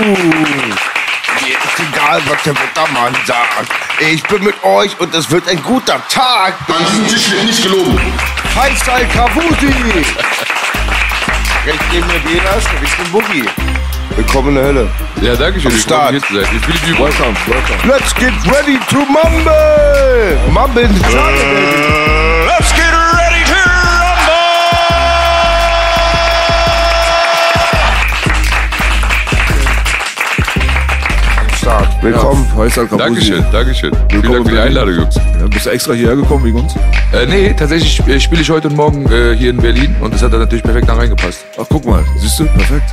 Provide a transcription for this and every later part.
Mir ist egal, was der Wettermann sagt. Ich bin mit euch und es wird ein guter Tag. An diesem Tisch wird nicht gelogen. Faisal Kavusi. Recht neben mir Vedas, Richtung Boogie. Willkommen in der Hölle. Ja, danke schön. Am Start. Ich mich wie Welcome, welcome. Let's get ready to mumble. Mumble in Willkommen. Ja, Faisal Kabusi. Dankeschön, Dankeschön. Vielen Willkommen Dank für die in Einladung, Jungs. Ja, bist du extra hierher gekommen wegen uns? Äh, nee, tatsächlich äh, spiele ich heute und morgen äh, hier in Berlin und das hat dann natürlich perfekt da reingepasst. Ach, guck mal, siehst du, perfekt.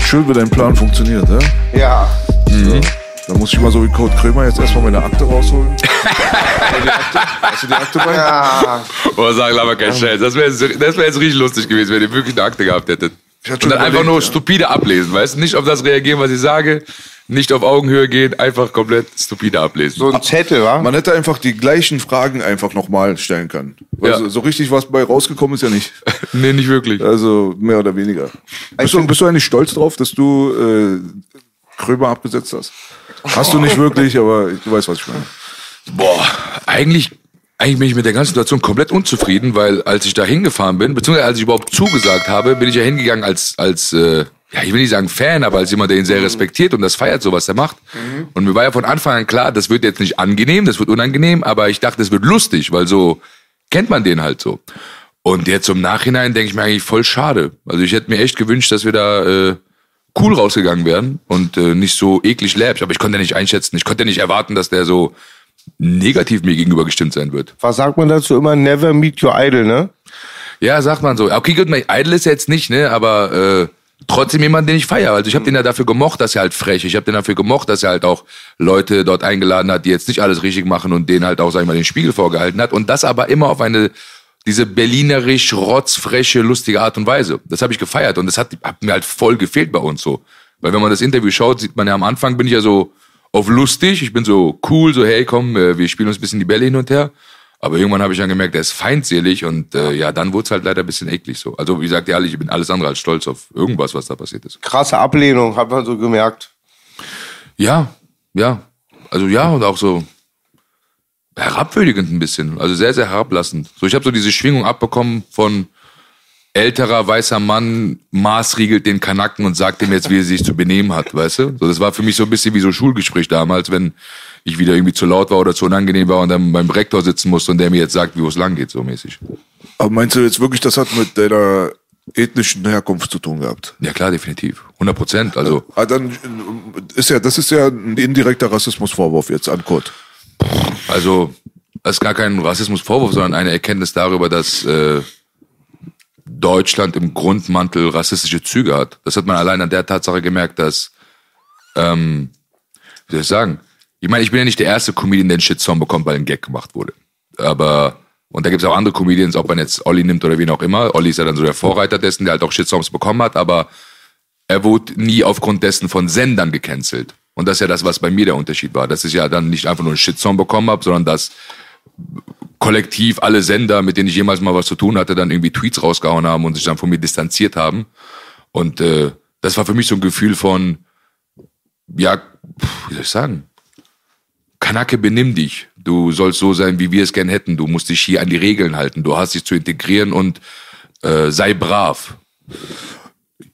Schön, wie dein Plan funktioniert, ja? Ja. So. Da muss ich mal so wie Code Krömer jetzt erstmal meine Akte rausholen. Hast du die Akte? Hast du die Akte bei? Ja. Oh, sag aber kein Scheiß. Das wäre das wär jetzt richtig lustig gewesen, wenn ihr wirklich eine Akte gehabt hättet. Ich hatte Und dann einfach überlegt, nur ja. stupide ablesen, weißt du? Nicht auf das reagieren, was ich sage, nicht auf Augenhöhe gehen, einfach komplett stupide ablesen. So ein Zettel, wa? Man hätte einfach die gleichen Fragen einfach nochmal stellen können. Also, Ja. So richtig was bei rausgekommen ist ja nicht. nee, nicht wirklich. Also mehr oder weniger. Bist du, bist du eigentlich stolz drauf, dass du äh, Krömer abgesetzt hast? Hast du nicht wirklich, aber du weißt, was ich meine. Boah, eigentlich, eigentlich bin ich mit der ganzen Situation komplett unzufrieden, weil als ich da hingefahren bin, beziehungsweise als ich überhaupt zugesagt habe, bin ich ja hingegangen als, als äh, ja, ich will nicht sagen Fan, aber als jemand, der ihn sehr respektiert und das feiert, so was er macht. Und mir war ja von Anfang an klar, das wird jetzt nicht angenehm, das wird unangenehm, aber ich dachte, es wird lustig, weil so kennt man den halt so. Und jetzt im Nachhinein denke ich mir eigentlich voll schade. Also ich hätte mir echt gewünscht, dass wir da äh, cool rausgegangen wären und äh, nicht so eklig läppisch. Aber ich konnte ja nicht einschätzen. Ich konnte ja nicht erwarten, dass der so negativ mir gegenüber gestimmt sein wird. Was sagt man dazu immer? Never meet your idol, ne? Ja, sagt man so. Okay, gut, mein Idol ist jetzt nicht, ne, aber äh, trotzdem jemand, den ich feiere. Also ich habe den ja dafür gemocht, dass er halt frech. Ich habe den dafür gemocht, dass er halt auch Leute dort eingeladen hat, die jetzt nicht alles richtig machen und denen halt auch, sag ich mal, den Spiegel vorgehalten hat. Und das aber immer auf eine diese berlinerisch rotzfreche, lustige Art und Weise. Das habe ich gefeiert und das hat, hat mir halt voll gefehlt bei uns so. Weil wenn man das Interview schaut, sieht man ja am Anfang bin ich ja so auf lustig, ich bin so cool, so hey komm, äh, wir spielen uns ein bisschen die Bälle hin und her. Aber irgendwann habe ich dann gemerkt, er ist feindselig und äh, ja, dann wurde es halt leider ein bisschen eklig so. Also wie gesagt, ehrlich, ich bin alles andere als stolz auf irgendwas, was da passiert ist. Krasse Ablehnung, hat man so gemerkt. Ja, ja. Also ja, und auch so herabwürdigend ein bisschen. Also sehr, sehr herablassend. So, ich habe so diese Schwingung abbekommen von älterer weißer Mann maßriegelt den Kanacken und sagt ihm jetzt, wie er sich zu benehmen hat, weißt du? So, das war für mich so ein bisschen wie so Schulgespräch damals, wenn ich wieder irgendwie zu laut war oder zu unangenehm war und dann beim Rektor sitzen musste und der mir jetzt sagt, wie es lang geht, so mäßig. Aber meinst du jetzt wirklich, das hat mit deiner ethnischen Herkunft zu tun gehabt? Ja klar, definitiv. 100 Prozent. Also Ah, dann ist ja, das ist ja ein indirekter Rassismusvorwurf jetzt an Kurt. Also, das ist gar kein Rassismusvorwurf, sondern eine Erkenntnis darüber, dass äh, Deutschland im Grundmantel rassistische Züge hat. Das hat man allein an der Tatsache gemerkt, dass, ähm, wie soll ich sagen, ich meine, ich bin ja nicht der erste Comedian, der einen Shitstorm bekommt, weil ein Gag gemacht wurde. Aber, und da gibt es auch andere Comedians, ob man jetzt Olli nimmt oder wen auch immer. Olli ist ja dann so der Vorreiter dessen, der halt auch Shitstorms bekommen hat, aber er wurde nie aufgrund dessen von Sendern gecancelt. Und das ist ja das, was bei mir der Unterschied war. Dass ich ja dann nicht einfach nur einen Shitstorm bekommen habe, sondern dass kollektiv alle Sender, mit denen ich jemals mal was zu tun hatte, dann irgendwie Tweets rausgehauen haben und sich dann von mir distanziert haben. Und äh, das war für mich so ein Gefühl von, ja, wie soll ich sagen? Kanake, benimm dich. Du sollst so sein, wie wir es gern hätten. Du musst dich hier an die Regeln halten. Du hast dich zu integrieren und äh, sei brav.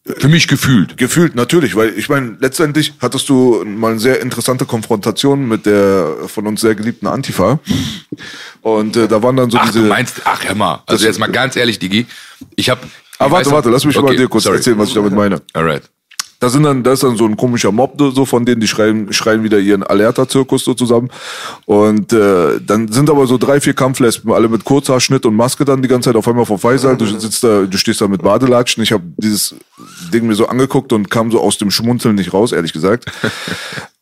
Für mich gefühlt. Gefühlt, natürlich, weil ich meine, letztendlich hattest du mal eine sehr interessante Konfrontation mit der von uns sehr geliebten Antifa. Und äh, da waren dann so Ach, diese. du meinst, ach hör mal, also jetzt mal ganz ehrlich, Digi, ich habe Ah, warte, warte, lass mich mal Okay, dir kurz sorry. erzählen, was ich damit meine. Alright. Da sind dann, da ist dann so ein komischer Mob so von denen, die schreien, schreien wieder ihren Alerta-Zirkus so zusammen. Und äh, dann sind aber so drei, vier Kampflesben, alle mit Kurzhaarschnitt und Maske dann die ganze Zeit auf einmal vor Faisal. Du sitzt da, du stehst da mit Badelatschen. Ich habe dieses Ding mir so angeguckt und kam so aus dem Schmunzeln nicht raus, ehrlich gesagt.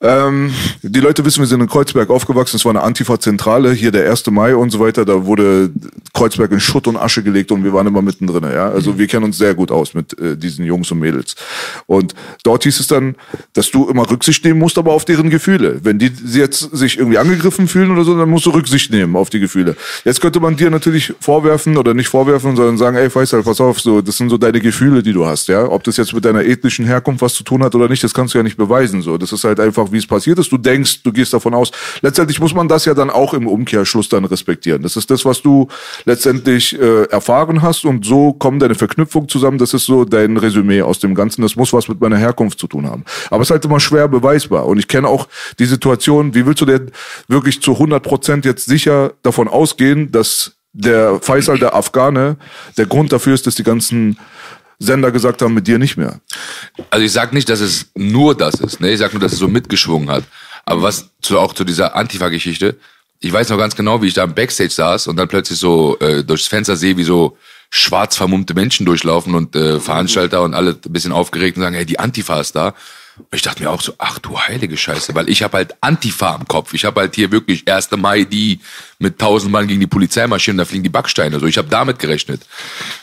Ähm, die Leute wissen, wir sind in Kreuzberg aufgewachsen. Es war eine Antifa-Zentrale, hier der 1. Mai und so weiter. Da wurde Kreuzberg in Schutt und Asche gelegt und wir waren immer mittendrin. Ja? Also wir kennen uns sehr gut aus mit äh, diesen Jungs und Mädels. Und dort hieß es dann, dass du immer Rücksicht nehmen musst, aber auf deren Gefühle. Wenn die jetzt sich irgendwie angegriffen fühlen oder so, dann musst du Rücksicht nehmen auf die Gefühle. Jetzt könnte man dir natürlich vorwerfen oder nicht vorwerfen, sondern sagen, ey Faisal, pass auf, so, das sind so deine Gefühle, die du hast. Ja? Ob das jetzt mit deiner ethnischen Herkunft was zu tun hat oder nicht, das kannst du ja nicht beweisen. So, Das ist halt einfach, wie es passiert ist. Du denkst, du gehst davon aus. Letztendlich muss man das ja dann auch im Umkehrschluss dann respektieren. Das ist das, was du letztendlich äh, erfahren hast und so kommen deine Verknüpfungen zusammen. Das ist so dein Resümee aus dem Ganzen. Das muss was mit meiner Herkunft zu tun haben. Aber es ist halt immer schwer beweisbar. Und ich kenne auch die Situation, wie willst du denn wirklich zu 100 Prozent jetzt sicher davon ausgehen, dass der Faisal, der Afghane, der Grund dafür ist, dass die ganzen Sender gesagt haben, mit dir nicht mehr. Also ich sag nicht, dass es nur das ist. Ne? Ich sag nur, dass es so mitgeschwungen hat. Aber was zu, auch zu dieser Antifa-Geschichte, ich weiß noch ganz genau, wie ich da im Backstage saß und dann plötzlich so äh, durchs Fenster sehe, wie so schwarz vermummte Menschen durchlaufen und äh, Veranstalter und alle ein bisschen aufgeregt und sagen, hey, die Antifa ist da. Ich dachte mir auch so, ach du heilige Scheiße, weil ich habe halt Antifa im Kopf. Ich habe halt hier wirklich 1. Mai, die mit tausend Mann gegen die Polizei marschieren, da fliegen die Backsteine. So, ich habe damit gerechnet.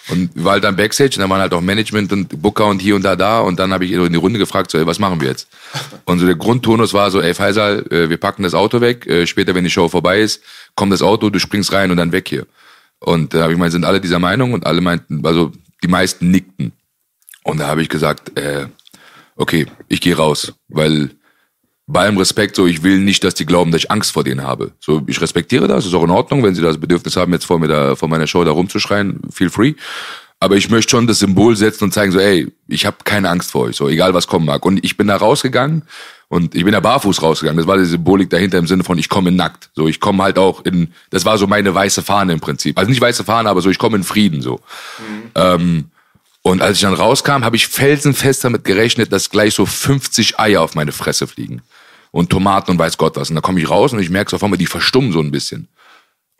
Und waren halt dann Backstage und da waren halt auch Management und Booker und hier und da da. Und dann habe ich in die Runde gefragt, so, ey, was machen wir jetzt? Und so der Grundtonus war so, ey Faisal, äh, wir packen das Auto weg. Äh, später, wenn die Show vorbei ist, kommt das Auto, du springst rein und dann weg hier. Und da habe ich gemeint, sind alle dieser Meinung und alle meinten, also die meisten nickten. Und da habe ich gesagt, äh, okay, ich gehe raus, weil bei allem Respekt, so ich will nicht, dass die glauben, dass ich Angst vor denen habe. So, ich respektiere das, ist auch in Ordnung, wenn sie das Bedürfnis haben, jetzt vor mir da, vor meiner Show da rumzuschreien, feel free. Aber ich möchte schon das Symbol setzen und zeigen, so, ey, ich habe keine Angst vor euch, so egal was kommen mag. Und ich bin da rausgegangen und ich bin da barfuß rausgegangen. Das war die Symbolik dahinter im Sinne von, ich komme nackt. So, ich komme halt auch in, das war so meine weiße Fahne im Prinzip. Also nicht weiße Fahne, aber so, ich komme in Frieden so. Ähm, und als ich dann rauskam, habe ich felsenfest damit gerechnet, dass gleich so 50 Eier auf meine Fresse fliegen. Und Tomaten und weiß Gott was. Und dann komme ich raus und ich merke so auf einmal, die verstummen so ein bisschen.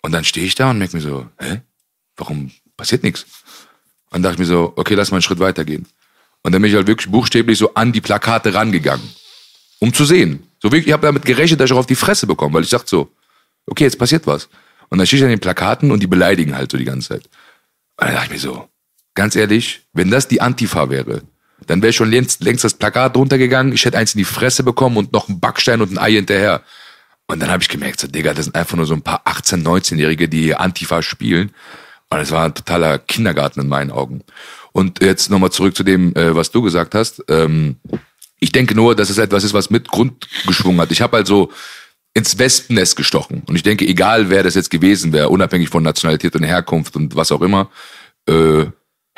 Und dann stehe ich da und merke mir so, hä? Warum passiert nichts? Und dachte ich mir so, okay, lass mal einen Schritt weitergehen. Und dann bin ich halt wirklich buchstäblich so an die Plakate rangegangen. Um zu sehen. So wirklich, ich habe damit gerechnet, dass ich auch auf die Fresse bekomme, weil ich dachte so, okay, jetzt passiert was. Und dann stehe ich an den Plakaten und die beleidigen halt so die ganze Zeit. Und dann dachte ich mir so, ganz ehrlich, wenn das die Antifa wäre, dann wäre schon längst, längst das Plakat runtergegangen, ich hätte eins in die Fresse bekommen und noch einen Backstein und ein Ei hinterher. Und dann habe ich gemerkt, so, Digga, das sind einfach nur so ein paar 18-, 19-Jährige, die Antifa spielen. Und es war ein totaler Kindergarten in meinen Augen. Und jetzt nochmal zurück zu dem, äh, was du gesagt hast. Ähm, ich denke nur, dass es etwas ist, was mit Grund geschwungen hat. Ich habe also ins Wespennest gestochen. Und ich denke, egal wer das jetzt gewesen wäre, unabhängig von Nationalität und Herkunft und was auch immer, äh,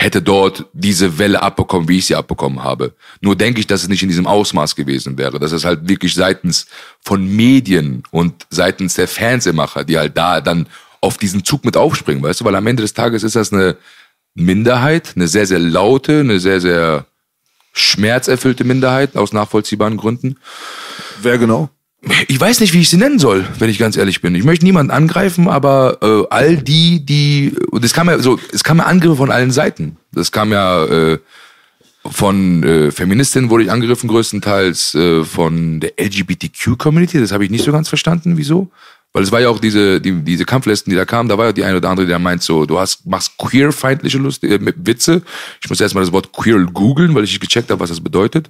hätte dort diese Welle abbekommen, wie ich sie abbekommen habe. Nur denke ich, dass es nicht in diesem Ausmaß gewesen wäre. Dass es halt wirklich seitens von Medien und seitens der Fernsehmacher, die halt da dann auf diesen Zug mit aufspringen, weißt du? Weil am Ende des Tages ist das eine Minderheit, eine sehr, sehr laute, eine sehr, sehr schmerzerfüllte Minderheit aus nachvollziehbaren Gründen. Wer genau? Ich weiß nicht, wie ich sie nennen soll, wenn ich ganz ehrlich bin. Ich möchte niemanden angreifen, aber äh, all die, die und es kam ja so, es kam ja Angriffe von allen Seiten. Das kam ja äh, von äh, Feministinnen wurde ich angegriffen größtenteils, äh, von der LGBTQ-Community. Das habe ich nicht so ganz verstanden, wieso. Weil es war ja auch diese, die, diese Kampflisten, die da kamen, da war ja die eine oder andere, da meint so, du hast, machst queerfeindliche Lust, äh, mit Witze. Ich muss erstmal das Wort queer googeln, weil ich nicht gecheckt habe, was das bedeutet.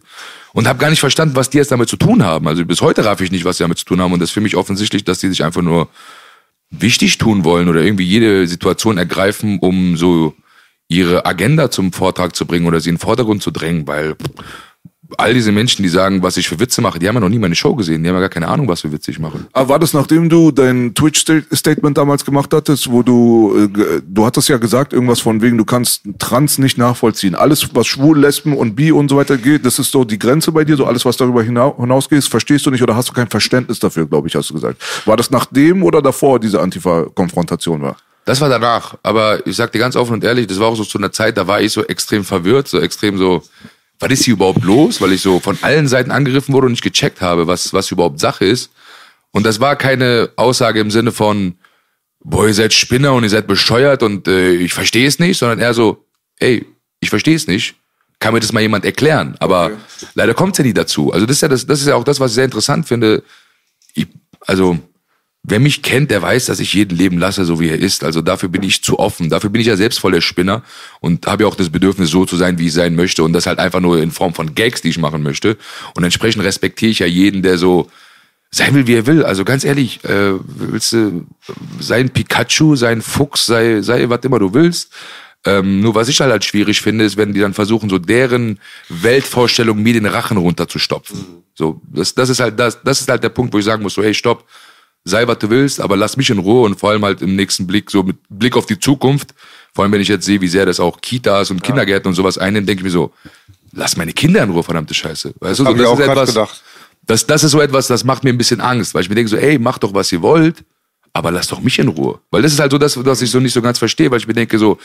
Und habe gar nicht verstanden, was die jetzt damit zu tun haben. Also bis heute raff ich nicht, was sie damit zu tun haben. Und das ist für mich offensichtlich, dass die sich einfach nur wichtig tun wollen oder irgendwie jede Situation ergreifen, um so ihre Agenda zum Vortrag zu bringen oder sie in den Vordergrund zu drängen, weil all diese Menschen, die sagen, was ich für Witze mache, die haben ja noch nie meine Show gesehen, die haben ja gar keine Ahnung, was für Witze ich mache. Aber war das nachdem du dein Twitch-Statement damals gemacht hattest, wo du, äh, du hattest ja gesagt, irgendwas von wegen, du kannst Trans nicht nachvollziehen. Alles, was schwul, Lesben und Bi und so weiter geht, das ist so die Grenze bei dir, so alles, was darüber hinau hinausgeht, verstehst du nicht oder hast du kein Verständnis dafür, glaube ich, hast du gesagt. War das nachdem oder davor diese Antifa-Konfrontation war? Das war danach. Aber ich sag dir ganz offen und ehrlich, das war auch so zu einer Zeit, da war ich so extrem verwirrt, so extrem so, was ist hier überhaupt los? Weil ich so von allen Seiten angegriffen wurde und nicht gecheckt habe, was, was überhaupt Sache ist. Und das war keine Aussage im Sinne von, boah, ihr seid Spinner und ihr seid bescheuert und äh, ich verstehe es nicht, sondern eher so, ey, ich verstehe es nicht. Kann mir das mal jemand erklären? Aber okay. leider kommt es ja nie dazu. Also das ist ja das, das ist ja auch das, was ich sehr interessant finde. Ich, also wer mich kennt, der weiß, dass ich jeden leben lasse, so wie er ist. Also dafür bin ich zu offen. Dafür bin ich ja selbst voll der Spinner und habe ja auch das Bedürfnis, so zu sein, wie ich sein möchte. Und das halt einfach nur in Form von Gags, die ich machen möchte. Und entsprechend respektiere ich ja jeden, der so sein will, wie er will. Also ganz ehrlich, äh, willst du sein Pikachu, sein Fuchs, sei, sei was immer du willst. Ähm, nur was ich halt, halt schwierig finde, ist, wenn die dann versuchen, so deren Weltvorstellung mir den Rachen runterzustopfen. So, das, das ist halt, das, das ist halt der Punkt, wo ich sagen muss, so, hey, stopp, sei was du willst, aber lass mich in Ruhe und vor allem halt im nächsten Blick, so mit Blick auf die Zukunft, vor allem wenn ich jetzt sehe, wie sehr das auch Kitas und Kindergärten und sowas einnimmt, denke ich mir so, lass meine Kinder in Ruhe, verdammte Scheiße. Weißt du, so, das, ist etwas, gedacht. das, das ist so etwas, das macht mir ein bisschen Angst, weil ich mir denke so, ey, macht doch, was ihr wollt, aber lasst doch mich in Ruhe. Weil das ist halt so das, was ich so nicht so ganz verstehe, weil ich mir denke so,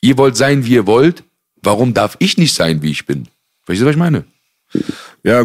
ihr wollt sein, wie ihr wollt, warum darf ich nicht sein, wie ich bin? Weißt du, was ich meine? Ja,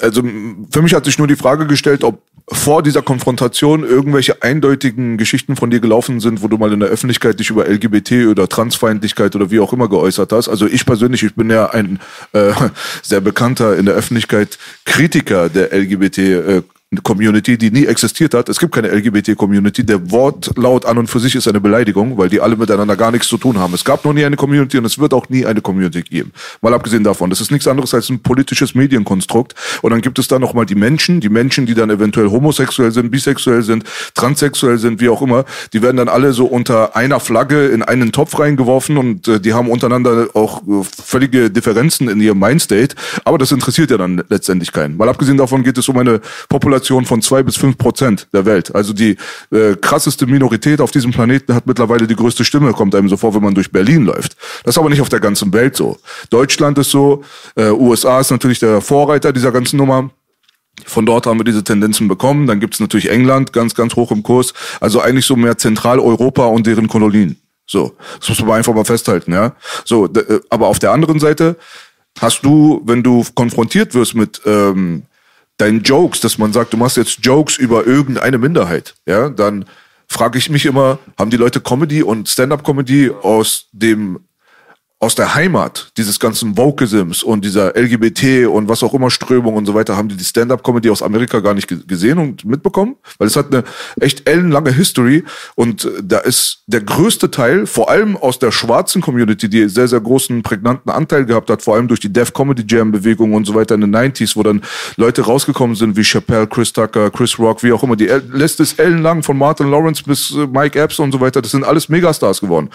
also für mich hat sich nur die Frage gestellt, ob vor dieser Konfrontation irgendwelche eindeutigen Geschichten von dir gelaufen sind, wo du mal in der Öffentlichkeit dich über LGBT oder Transfeindlichkeit oder wie auch immer geäußert hast. Also ich persönlich, ich bin ja ein äh, sehr bekannter in der Öffentlichkeit Kritiker der LGBT äh, Community, die nie existiert hat. Es gibt keine LGBT-Community. Der Wortlaut an und für sich ist eine Beleidigung, weil die alle miteinander gar nichts zu tun haben. Es gab noch nie eine Community und es wird auch nie eine Community geben. Mal abgesehen davon. Das ist nichts anderes als ein politisches Medienkonstrukt. Und dann gibt es da nochmal die Menschen, die Menschen, die dann eventuell homosexuell sind, bisexuell sind, transsexuell sind, wie auch immer. Die werden dann alle so unter einer Flagge in einen Topf reingeworfen und äh, die haben untereinander auch äh, völlige Differenzen in ihrem Mindstate. Aber das interessiert ja dann letztendlich keinen. Mal abgesehen davon geht es um eine Population Population von zwei bis fünf Prozent der Welt. Also die äh, krasseste Minorität auf diesem Planeten hat mittlerweile die größte Stimme, kommt einem so vor, wenn man durch Berlin läuft. Das ist aber nicht auf der ganzen Welt so. Deutschland ist so, äh, USA ist natürlich der Vorreiter dieser ganzen Nummer. Von dort haben wir diese Tendenzen bekommen. Dann gibt es natürlich England, ganz, ganz hoch im Kurs. Also eigentlich so mehr Zentraleuropa und deren Kolonien. So, das muss man einfach mal festhalten, ja. So, äh, aber auf der anderen Seite hast du, wenn du konfrontiert wirst mit ähm, deinen Jokes, dass man sagt, du machst jetzt Jokes über irgendeine Minderheit, ja, dann frage ich mich immer, haben die Leute Comedy und Stand-up-Comedy aus dem aus der Heimat dieses ganzen Wokeisms und dieser LGBT und was auch immer Strömung und so weiter, haben die die Stand-up-Comedy aus Amerika gar nicht gesehen und mitbekommen, weil es hat eine echt ellenlange History und äh, da ist der größte Teil, vor allem aus der schwarzen Community, die sehr, sehr großen, prägnanten Anteil gehabt hat, vor allem durch die Def Comedy Jam Bewegung und so weiter in den 90s, wo dann Leute rausgekommen sind wie Chappelle, Chris Tucker, Chris Rock, wie auch immer. Die Liste ist ellenlang von Martin Lawrence bis äh, Mike Epps und so weiter. Das sind alles Megastars geworden.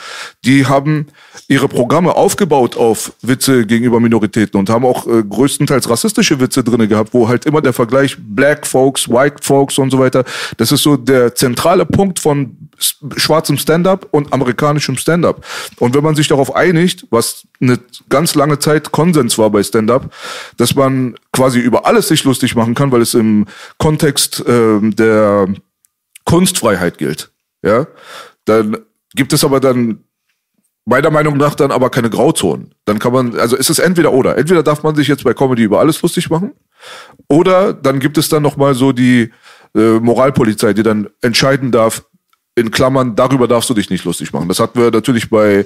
Die haben ihre Programme aufgebaut auf Witze gegenüber Minoritäten und haben auch äh, größtenteils rassistische Witze drinne gehabt, wo halt immer der Vergleich Black Folks, White Folks und so weiter, das ist so der zentrale Punkt von schwarzem Stand-up und amerikanischem Stand-up. Und wenn man sich darauf einigt, was eine ganz lange Zeit Konsens war bei Stand-up, dass man quasi über alles sich lustig machen kann, weil es im Kontext äh, der Kunstfreiheit gilt, ja, dann gibt es aber dann meiner Meinung nach dann aber keine Grauzonen. Dann kann man, also ist es entweder oder. Entweder darf man sich jetzt bei Comedy über alles lustig machen, oder dann gibt es dann nochmal so die äh, Moralpolizei, die dann entscheiden darf, in Klammern, darüber darfst du dich nicht lustig machen. Das hatten wir natürlich bei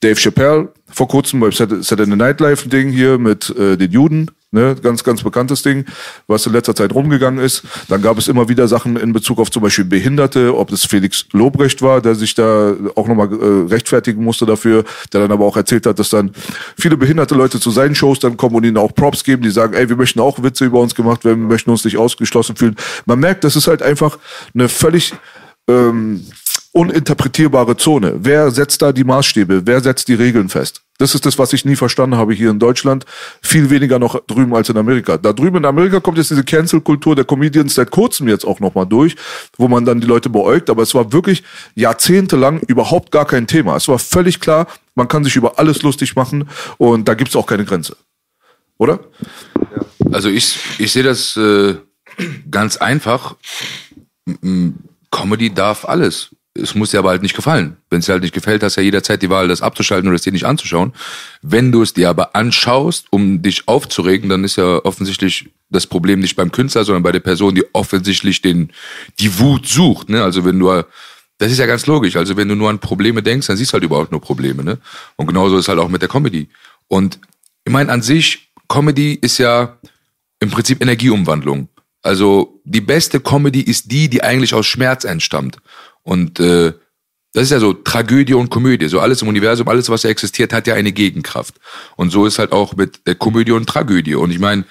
Dave Chappelle vor kurzem beim Saturday Night Live Ding hier mit äh, den Juden. Ne, ganz, ganz bekanntes Ding, was in letzter Zeit rumgegangen ist. Dann gab es immer wieder Sachen in Bezug auf zum Beispiel Behinderte, ob das Felix Lobrecht war, der sich da auch nochmal äh, rechtfertigen musste dafür, der dann aber auch erzählt hat, dass dann viele behinderte Leute zu seinen Shows dann kommen und ihnen auch Props geben, die sagen, ey, wir möchten auch Witze über uns gemacht werden, wir möchten uns nicht ausgeschlossen fühlen. Man merkt, das ist halt einfach eine völlig ähm, uninterpretierbare Zone. Wer setzt da die Maßstäbe? Wer setzt die Regeln fest? Das ist das, was ich nie verstanden habe hier in Deutschland. Viel weniger noch drüben als in Amerika. Da drüben in Amerika kommt jetzt diese Cancel-Kultur der Comedians seit kurzem jetzt auch nochmal durch, wo man dann die Leute beäugt. Aber es war wirklich jahrzehntelang überhaupt gar kein Thema. Es war völlig klar, man kann sich über alles lustig machen und da gibt's auch keine Grenze. Oder? Also ich, ich sehe das äh, ganz einfach. Comedy darf alles. Es muss dir aber halt nicht gefallen. Wenn es dir halt nicht gefällt, hast du ja jederzeit die Wahl, das abzuschalten oder es dir nicht anzuschauen. Wenn du es dir aber anschaust, um dich aufzuregen, dann ist ja offensichtlich das Problem nicht beim Künstler, sondern bei der Person, die offensichtlich den, die Wut sucht. Ne? Also wenn du, das ist ja ganz logisch. Also wenn du nur an Probleme denkst, dann siehst du halt überhaupt nur Probleme. Ne? Und genauso ist halt auch mit der Comedy. Und ich meine, an sich, Comedy ist ja im Prinzip Energieumwandlung. Also die beste Comedy ist die, die eigentlich aus Schmerz entstammt. Und äh, das ist ja so Tragödie und Komödie. So alles im Universum, alles, was ja existiert, hat ja eine Gegenkraft. Und so ist halt auch mit der Komödie und Tragödie. Und ich meine,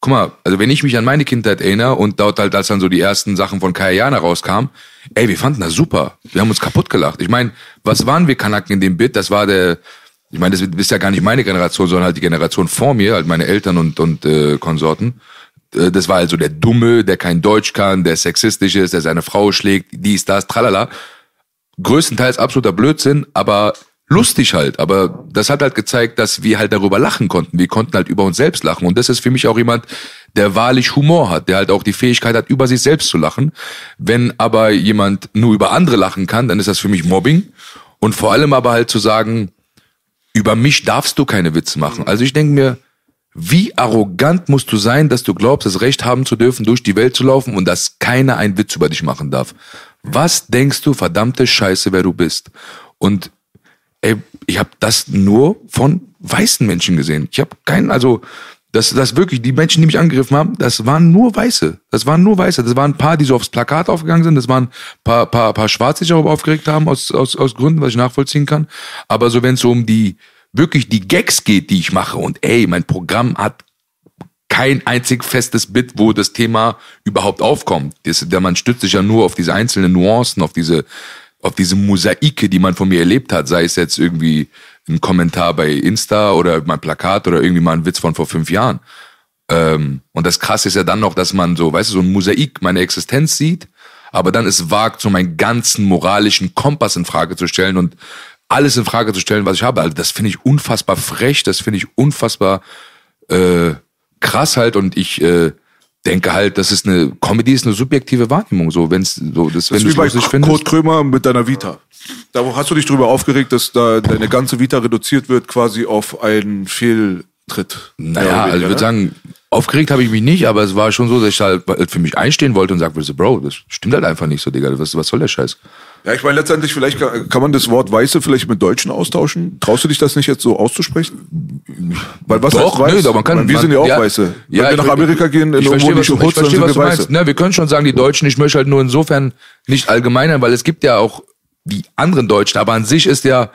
guck mal, also wenn ich mich an meine Kindheit erinnere und dort halt, als dann so die ersten Sachen von Kayana rauskamen, ey, wir fanden das super. Wir haben uns kaputt gelacht. Ich meine, was waren wir Kanaken in dem Bit? Das war der, ich meine, das ist ja gar nicht meine Generation, sondern halt die Generation vor mir, halt meine Eltern und, und äh, Konsorten. Äh, Das war also der Dumme, der kein Deutsch kann, der sexistisch ist, der seine Frau schlägt, dies, das, tralala. Größtenteils absoluter Blödsinn, aber lustig halt. Aber das hat halt gezeigt, dass wir halt darüber lachen konnten. Wir konnten halt über uns selbst lachen. Und das ist für mich auch jemand, der wahrlich Humor hat, der halt auch die Fähigkeit hat, über sich selbst zu lachen. Wenn aber jemand nur über andere lachen kann, dann ist das für mich Mobbing. Und vor allem aber halt zu sagen, über mich darfst du keine Witze machen. Also ich denke mir, wie arrogant musst du sein, dass du glaubst, das Recht haben zu dürfen, durch die Welt zu laufen und dass keiner einen Witz über dich machen darf. Was denkst du, verdammte Scheiße, wer du bist? Und ey, ich habe das nur von weißen Menschen gesehen. Ich habe keinen, also das, das wirklich, die Menschen, die mich angegriffen haben, das waren nur Weiße. Das waren nur Weiße. Das waren ein paar, die so aufs Plakat aufgegangen sind. Das waren ein paar, paar, paar Schwarze, die sich darüber aufgeregt haben, aus, aus, aus Gründen, was ich nachvollziehen kann. Aber so, wenn es so um die, wirklich die Gags geht, die ich mache, und ey, mein Programm hat kein einzig festes Bit, wo das Thema überhaupt aufkommt. Das, man stützt sich ja nur auf diese einzelnen Nuancen, auf diese, auf diese Mosaike, die man von mir erlebt hat, sei es jetzt irgendwie ein Kommentar bei Insta oder mein Plakat oder irgendwie mal ein Witz von vor fünf Jahren. Ähm, und das Krasse ist ja dann noch, dass man so, weißt du, so ein Mosaik meine Existenz sieht, aber dann es wagt, so meinen ganzen moralischen Kompass in Frage zu stellen und alles in Frage zu stellen, was ich habe. Also das finde ich unfassbar frech, das finde ich unfassbar äh, krass halt und ich äh, denke halt, das ist eine Comedy ist eine subjektive Wahrnehmung so, wenn's so das, Das wenn du wie bei lustig findest. Kurt Krömer mit deiner Vita. Da hast du dich drüber aufgeregt, dass da deine ganze Vita reduziert wird quasi auf einen Fehltritt. Naja, also ich würde ne? sagen, aufgeregt habe ich mich nicht, aber es war schon so, dass ich halt für mich einstehen wollte und so, Bro, das stimmt halt einfach nicht so, Digga. Was, was soll der Scheiß? Ja, ich meine, letztendlich, vielleicht kann, kann man das Wort Weiße vielleicht mit Deutschen austauschen. Traust du dich das nicht jetzt so auszusprechen? Weil was Doch, heißt weiß? nö, aber man kann. Ich meine, wir man, sind ja auch Weiße. Wenn wir ich- nach Amerika gehen, in ich irgendwo verstehe, die was, du- ich Hoods, dann sind was wir du meinst. Weiße. Ne, wir können schon sagen, die Deutschen, ich möchte halt nur insofern nicht allgemeinern, weil es gibt ja auch die anderen Deutschen, aber an sich ist ja,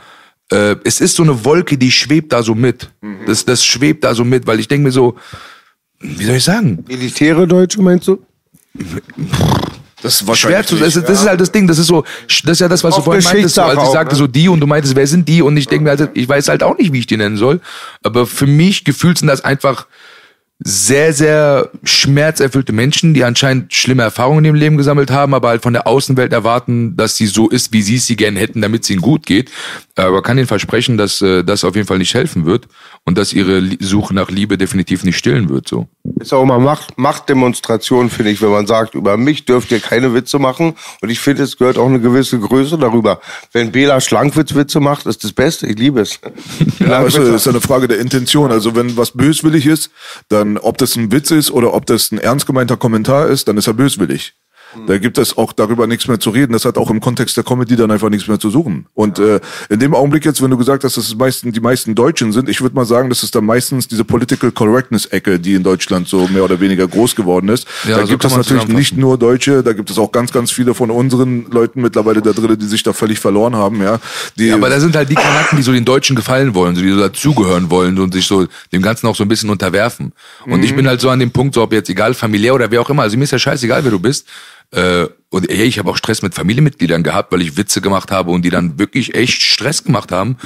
äh, es ist so eine Wolke, die schwebt da so mit. Mhm. Das, das schwebt da so mit, weil ich denke mir so, wie soll ich sagen? Elitäre Deutsche, meinst du? Das ist Schwer zu, das, ist, das ja. ist halt das Ding, das ist so, das ist ja das, was du Auch vorhin meintest, so, als ich sagte ne? so die und du meintest, wer sind die und ich denke mir halt, ich weiß halt auch nicht, wie ich die nennen soll, aber für mich gefühlt sind das einfach sehr, sehr schmerzerfüllte Menschen, die anscheinend schlimme Erfahrungen in ihrem Leben gesammelt haben, aber halt von der Außenwelt erwarten, dass sie so ist, wie sie es sie gern hätten, damit es ihnen gut geht. Aber kann ihnen versprechen, dass äh, das auf jeden Fall nicht helfen wird und dass ihre Suche nach Liebe definitiv nicht stillen wird. So. Ist auch immer Macht, Machtdemonstration, finde ich, wenn man sagt, über mich dürft ihr keine Witze machen. Und ich finde, es gehört auch eine gewisse Größe darüber. Wenn Bela Schlankwitz Witze macht, ist das Beste. Ich liebe es. Ja, aber es ist eine Frage der Intention. Also wenn was böswillig ist, dann ob das ein Witz ist oder ob das ein ernst gemeinter Kommentar ist, dann ist er böswillig. Da gibt es auch darüber nichts mehr zu reden. Das hat auch im Kontext der Comedy dann einfach nichts mehr zu suchen. Und äh, in dem Augenblick jetzt, wenn du gesagt hast, dass es meisten, die meisten Deutschen sind, ich würde mal sagen, das ist dann meistens diese Political Correctness-Ecke, die in Deutschland so mehr oder weniger groß geworden ist. Ja, da so gibt es natürlich nicht nur Deutsche, da gibt es auch ganz, ganz viele von unseren Leuten mittlerweile da drin, die sich da völlig verloren haben. Ja, die, Ja, aber da sind halt die Kanaken, die so den Deutschen gefallen wollen, so die so dazugehören wollen und sich so dem Ganzen auch so ein bisschen unterwerfen. Und ich bin halt so an dem Punkt, so ob jetzt egal familiär oder wer auch immer, also mir ist ja scheißegal, wer du bist. Äh, und ey, ich habe auch Stress mit Familienmitgliedern gehabt, weil ich Witze gemacht habe und die dann wirklich echt Stress gemacht haben.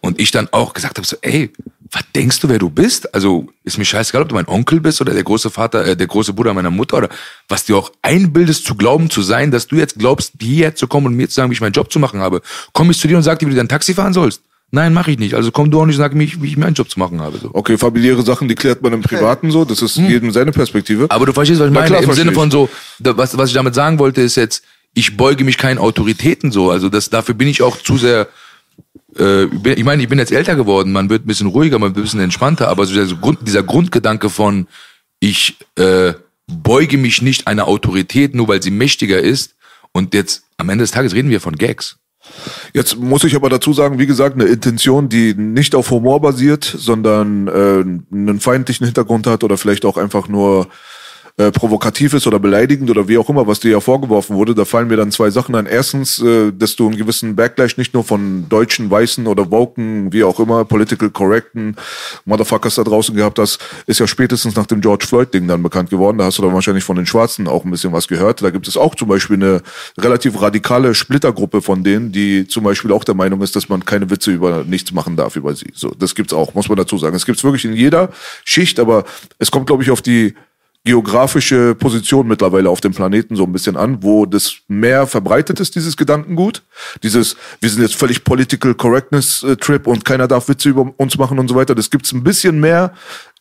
Und ich dann auch gesagt habe so, ey, was denkst du, wer du bist? Also ist mir scheißegal, ob du mein Onkel bist oder der große Vater, äh, der große Bruder meiner Mutter oder was dir auch einbildest zu glauben zu sein, dass du jetzt glaubst, hierher zu kommen und mir zu sagen, wie ich meinen Job zu machen habe. Komm ich zu dir und sag dir, wie du dein Taxi fahren sollst? Nein, mache ich nicht. Also komm du auch nicht und sag mir, wie ich meinen Job zu machen habe. So. Okay, familiäre Sachen, die klärt man im Privaten so. Das ist jedem seine Perspektive. Aber du verstehst, was ich Na meine. klar, Im Sinne ich. von so, was, was ich damit sagen wollte, ist jetzt, ich beuge mich keinen Autoritäten so. Also das, dafür bin ich auch zu sehr. Äh, ich meine, ich bin jetzt älter geworden, man wird ein bisschen ruhiger, man wird ein bisschen entspannter, aber so dieser, Grund, dieser Grundgedanke von, ich äh, beuge mich nicht einer Autorität, nur weil sie mächtiger ist. Und jetzt am Ende des Tages reden wir von Gags. Jetzt muss ich aber dazu sagen, wie gesagt, eine Intention, die nicht auf Humor basiert, sondern äh, einen feindlichen Hintergrund hat oder vielleicht auch einfach nur äh, provokativ ist oder beleidigend oder wie auch immer, was dir ja vorgeworfen wurde, da fallen mir dann zwei Sachen ein. Erstens, äh, dass du einen gewissen Backlash nicht nur von deutschen, weißen oder woken, wie auch immer, political correcten Motherfuckers da draußen gehabt hast, ist ja spätestens nach dem George Floyd-Ding dann bekannt geworden. Da hast du dann wahrscheinlich von den Schwarzen auch ein bisschen was gehört. Da gibt es auch zum Beispiel eine relativ radikale Splittergruppe von denen, die zum Beispiel auch der Meinung ist, dass man keine Witze über nichts machen darf über sie. So, das gibt's auch, muss man dazu sagen. Es gibt's wirklich in jeder Schicht, aber es kommt, glaube ich, auf die geografische Position mittlerweile auf dem Planeten so ein bisschen an, wo das mehr verbreitet ist, dieses Gedankengut. Dieses, wir sind jetzt völlig Political Correctness äh, Trip und keiner darf Witze über uns machen und so weiter. Das gibt's ein bisschen mehr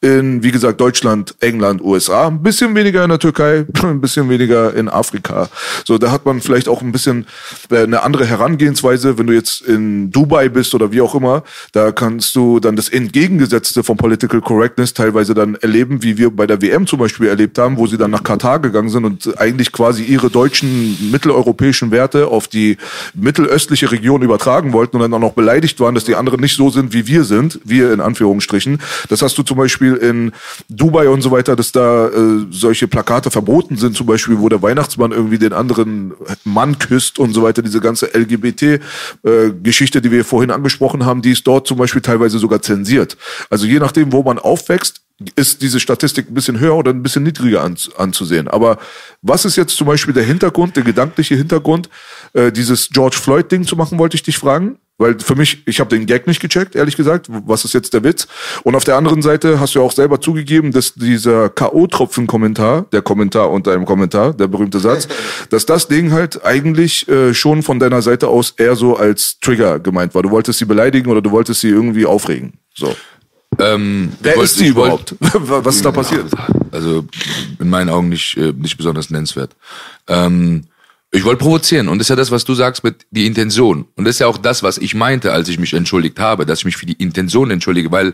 in, wie gesagt, Deutschland, England, USA, ein bisschen weniger in der Türkei, ein bisschen weniger in Afrika. So, da hat man vielleicht auch ein bisschen äh, eine andere Herangehensweise. Wenn du jetzt in Dubai bist oder wie auch immer, da kannst du dann das Entgegengesetzte von Political Correctness teilweise dann erleben, wie wir bei der WM zum Beispiel erlebt haben, wo sie dann nach Katar gegangen sind und eigentlich quasi ihre deutschen mitteleuropäischen Werte auf die mittelöstliche Region übertragen wollten und dann auch noch beleidigt waren, dass die anderen nicht so sind, wie wir sind, wir in Anführungsstrichen. Das hast du zum Beispiel in Dubai und so weiter, dass da äh, solche Plakate verboten sind, zum Beispiel, wo der Weihnachtsmann irgendwie den anderen Mann küsst und so weiter. Diese ganze LGBT-Geschichte, die wir vorhin angesprochen haben, die ist dort zum Beispiel teilweise sogar zensiert. Also je nachdem, wo man aufwächst, ist diese Statistik ein bisschen höher oder ein bisschen niedriger an, anzusehen. Aber was ist jetzt zum Beispiel der Hintergrund, der gedankliche Hintergrund, äh, dieses George Floyd-Ding zu machen, wollte ich dich fragen? Weil für mich, ich habe den Gag nicht gecheckt, ehrlich gesagt. Was ist jetzt der Witz? Und auf der anderen Seite hast du ja auch selber zugegeben, dass dieser K.O.-Tropfen-Kommentar, der Kommentar unter einem Kommentar, der berühmte Satz, dass das Ding halt eigentlich äh, schon von deiner Seite aus eher so als Trigger gemeint war. Du wolltest sie beleidigen oder du wolltest sie irgendwie aufregen. So. Ähm, Wer ist sie ich wollt- überhaupt? Was ist da passiert? Also in meinen Augen nicht, äh, nicht besonders nennenswert. Ähm, ich wollte provozieren und das ist ja das, was du sagst mit die Intention. Und das ist ja auch das, was ich meinte, als ich mich entschuldigt habe, dass ich mich für die Intention entschuldige, weil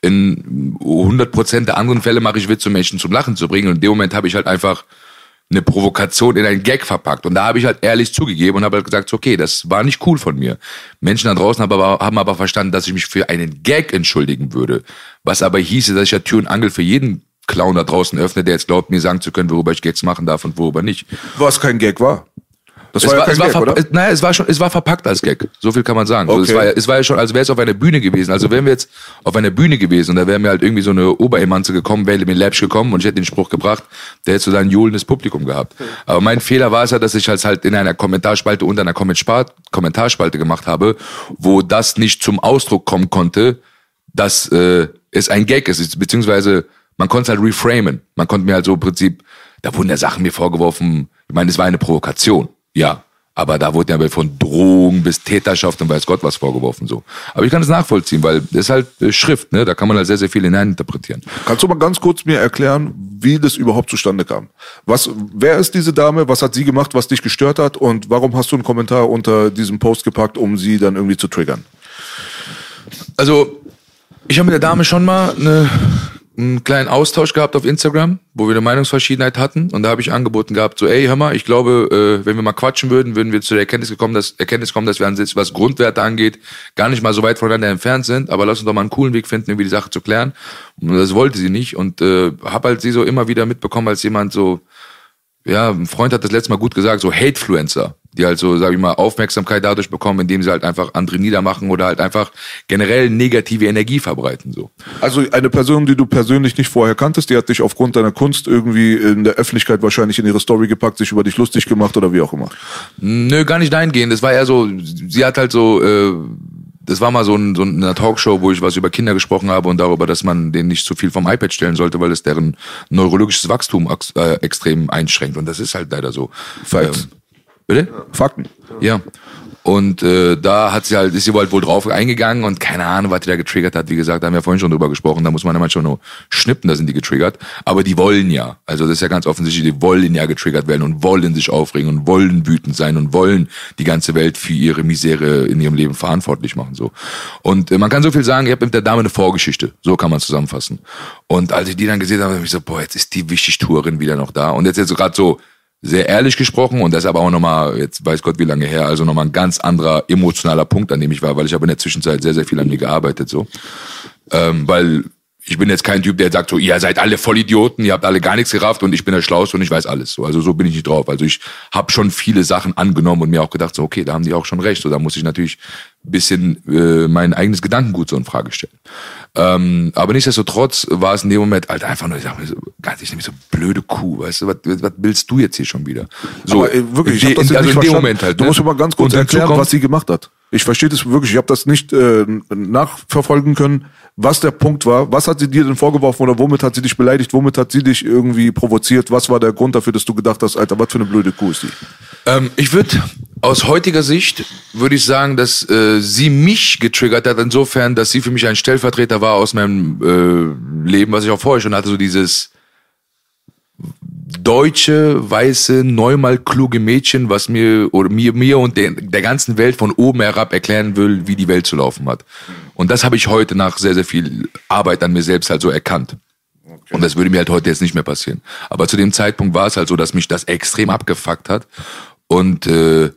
in 100% der anderen Fälle mache ich Witze, um Menschen zum Lachen zu bringen und in dem Moment habe ich halt einfach eine Provokation in einen Gag verpackt. Und da habe ich halt ehrlich zugegeben und habe halt gesagt, okay, das war nicht cool von mir. Menschen da draußen haben aber, haben aber verstanden, dass ich mich für einen Gag entschuldigen würde. Was aber hieße, dass ich ja Tür und Angel für jeden Clown da draußen öffne, der jetzt glaubt, mir sagen zu können, worüber ich Gags machen darf und worüber nicht. Was kein Gag war. Das Es war, war, ja es, kein war Gag, verpa- oder? es, naja, es war schon, es war verpackt als Gag. So viel kann man sagen. Also Okay. es, war, ja- es war ja schon, als wäre es auf einer Bühne gewesen. Also wären wir jetzt auf einer Bühne gewesen und da wäre mir halt irgendwie so eine Oberemanze gekommen, wäre mir Läppsch gekommen und ich hätte den Spruch gebracht, der hätte so dann johlendes Publikum gehabt. Aber mein Fehler war es ja, dass ich halt halt in einer Kommentarspalte unter einer Kommentar- Kommentarspalte gemacht habe, wo das nicht zum Ausdruck kommen konnte, dass äh, es ein Gag ist, beziehungsweise man konnte es halt reframen. Man konnte mir halt so im Prinzip, da wurden ja Sachen mir vorgeworfen, ich meine, es war eine Provokation, ja. Aber da wurde ja von Drohung bis Täterschaft und weiß Gott was vorgeworfen so. Aber ich kann es nachvollziehen, weil das ist halt äh, Schrift, ne? Da kann man halt sehr, sehr viel hineininterpretieren. Kannst du mal ganz kurz mir erklären, wie das überhaupt zustande kam? Was, wer ist diese Dame? Was hat sie gemacht, was dich gestört hat? Und warum hast du einen Kommentar unter diesem Post gepackt, um sie dann irgendwie zu triggern? Also, ich habe mit der Dame schon mal eine, einen kleinen Austausch gehabt auf Instagram, wo wir eine Meinungsverschiedenheit hatten. Und da habe ich angeboten gehabt, so, ey, hör mal, ich glaube, äh, wenn wir mal quatschen würden, würden wir zu der Erkenntnis, gekommen, dass, Erkenntnis kommen, dass wir an sich, was Grundwerte angeht, gar nicht mal so weit voneinander entfernt sind. Aber lass uns doch mal einen coolen Weg finden, irgendwie die Sache zu klären. Und das wollte sie nicht. Und äh, habe halt sie so immer wieder mitbekommen, als jemand so, ja, ein Freund hat das letzte Mal gut gesagt, so Hatefluencer, die halt so, sag ich mal, Aufmerksamkeit dadurch bekommen, indem sie halt einfach andere niedermachen oder halt einfach generell negative Energie verbreiten, so. Also eine Person, die du persönlich nicht vorher kanntest, die hat dich aufgrund deiner Kunst irgendwie in der Öffentlichkeit wahrscheinlich in ihre Story gepackt, sich über dich lustig gemacht oder wie auch immer. Nö, gar nicht dahingehend. Das war eher so, sie hat halt so, äh, das war mal so, ein, so eine Talkshow, wo ich was über Kinder gesprochen habe und darüber, dass man denen nicht zu viel vom iPad stellen sollte, weil es deren neurologisches Wachstum äh, extrem einschränkt. Und das ist halt leider so. Facts. Ähm, Bitte? Fakten. Ja. Und äh, da hat sie halt, ist sie halt wohl drauf eingegangen und keine Ahnung, was die da getriggert hat. Wie gesagt, da haben wir vorhin schon drüber gesprochen, da muss man ja manchmal nur schnippen, da sind die getriggert. Aber die wollen ja. Also das ist ja ganz offensichtlich, die wollen ja getriggert werden und wollen sich aufregen und wollen wütend sein und wollen die ganze Welt für ihre Misere in ihrem Leben verantwortlich machen. so. Und äh, man kann so viel sagen, ich habe mit der Dame eine Vorgeschichte. So kann man zusammenfassen. Und als ich die dann gesehen habe, habe ich so, boah, jetzt ist die Wichtigtourin wieder noch da. Und jetzt jetzt so gerade so sehr ehrlich gesprochen und das aber auch nochmal, jetzt weiß Gott wie lange her, also nochmal ein ganz anderer emotionaler Punkt, an dem ich war, weil ich habe in der Zwischenzeit sehr, sehr viel an mir gearbeitet, so. Ähm, weil ich bin jetzt kein Typ, der sagt so, ihr seid alle Vollidioten, ihr habt alle gar nichts gerafft und ich bin der Schlauste und ich weiß alles. So, also so bin ich nicht drauf. Also ich habe schon viele Sachen angenommen und mir auch gedacht, so okay, da haben die auch schon recht. So, da muss ich natürlich bisschen äh, mein eigenes Gedankengut so in Frage stellen. Ähm, aber nichtsdestotrotz war es in dem Moment halt einfach nur, ich sag mir so, ganz ich so blöde Kuh, weißt du, was, was willst du jetzt hier schon wieder? So, Aber, ey, wirklich, ich in, hab das in, also in dem verstanden. Moment halt. Du ne? musst mir mal ganz kurz erklären, was sie gemacht hat. Ich verstehe das wirklich. Ich habe das nicht äh, nachverfolgen können, was der Punkt war. Was hat sie dir denn vorgeworfen oder womit hat sie dich beleidigt? Womit hat sie dich irgendwie provoziert? Was war der Grund dafür, dass du gedacht hast, Alter, was für eine blöde Kuh ist die? Ähm, ich würde aus heutiger Sicht würde ich sagen, dass äh, sie mich getriggert hat insofern, dass sie für mich ein Stellvertreter war aus meinem äh, Leben, was ich auch vorher schon hatte, so dieses deutsche, weiße, neunmal kluge Mädchen, was mir oder mir, mir und der, der ganzen Welt von oben herab erklären will, wie die Welt zu laufen hat. Und das habe ich heute nach sehr, sehr viel Arbeit an mir selbst halt so erkannt. Und das würde mir halt heute jetzt nicht mehr passieren. Aber zu dem Zeitpunkt war es halt so, dass mich das extrem abgefuckt hat. Und äh,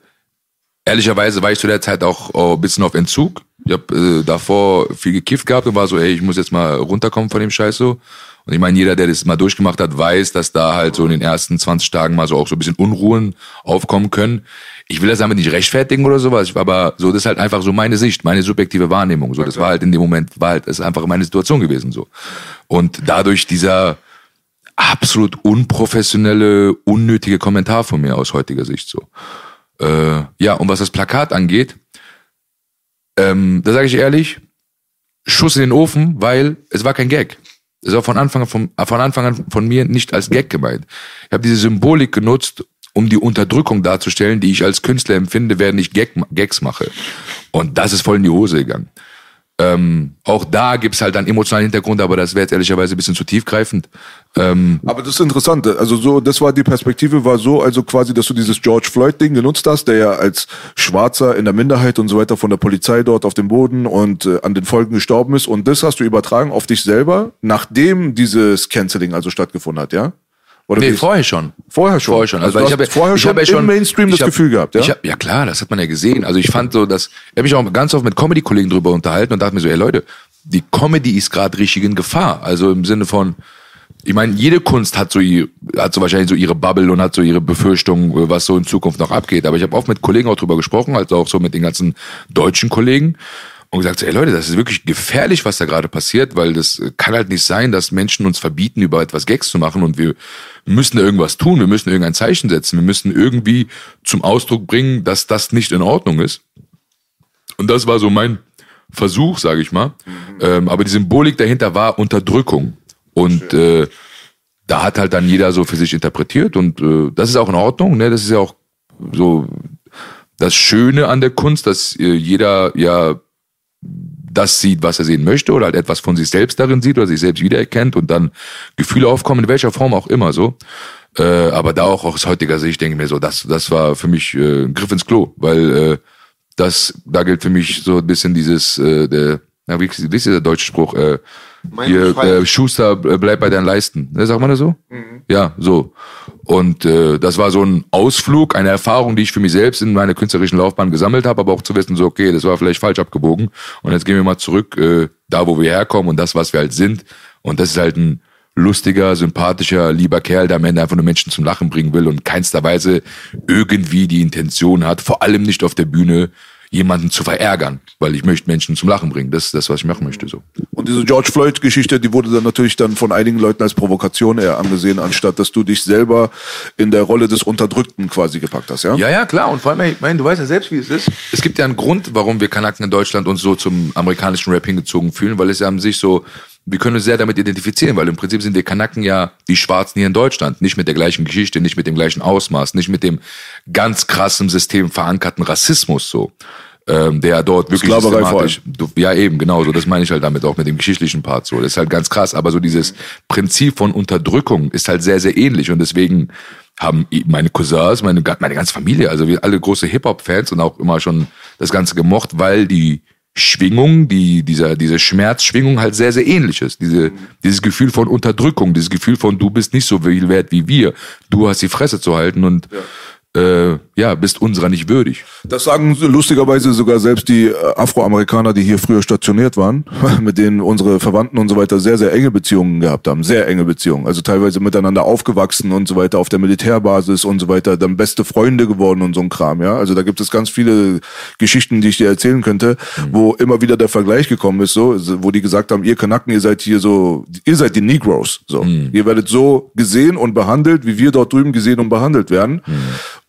ehrlicherweise war ich zu der Zeit auch oh, ein bisschen auf Entzug. Ich habe äh, davor viel gekifft gehabt und war so, ey, ich muss jetzt mal runterkommen von dem Scheiß so. Und ich meine, jeder, der das mal durchgemacht hat, weiß, dass da halt so in den ersten 20 Tagen mal so auch so ein bisschen Unruhen aufkommen können. Ich will das damit nicht rechtfertigen oder sowas, aber so, das ist halt einfach so meine Sicht, meine subjektive Wahrnehmung. So, das war halt in dem Moment, war halt, das ist einfach meine Situation gewesen so. Und dadurch dieser absolut unprofessionelle, unnötige Kommentar von mir aus heutiger Sicht so. Äh, ja, und was das Plakat angeht, ähm, da sage ich ehrlich, Schuss in den Ofen, weil es war kein Gag. Es war von Anfang, an von, von Anfang an von mir nicht als Gag gemeint. Ich habe diese Symbolik genutzt, um die Unterdrückung darzustellen, die ich als Künstler empfinde, während ich Gag, Gags mache. Und das ist voll in die Hose gegangen. Ähm, auch da gibt's halt einen emotionalen Hintergrund, aber das wäre jetzt ehrlicherweise ein bisschen zu tiefgreifend. Ähm, Aber das ist interessant. Also so, das war die Perspektive, war so, also quasi, dass du dieses George Floyd-Ding genutzt hast, der ja als Schwarzer in der Minderheit und so weiter von der Polizei dort auf dem Boden und äh, an den Folgen gestorben ist. Und das hast du übertragen auf dich selber, nachdem dieses Canceling also stattgefunden hat, ja? Oder nee, vorher schon. Vorher schon. Vorher schon. Also Also, ich habe vorher ich schon ja im Mainstream das hab- Gefühl gehabt, ja? Hab, ja klar, das hat man ja gesehen. Also ich fand so, dass ich habe mich auch ganz oft mit Comedy-Kollegen drüber unterhalten und dachte mir so, ey Leute, die Comedy ist gerade richtig in Gefahr. Also im Sinne von, ich meine, jede Kunst hat so, hat so wahrscheinlich so ihre Bubble und hat so ihre Befürchtungen, was so in Zukunft noch abgeht. Aber ich habe oft mit Kollegen auch drüber gesprochen, also auch so mit den ganzen deutschen Kollegen und gesagt, ey Leute, das ist wirklich gefährlich, was da gerade passiert, weil das kann halt nicht sein, dass Menschen uns verbieten, über etwas Gags zu machen und wir müssen irgendwas tun, wir müssen irgendein Zeichen setzen, wir müssen irgendwie zum Ausdruck bringen, dass das nicht in Ordnung ist. Und das war so mein Versuch, sage ich mal. Ähm, aber die Symbolik dahinter war Unterdrückung. Und äh, da hat halt dann jeder so für sich interpretiert und äh, das ist auch in Ordnung. Ne? Das ist ja auch so das Schöne an der Kunst, dass äh, jeder ja das sieht, was er sehen möchte oder halt etwas von sich selbst darin sieht oder sich selbst wiedererkennt und dann Gefühle aufkommen, in welcher Form auch immer so. Äh, aber da auch aus heutiger Sicht denke ich mir so, das, das war für mich äh, ein Griff ins Klo, weil äh, das, da gilt für mich so ein bisschen dieses, äh, der, na, wie, wie ist der deutsche Spruch? Äh, hier, äh, Schuster, äh, bleib bei deinen Leisten. Ne, sagt man das so? Ja, so. Und äh, das war so ein Ausflug, eine Erfahrung, die ich für mich selbst in meiner künstlerischen Laufbahn gesammelt habe, aber auch zu wissen, so, okay, das war vielleicht falsch abgebogen. Und jetzt gehen wir mal zurück, äh, da wo wir herkommen und das, was wir halt sind. Und das ist halt ein lustiger, sympathischer, lieber Kerl, der am Ende einfach nur Menschen zum Lachen bringen will und keinster Weise irgendwie die Intention hat, vor allem nicht auf der Bühne, jemanden zu verärgern, weil ich möchte Menschen zum Lachen bringen. Das ist das, was ich machen möchte. So. Und diese George Floyd-Geschichte, die wurde dann natürlich dann von einigen Leuten als Provokation eher angesehen, anstatt dass du dich selber in der Rolle des Unterdrückten quasi gepackt hast, ja? Ja, ja, klar. Und vor allem, ich meine, du weißt ja selbst, wie es ist. Es gibt ja einen Grund, warum wir Kanaken in Deutschland uns so zum amerikanischen Rap hingezogen fühlen, weil es ja an sich so Wir können uns sehr damit identifizieren, weil im Prinzip sind wir Kanaken ja die Schwarzen hier in Deutschland. Nicht mit der gleichen Geschichte, nicht mit dem gleichen Ausmaß, nicht mit dem ganz krassen System verankerten Rassismus so. Ähm, der dort wirklich Sklaverei systematisch, ja eben, genau so, das meine ich halt damit auch mit dem geschichtlichen Part so. Das ist halt ganz krass, aber so dieses Prinzip von Unterdrückung ist halt sehr, sehr ähnlich und deswegen haben meine Cousins, meine, meine ganze Familie, also wir alle große Hip-Hop-Fans und auch immer schon das Ganze gemocht, weil die Schwingung, die, dieser, diese Schmerzschwingung halt sehr, sehr ähnlich ist. Diese, dieses Gefühl von Unterdrückung, dieses Gefühl von du bist nicht so viel wert wie wir, du hast die Fresse zu halten und äh, ja, bist unserer nicht würdig. Das sagen lustigerweise sogar selbst die äh, Afroamerikaner, die hier früher stationiert waren, mit denen unsere Verwandten und so weiter sehr, sehr enge Beziehungen gehabt haben. Sehr enge Beziehungen. Also teilweise miteinander aufgewachsen und so weiter, auf der Militärbasis und so weiter, dann beste Freunde geworden und so ein Kram, ja. Also da gibt es ganz viele Geschichten, die ich dir erzählen könnte, wo immer wieder der Vergleich gekommen ist, so, wo die gesagt haben, ihr Kanaken, ihr seid hier so, ihr seid die Negroes, so. Ihr werdet so gesehen und behandelt, wie wir dort drüben gesehen und behandelt werden.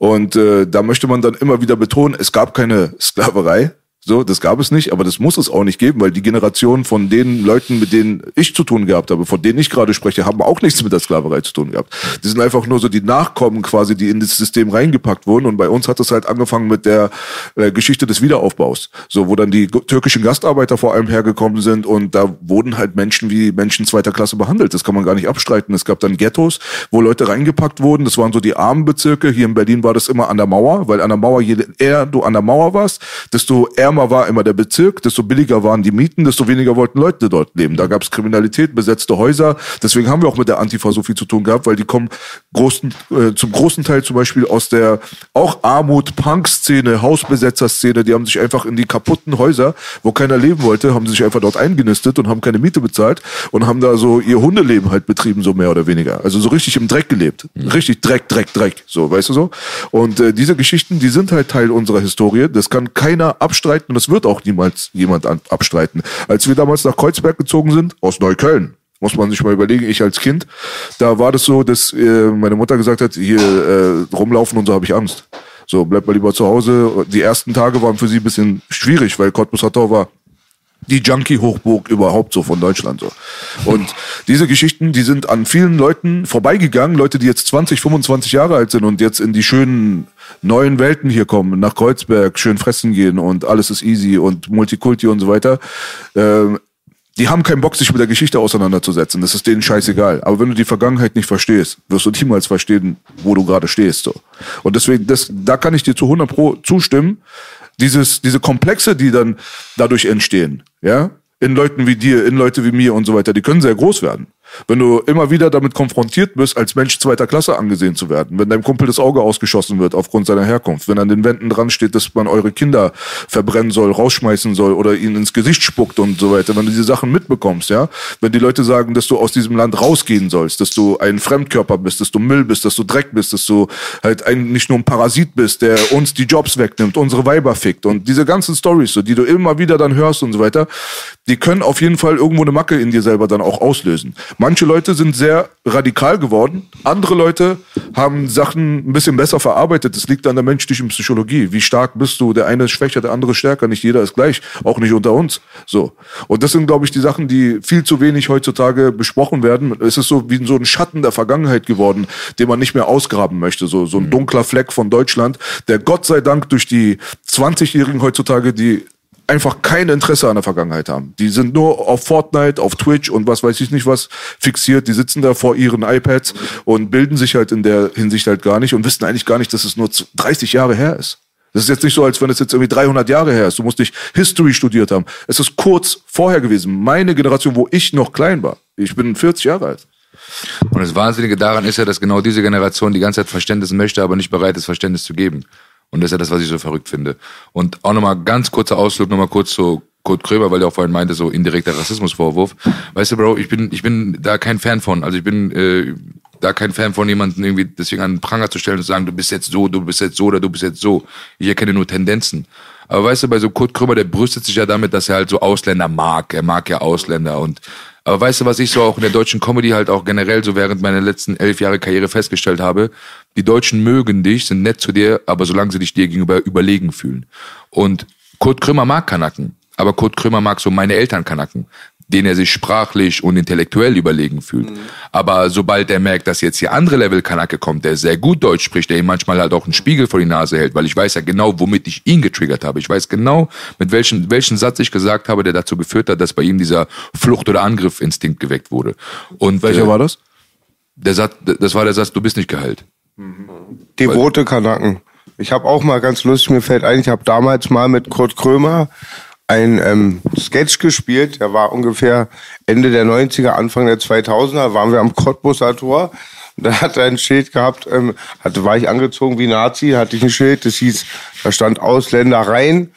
Und äh, da möchte man dann immer wieder betonen, es gab keine Sklaverei. So, das gab es nicht, aber das muss es auch nicht geben, weil die Generation von den Leuten, mit denen ich zu tun gehabt habe, von denen ich gerade spreche, haben auch nichts mit der Sklaverei zu tun gehabt. Die sind einfach nur so die Nachkommen quasi, die in das System reingepackt wurden. Und bei uns hat es halt angefangen mit der äh, Geschichte des Wiederaufbaus. So, wo dann die türkischen Gastarbeiter vor allem hergekommen sind und da wurden halt Menschen wie Menschen zweiter Klasse behandelt. Das kann man gar nicht abstreiten. Es gab dann Ghettos, wo Leute reingepackt wurden. Das waren so die armen Bezirke. Hier in Berlin war das immer an der Mauer, weil an der Mauer, je eher du an der Mauer warst, desto ärmer war immer der Bezirk, desto billiger waren die Mieten, desto weniger wollten Leute dort leben. Da gab es Kriminalität, besetzte Häuser. Deswegen haben wir auch mit der Antifa so viel zu tun gehabt, weil die kommen großen, äh, zum großen Teil zum Beispiel aus der auch Armut, Punk-Szene, Hausbesetzer-Szene. Die haben sich einfach in die kaputten Häuser, wo keiner leben wollte, haben sich einfach dort eingenistet und haben keine Miete bezahlt und haben da so ihr Hundeleben halt betrieben, so mehr oder weniger. Also so richtig im Dreck gelebt. Richtig Dreck, Dreck, Dreck. So, weißt du so? Und äh, diese Geschichten, die sind halt Teil unserer Historie. Das kann keiner abstreiten und das wird auch niemals jemand an, abstreiten. Als wir damals nach Kreuzberg gezogen sind, aus Neukölln, muss man sich mal überlegen, ich als Kind, da war das so, dass äh, meine Mutter gesagt hat, hier äh, rumlaufen und so habe ich Angst. So, bleib mal lieber zu Hause. Die ersten Tage waren für sie ein bisschen schwierig, weil Cottbus-Hattau war die Junkie-Hochburg überhaupt so von Deutschland so. Und diese Geschichten, die sind an vielen Leuten vorbeigegangen, Leute, die jetzt 20, 25 Jahre alt sind und jetzt in die schönen neuen Welten hier kommen, nach Kreuzberg, schön fressen gehen und alles ist easy und Multikulti und so weiter. Ähm, die haben keinen Bock, sich mit der Geschichte auseinanderzusetzen. Das ist denen scheißegal. Aber wenn du die Vergangenheit nicht verstehst, wirst du niemals verstehen, wo du gerade stehst. So. Und deswegen, das, da kann ich dir zu 100 Pro zustimmen. Dieses, diese Komplexe, die dann dadurch entstehen, ja, in Leuten wie dir, in Leute wie mir und so weiter, die können sehr groß werden. Wenn du immer wieder damit konfrontiert bist, als Mensch zweiter Klasse angesehen zu werden, wenn deinem Kumpel das Auge ausgeschossen wird aufgrund seiner Herkunft, wenn an den Wänden dran steht, dass man eure Kinder verbrennen soll, rausschmeißen soll oder ihnen ins Gesicht spuckt und so weiter, wenn du diese Sachen mitbekommst, ja, wenn die Leute sagen, dass du aus diesem Land rausgehen sollst, dass du ein Fremdkörper bist, dass du Müll bist, dass du Dreck bist, dass du halt ein, nicht nur ein Parasit bist, der uns die Jobs wegnimmt, unsere Weiber fickt und diese ganzen Stories, so, die du immer wieder dann hörst und so weiter, die können auf jeden Fall irgendwo eine Macke in dir selber dann auch auslösen. Manche Leute sind sehr radikal geworden, andere Leute haben Sachen ein bisschen besser verarbeitet. Das liegt an der menschlichen Psychologie. Wie stark bist du? Der eine ist schwächer, der andere ist stärker. Nicht jeder ist gleich, auch nicht unter uns. So. Und das sind, glaube ich, die Sachen, die viel zu wenig heutzutage besprochen werden. Es ist so wie so ein Schatten der Vergangenheit geworden, den man nicht mehr ausgraben möchte. So, so ein dunkler Fleck von Deutschland, der Gott sei Dank durch die 20-Jährigen heutzutage, die einfach kein Interesse an der Vergangenheit haben. Die sind nur auf Fortnite, auf Twitch und was weiß ich nicht was fixiert. Die sitzen da vor ihren iPads und bilden sich halt in der Hinsicht halt gar nicht und wissen eigentlich gar nicht, dass es nur 30 Jahre her ist. Das ist jetzt nicht so, als wenn es jetzt irgendwie 300 Jahre her ist. Du musst nicht History studiert haben. Es ist kurz vorher gewesen. Meine Generation, wo ich noch klein war. Ich bin 40 Jahre alt. Und das Wahnsinnige daran ist ja, dass genau diese Generation die ganze Zeit Verständnis möchte, aber nicht bereit ist, Verständnis zu geben. Und das ist ja das, was ich so verrückt finde. Und auch nochmal ganz kurzer Ausflug, nochmal kurz zu Kurt Krömer, weil der auch vorhin meinte, so indirekter Rassismusvorwurf. Weißt du, Bro, ich bin, ich bin da kein Fan von. Also ich bin äh, da kein Fan von jemanden irgendwie deswegen an den Pranger zu stellen und zu sagen, du bist jetzt so, du bist jetzt so oder du bist jetzt so. Ich erkenne nur Tendenzen. Aber weißt du, bei so Kurt Krömer, der brüstet sich ja damit, dass er halt so Ausländer mag. Er mag ja Ausländer und aber weißt du, was ich so auch in der deutschen Comedy halt auch generell so während meiner letzten elf Jahre Karriere festgestellt habe? Die Deutschen mögen dich, sind nett zu dir, aber solange sie dich dir gegenüber überlegen fühlen. Und Kurt Krömer mag Kanaken, aber Kurt Krömer mag so meine Eltern Kanaken. Den er sich sprachlich und intellektuell überlegen fühlt. Aber sobald er merkt, dass jetzt hier andere Level Kanake kommt, der sehr gut Deutsch spricht, der ihm manchmal halt auch einen Spiegel vor die Nase hält, weil ich weiß ja genau, womit ich ihn getriggert habe. Ich weiß genau, mit welchem welchen Satz ich gesagt habe, der dazu geführt hat, dass bei ihm dieser Flucht- oder Angriff-Instinkt geweckt wurde. Und Welcher äh, war das? Der Satz, das war der Satz, du bist nicht geheilt. Devote Kanaken. Ich habe auch mal ganz lustig, mir fällt ein, ich habe damals mal mit Kurt Krömer ein ähm, Sketch gespielt. Der war ungefähr Ende der 90er, Anfang der 2000er, waren wir am Cottbusser Tor. Da hat er ein Schild gehabt, ähm, hatte, war ich angezogen wie Nazi, hatte ich ein Schild, das hieß, da stand Ausländer rein.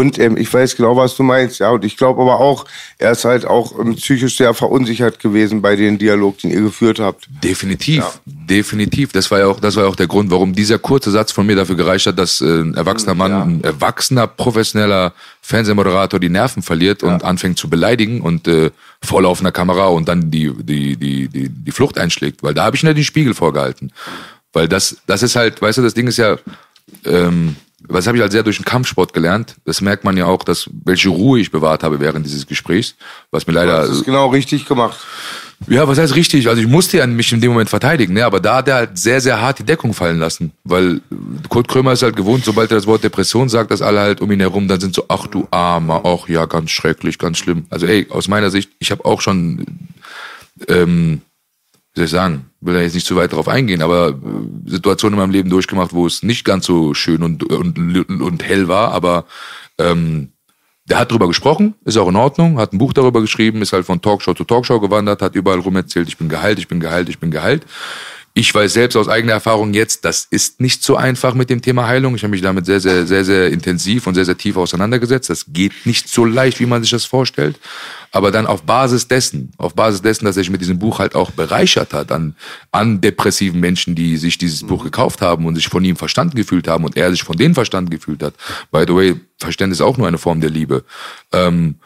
Und ähm, ich weiß genau, was du meinst, ja. Und ich glaube aber auch, er ist halt auch ähm, psychisch sehr verunsichert gewesen bei dem Dialog, den ihr geführt habt. Definitiv, definitiv. Das war ja auch, das war ja auch der Grund, warum dieser kurze Satz von mir dafür gereicht hat, dass äh, ein erwachsener Mann, ein erwachsener, professioneller Fernsehmoderator die Nerven verliert und anfängt zu beleidigen und äh, vor laufender Kamera und dann die, die, die, die, die Flucht einschlägt. Weil da habe ich mir den Spiegel vorgehalten. Weil das, das ist halt, weißt du, das Ding ist ja, ähm, was habe ich halt sehr durch den Kampfsport gelernt. Das merkt man ja auch, dass welche Ruhe ich bewahrt habe während dieses Gesprächs, was mir leider Das ist genau richtig gemacht. ja, was heißt richtig? Also ich musste ja mich in dem Moment verteidigen, ne? aber da hat er halt sehr, sehr hart die Deckung fallen lassen. Weil Kurt Krömer ist halt gewohnt, sobald er das Wort Depression sagt, dass alle halt um ihn herum dann sind so, ach du Armer, ach ja, ganz schrecklich, ganz schlimm. Also ey, aus meiner Sicht, ich habe auch schon, ähm, wie soll ich sagen, will da jetzt nicht zu weit drauf eingehen, aber äh, Situationen in meinem Leben durchgemacht, wo es nicht ganz so schön und, und, und hell war, aber ähm, der hat drüber gesprochen, ist auch in Ordnung, hat ein Buch darüber geschrieben, ist halt von Talkshow zu Talkshow gewandert, hat überall rum erzählt, ich bin geheilt, ich bin geheilt, ich bin geheilt. Ich weiß selbst aus eigener Erfahrung jetzt, das ist nicht so einfach mit dem Thema Heilung. Ich habe mich damit sehr, sehr, sehr, sehr intensiv und sehr, sehr tief auseinandergesetzt. Das geht nicht so leicht, wie man sich das vorstellt. Aber dann auf Basis dessen, auf Basis dessen, dass er sich mit diesem Buch halt auch bereichert hat an, an depressiven Menschen, die sich dieses Buch gekauft haben und sich von ihm verstanden gefühlt haben und er sich von denen verstanden gefühlt hat. By the way, Verständnis ist auch nur eine Form der Liebe. Ähm,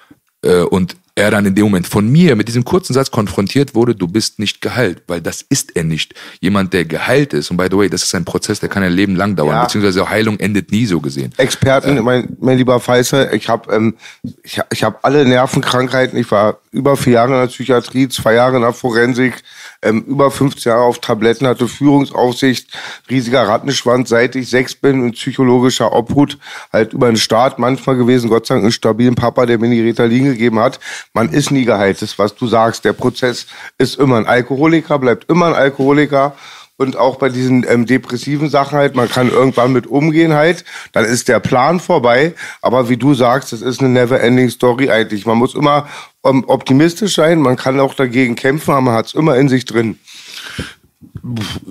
äh, und er dann in dem Moment von mir mit diesem kurzen Satz konfrontiert wurde, du bist nicht geheilt, weil das ist er nicht. Jemand, der geheilt ist, und by the way, das ist ein Prozess, der kann ein Leben lang dauern, Ja. beziehungsweise Heilung endet nie so gesehen. Experten, mein, mein lieber Faisal, ich habe ähm, ich, ich hab alle Nervenkrankheiten. Ich war über vier Jahre in der Psychiatrie, zwei Jahre in der Forensik, ähm, über 15 Jahre auf Tabletten, hatte Führungsaufsicht, riesiger Rattenschwanz, seit ich sechs bin in psychologischer Obhut, halt über den Staat manchmal gewesen, Gott sei Dank einen stabilen Papa, der mir die Ritalin gegeben hat. Man ist nie geheilt, das ist, was du sagst. Der Prozess ist immer ein Alkoholiker, bleibt immer ein Alkoholiker. Und auch bei diesen ähm, depressiven Sachen halt, man kann irgendwann mit umgehen halt, dann ist der Plan vorbei. Aber wie du sagst, das ist eine never-ending Story eigentlich. Man muss immer optimistisch sein, man kann auch dagegen kämpfen, aber man hat es immer in sich drin.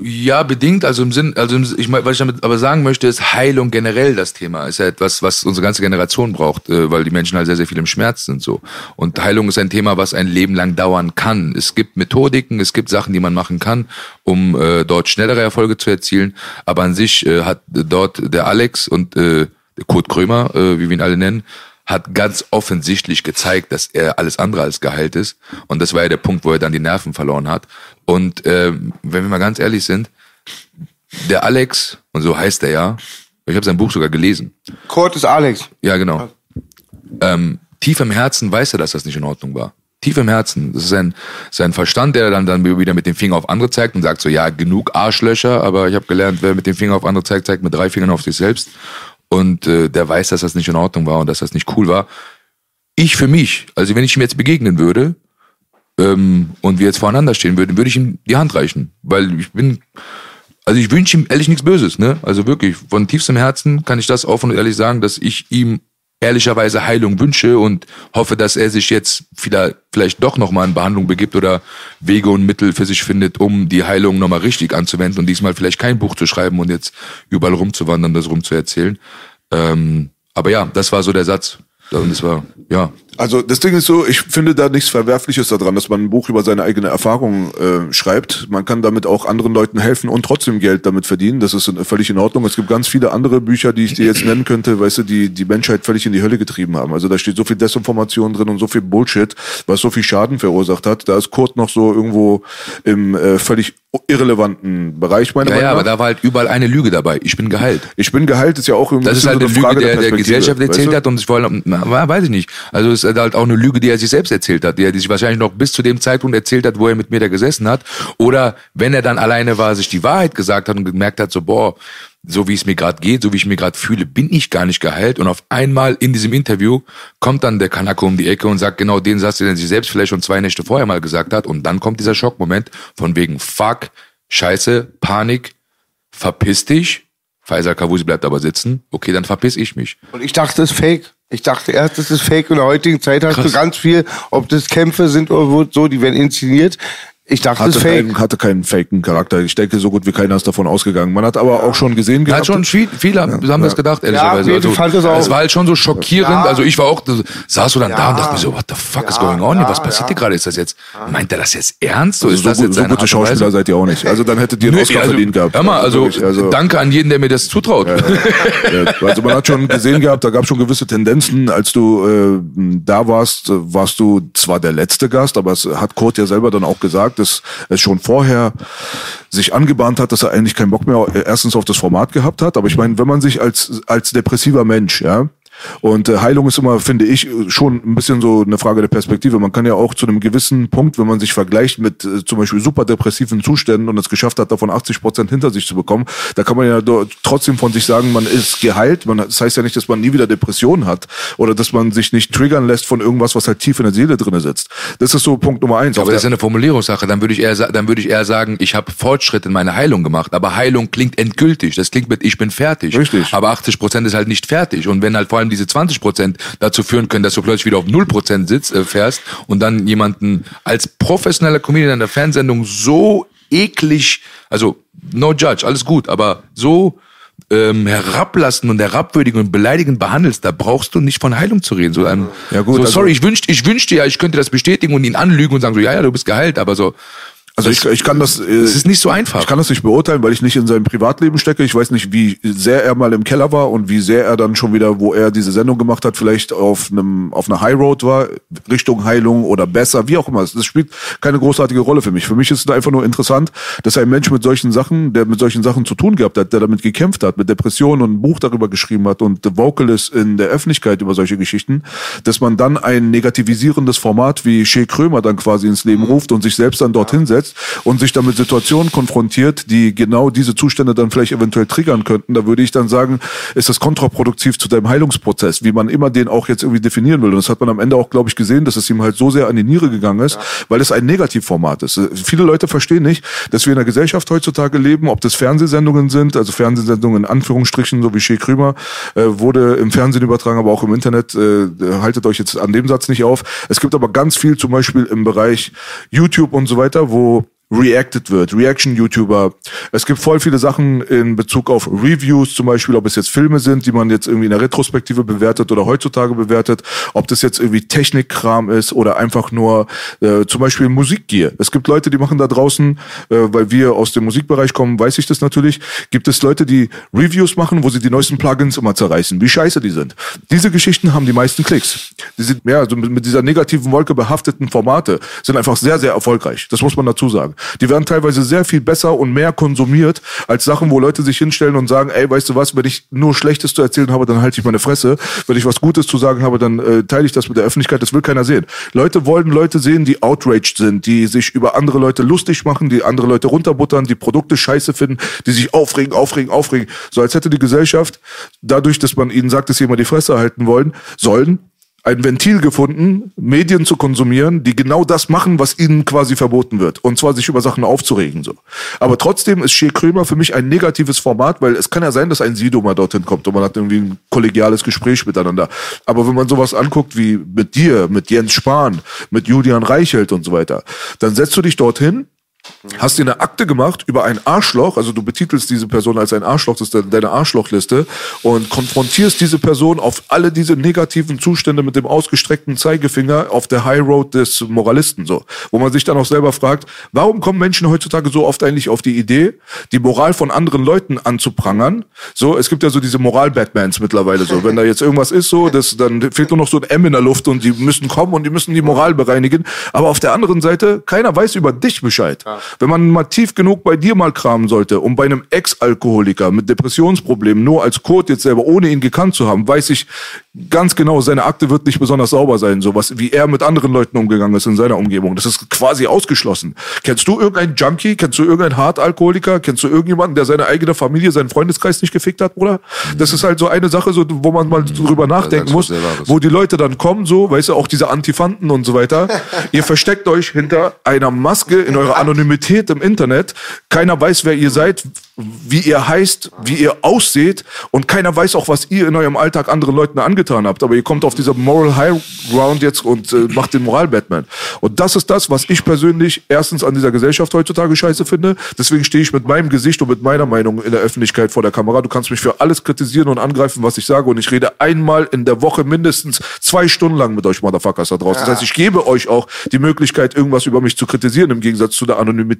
Ja, bedingt, also im Sinn, also im, ich, was ich damit aber sagen möchte, ist Heilung generell das Thema. Ist ja etwas, was unsere ganze Generation braucht, äh, weil die Menschen halt sehr, sehr viel im Schmerz sind so. Und Heilung ist ein Thema, was ein Leben lang dauern kann. Es gibt Methodiken, es gibt Sachen, die man machen kann, um äh, dort schnellere Erfolge zu erzielen. Aber an sich äh, hat dort der Alex und äh, Kurt Krömer, äh, wie wir ihn alle nennen, hat ganz offensichtlich gezeigt, dass er alles andere als geheilt ist. Und das war ja der Punkt, wo er dann die Nerven verloren hat. Und ähm, wenn wir mal ganz ehrlich sind, der Alex, und so heißt er ja, ich habe sein Buch sogar gelesen. Kurt ist Alex. Ja, genau. Ähm, tief im Herzen weiß er, dass das nicht in Ordnung war. Tief im Herzen. Das ist sein, sein Verstand, der dann, dann wieder mit dem Finger auf andere zeigt und sagt so, ja, genug Arschlöcher, aber ich habe gelernt, wer mit dem Finger auf andere zeigt, zeigt mit drei Fingern auf sich selbst. Und äh, der weiß, dass das nicht in Ordnung war und dass das nicht cool war. Ich für mich, also wenn ich ihm jetzt begegnen würde ähm, und wir jetzt voreinander stehen würden, würde ich ihm die Hand reichen. Weil ich bin, also ich wünsche ihm ehrlich nichts Böses, ne? Also wirklich, von tiefstem Herzen kann ich das offen und ehrlich sagen, dass ich ihm ehrlicherweise Heilung wünsche und hoffe, dass er sich jetzt vielleicht, doch nochmal in Behandlung begibt oder Wege und Mittel für sich findet, um die Heilung nochmal richtig anzuwenden und diesmal vielleicht kein Buch zu schreiben und jetzt überall rumzuwandern, das rumzuerzählen. Ähm, aber ja, das war so der Satz. Und das war, ja, Also das Ding ist so, ich finde da nichts Verwerfliches daran, dass man ein Buch über seine eigene Erfahrung äh, schreibt. Man kann damit auch anderen Leuten helfen und trotzdem Geld damit verdienen. Das ist völlig in Ordnung. Es gibt ganz viele andere Bücher, die ich dir jetzt nennen könnte, weißt du, die die Menschheit völlig in die Hölle getrieben haben. Also da steht so viel Desinformation drin und so viel Bullshit, was so viel Schaden verursacht hat. Da ist Kurt noch so irgendwo im äh, völlig irrelevanten Bereich, meiner ja, Meinung ja, nach. aber da war halt überall eine Lüge dabei. Ich bin geheilt. ich bin geheilt, ist ja auch irgendwie Das ist so halt eine Lüge, Frage der, der Perspektive, Gesellschaft weißt erzählt du? hat und ich wollte, weiß ich nicht. Also es ist halt auch eine Lüge, die er sich selbst erzählt hat, die er sich wahrscheinlich noch bis zu dem Zeitpunkt erzählt hat, wo er mit mir da gesessen hat. Oder wenn er dann alleine war, sich die Wahrheit gesagt hat und gemerkt hat, so boah, so wie es mir gerade geht, so wie ich mir gerade fühle, bin ich gar nicht geheilt. Und auf einmal in diesem Interview kommt dann der Kanake um die Ecke und sagt genau den Satz, den er sich selbst vielleicht schon zwei Nächte vorher mal gesagt hat. Und dann kommt dieser Schockmoment von wegen Fuck, Scheiße, Panik, verpiss dich. Faisal Kavusi bleibt aber sitzen. Okay, dann verpiss ich mich. Und ich dachte, das ist fake. Ich dachte erst, das ist fake. In der heutigen Zeit hast Krass. du ganz viel, ob das Kämpfe sind oder so, die werden inszeniert. Ich dachte, Hatte, keinen, hatte keinen faken Charakter. Ich denke, so gut wie keiner ist davon ausgegangen. Man hat aber auch schon gesehen Da hat gehabt. schon viel, viele haben, haben das gedacht, ehrlicherweise. nee, ich fand das auch- es war halt schon so schockierend. Ja. Also ich war auch, saß so dann da und Ja. dachte mir so, what the fuck is Ja, going on ja, Was passiert ja. hier gerade? Ist das jetzt, meint er das jetzt ernst? So Also ist so, das jetzt so gute? Schauspieler seid ihr auch nicht. Also dann hättet ihr einen Nö, Oscar also, verdient gehabt. Hör mal, also, also danke an jeden, der mir das zutraut. Ja, also man hat schon gesehen gehabt, da gab schon gewisse Tendenzen. Als du äh, da warst, warst du zwar der letzte Gast, aber es hat Kurt ja selber dann auch gesagt, dass es schon vorher sich angebahnt hat, dass er eigentlich keinen Bock mehr äh, erstens auf das Format gehabt hat. Aber ich meine, wenn man sich als als depressiver Mensch, ja, und äh, Heilung ist immer, finde ich, schon ein bisschen so eine Frage der Perspektive. Man kann ja auch zu einem gewissen Punkt, wenn man sich vergleicht mit äh, zum Beispiel super depressiven Zuständen und es geschafft hat, davon 80 Prozent hinter sich zu bekommen, da kann man ja trotzdem von sich sagen, man ist geheilt. Man, das heißt ja nicht, dass man nie wieder Depressionen hat oder dass man sich nicht triggern lässt von irgendwas, was halt tief in der Seele drinne sitzt. Das ist so Punkt Nummer eins. Auf Aber das ist ja eine Formulierungssache. Dann würde ich eher, dann würde ich eher sagen, ich habe Fortschritt in meiner Heilung gemacht. Aber Heilung klingt endgültig. Das klingt mit, ich bin fertig. Richtig. Aber 80 Prozent ist halt nicht fertig. Und wenn halt vor allem diese 20 Prozent dazu führen können, dass du plötzlich wieder auf 0 Prozent sitzt, äh, fährst und dann jemanden als professioneller Comedian in der Fernsehsendung so eklig, also no judge, alles gut, aber so ähm, herablassen und herabwürdigen und beleidigend behandelst, da brauchst du nicht von Heilung zu reden. So, einem, Ja, gut, so also- sorry, ich wünschte, ich wünschte ja, ich könnte das bestätigen und ihn anlügen und sagen so, ja, ja, du bist geheilt, aber so, Also ich, ich kann das. Äh, es ist nicht so einfach. Ich kann das nicht beurteilen, weil ich nicht in seinem Privatleben stecke. Ich weiß nicht, wie sehr er mal im Keller war und wie sehr er dann schon wieder, wo er diese Sendung gemacht hat, vielleicht auf einem auf einer High Road war, Richtung Heilung oder besser, wie auch immer. Das spielt keine großartige Rolle für mich. Für mich ist es einfach nur interessant, dass ein Mensch mit solchen Sachen, der mit solchen Sachen zu tun gehabt hat, der damit gekämpft hat, mit Depressionen und ein Buch darüber geschrieben hat und Vocal ist in der Öffentlichkeit über solche Geschichten, dass man dann ein negativisierendes Format wie Shea Krömer dann quasi ins Leben ruft und sich selbst dann dorthin setzt und sich dann mit Situationen konfrontiert, die genau diese Zustände dann vielleicht eventuell triggern könnten, da würde ich dann sagen, ist das kontraproduktiv zu deinem Heilungsprozess, wie man immer den auch jetzt irgendwie definieren will. Und das hat man am Ende auch, glaube ich, gesehen, dass es ihm halt so sehr an die Niere gegangen ist, weil es ein Negativformat ist. Viele Leute verstehen nicht, dass wir in einer Gesellschaft heutzutage leben, ob das Fernsehsendungen sind, also Fernsehsendungen in Anführungsstrichen, so wie Shea Krümer, äh, wurde im Fernsehen übertragen, aber auch im Internet. Äh, haltet euch jetzt an dem Satz nicht auf. Es gibt aber ganz viel zum Beispiel im Bereich YouTube und so weiter, wo reacted wird, Reaction-YouTuber. Es gibt voll viele Sachen in Bezug auf Reviews, zum Beispiel, ob es jetzt Filme sind, die man jetzt irgendwie in der Retrospektive bewertet oder heutzutage bewertet, ob das jetzt irgendwie Technikkram ist oder einfach nur äh, zum Beispiel Musikgear. Es gibt Leute, die machen da draußen, äh, weil wir aus dem Musikbereich kommen, weiß ich das natürlich, gibt es Leute, die Reviews machen, wo sie die neuesten Plugins immer zerreißen, wie scheiße die sind. Diese Geschichten haben die meisten Klicks. Die sind, ja, also mit, mit dieser negativen Wolke behafteten Formate sind einfach sehr, sehr erfolgreich. Das muss man dazu sagen. Die werden teilweise sehr viel besser und mehr konsumiert als Sachen, wo Leute sich hinstellen und sagen, ey, weißt du was, wenn ich nur Schlechtes zu erzählen habe, dann halte ich meine Fresse. Wenn ich was Gutes zu sagen habe, dann äh, teile ich das mit der Öffentlichkeit. Das will keiner sehen. Leute wollen Leute sehen, die outraged sind, die sich über andere Leute lustig machen, die andere Leute runterbuttern, die Produkte scheiße finden, die sich aufregen, aufregen, aufregen. So als hätte die Gesellschaft, dadurch, dass man ihnen sagt, dass sie immer die Fresse halten wollen, sollen, ein Ventil gefunden, Medien zu konsumieren, die genau das machen, was ihnen quasi verboten wird. Und zwar sich über Sachen aufzuregen. so. Aber trotzdem ist Shea Krömer für mich ein negatives Format, weil es kann ja sein, dass ein Sido mal dorthin kommt und man hat irgendwie ein kollegiales Gespräch miteinander. Aber wenn man sowas anguckt wie mit dir, mit Jens Spahn, mit Julian Reichelt und so weiter, dann setzt du dich dorthin hast dir eine Akte gemacht über ein Arschloch, also du betitelst diese Person als ein Arschloch, das ist de- deine Arschlochliste und konfrontierst diese Person auf alle diese negativen Zustände mit dem ausgestreckten Zeigefinger auf der High Road des Moralisten so, wo man sich dann auch selber fragt, warum kommen Menschen heutzutage so oft eigentlich auf die Idee, die Moral von anderen Leuten anzuprangern? So, es gibt ja so diese Moral-Batmans mittlerweile so, wenn da jetzt irgendwas ist so, das dann fehlt nur noch so ein M in der Luft und die müssen kommen und die müssen die Moral bereinigen, aber auf der anderen Seite keiner weiß über dich Bescheid. Wenn man mal tief genug bei dir mal kramen sollte, um bei einem Ex-Alkoholiker mit Depressionsproblemen nur als Kurt jetzt selber, ohne ihn gekannt zu haben, weiß ich ganz genau, seine Akte wird nicht besonders sauber sein, sowas wie er mit anderen Leuten umgegangen ist in seiner Umgebung. Das ist quasi ausgeschlossen. Kennst du irgendeinen Junkie? Kennst du irgendeinen Hartalkoholiker? Kennst du irgendjemanden, der seine eigene Familie, seinen Freundeskreis nicht gefickt hat, Bruder? Das ist halt so eine Sache, so, wo man mal drüber nachdenken muss, wo die Leute dann kommen, so, weißt du, auch diese Antifanten und so weiter. ihr versteckt euch hinter einer Maske in eurer Anonymität im Internet. Keiner weiß, wer ihr seid, wie ihr heißt, wie ihr ausseht und keiner weiß auch, was ihr in eurem Alltag anderen Leuten angetan habt. Aber ihr kommt auf dieser Moral High Ground jetzt und äh, macht den Moral-Batman. Und das ist das, was ich persönlich erstens an dieser Gesellschaft heutzutage scheiße finde. Deswegen stehe ich mit meinem Gesicht und mit meiner Meinung in der Öffentlichkeit vor der Kamera. Du kannst mich für alles kritisieren und angreifen, was ich sage. Und ich rede einmal in der Woche mindestens zwei Stunden lang mit euch Motherfuckers da draußen. Das heißt, ich gebe euch auch die Möglichkeit, irgendwas über mich zu kritisieren, im Gegensatz zu der Anonymität,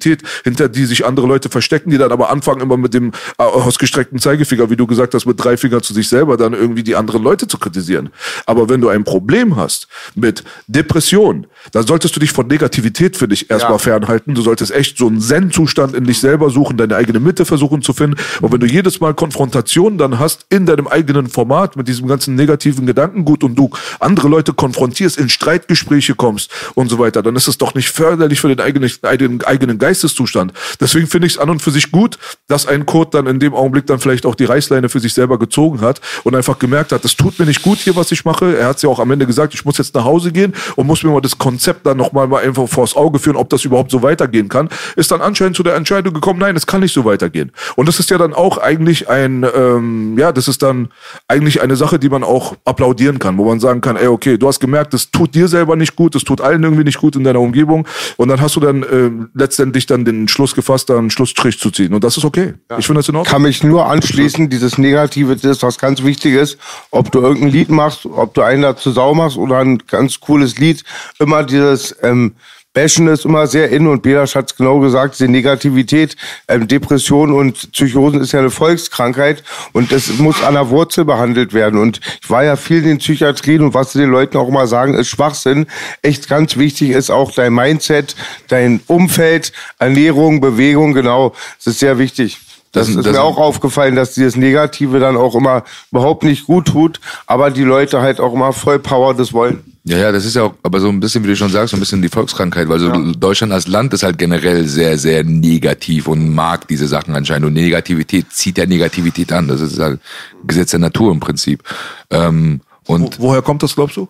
hinter die sich andere Leute verstecken, die dann aber anfangen, immer mit dem äh, ausgestreckten Zeigefinger, wie du gesagt hast, mit drei Fingern zu sich selber dann irgendwie die anderen Leute zu kritisieren. Aber wenn du ein Problem hast mit Depression, dann solltest du dich von Negativität für dich erstmal Ja. fernhalten. Du solltest echt so einen Zen-Zustand in dich selber suchen, deine eigene Mitte versuchen zu finden. Und wenn du jedes Mal Konfrontationen dann hast in deinem eigenen Format mit diesem ganzen negativen Gedankengut und du andere Leute konfrontierst, in Streitgespräche kommst und so weiter, dann ist es doch nicht förderlich für den eigenen, eigenen, eigenen Geisteszustand. Deswegen finde ich es an und für sich gut, dass ein Kurt dann in dem Augenblick dann vielleicht auch die Reißleine für sich selber gezogen hat und einfach gemerkt hat, das tut mir nicht gut hier, was ich mache. Er hat es ja auch am Ende gesagt, ich muss jetzt nach Hause gehen und muss mir mal das Konzept dann nochmal mal einfach vors Auge führen, ob das überhaupt so weitergehen kann. Ist dann anscheinend zu der Entscheidung gekommen, nein, es kann nicht so weitergehen. Und das ist ja dann auch eigentlich ein, ähm, ja, das ist dann eigentlich eine Sache, die man auch applaudieren kann, wo man sagen kann, ey, okay, du hast gemerkt, das tut dir selber nicht gut, das tut allen irgendwie nicht gut in deiner Umgebung und dann hast du dann ähm, letztendlich dann den Schluss gefasst, da einen Schlussstrich zu ziehen und das ist okay. Ich finde das in Ordnung. Kann mich nur anschließen, dieses Negative, das ist was ganz Wichtiges. Ob du irgendein Lied machst, ob du einen dazu Sau machst oder ein ganz cooles Lied, immer dieses ähm, Bashen ist immer sehr in und Belasch hat es genau gesagt, diese Negativität, ähm, Depression und Psychosen ist ja eine Volkskrankheit und das muss an der Wurzel behandelt werden. Und ich war ja viel in den Psychiatrien und was sie den Leuten auch immer sagen, ist Schwachsinn. Echt ganz wichtig ist auch dein Mindset, dein Umfeld, Ernährung, Bewegung, genau. Das ist sehr wichtig. Das, Das- ist das- mir auch aufgefallen, dass dieses Negative dann auch immer überhaupt nicht gut tut, aber die Leute halt auch immer voll Power das wollen. Ja, ja, das ist ja auch, aber so ein bisschen, wie du schon sagst, so ein bisschen die Volkskrankheit, weil so Deutschland als Land ist halt generell sehr, sehr negativ und mag diese Sachen anscheinend. Und Negativität zieht ja Negativität an. Das ist halt Gesetz der Natur im Prinzip. Ähm, und Woher kommt das, glaubst du?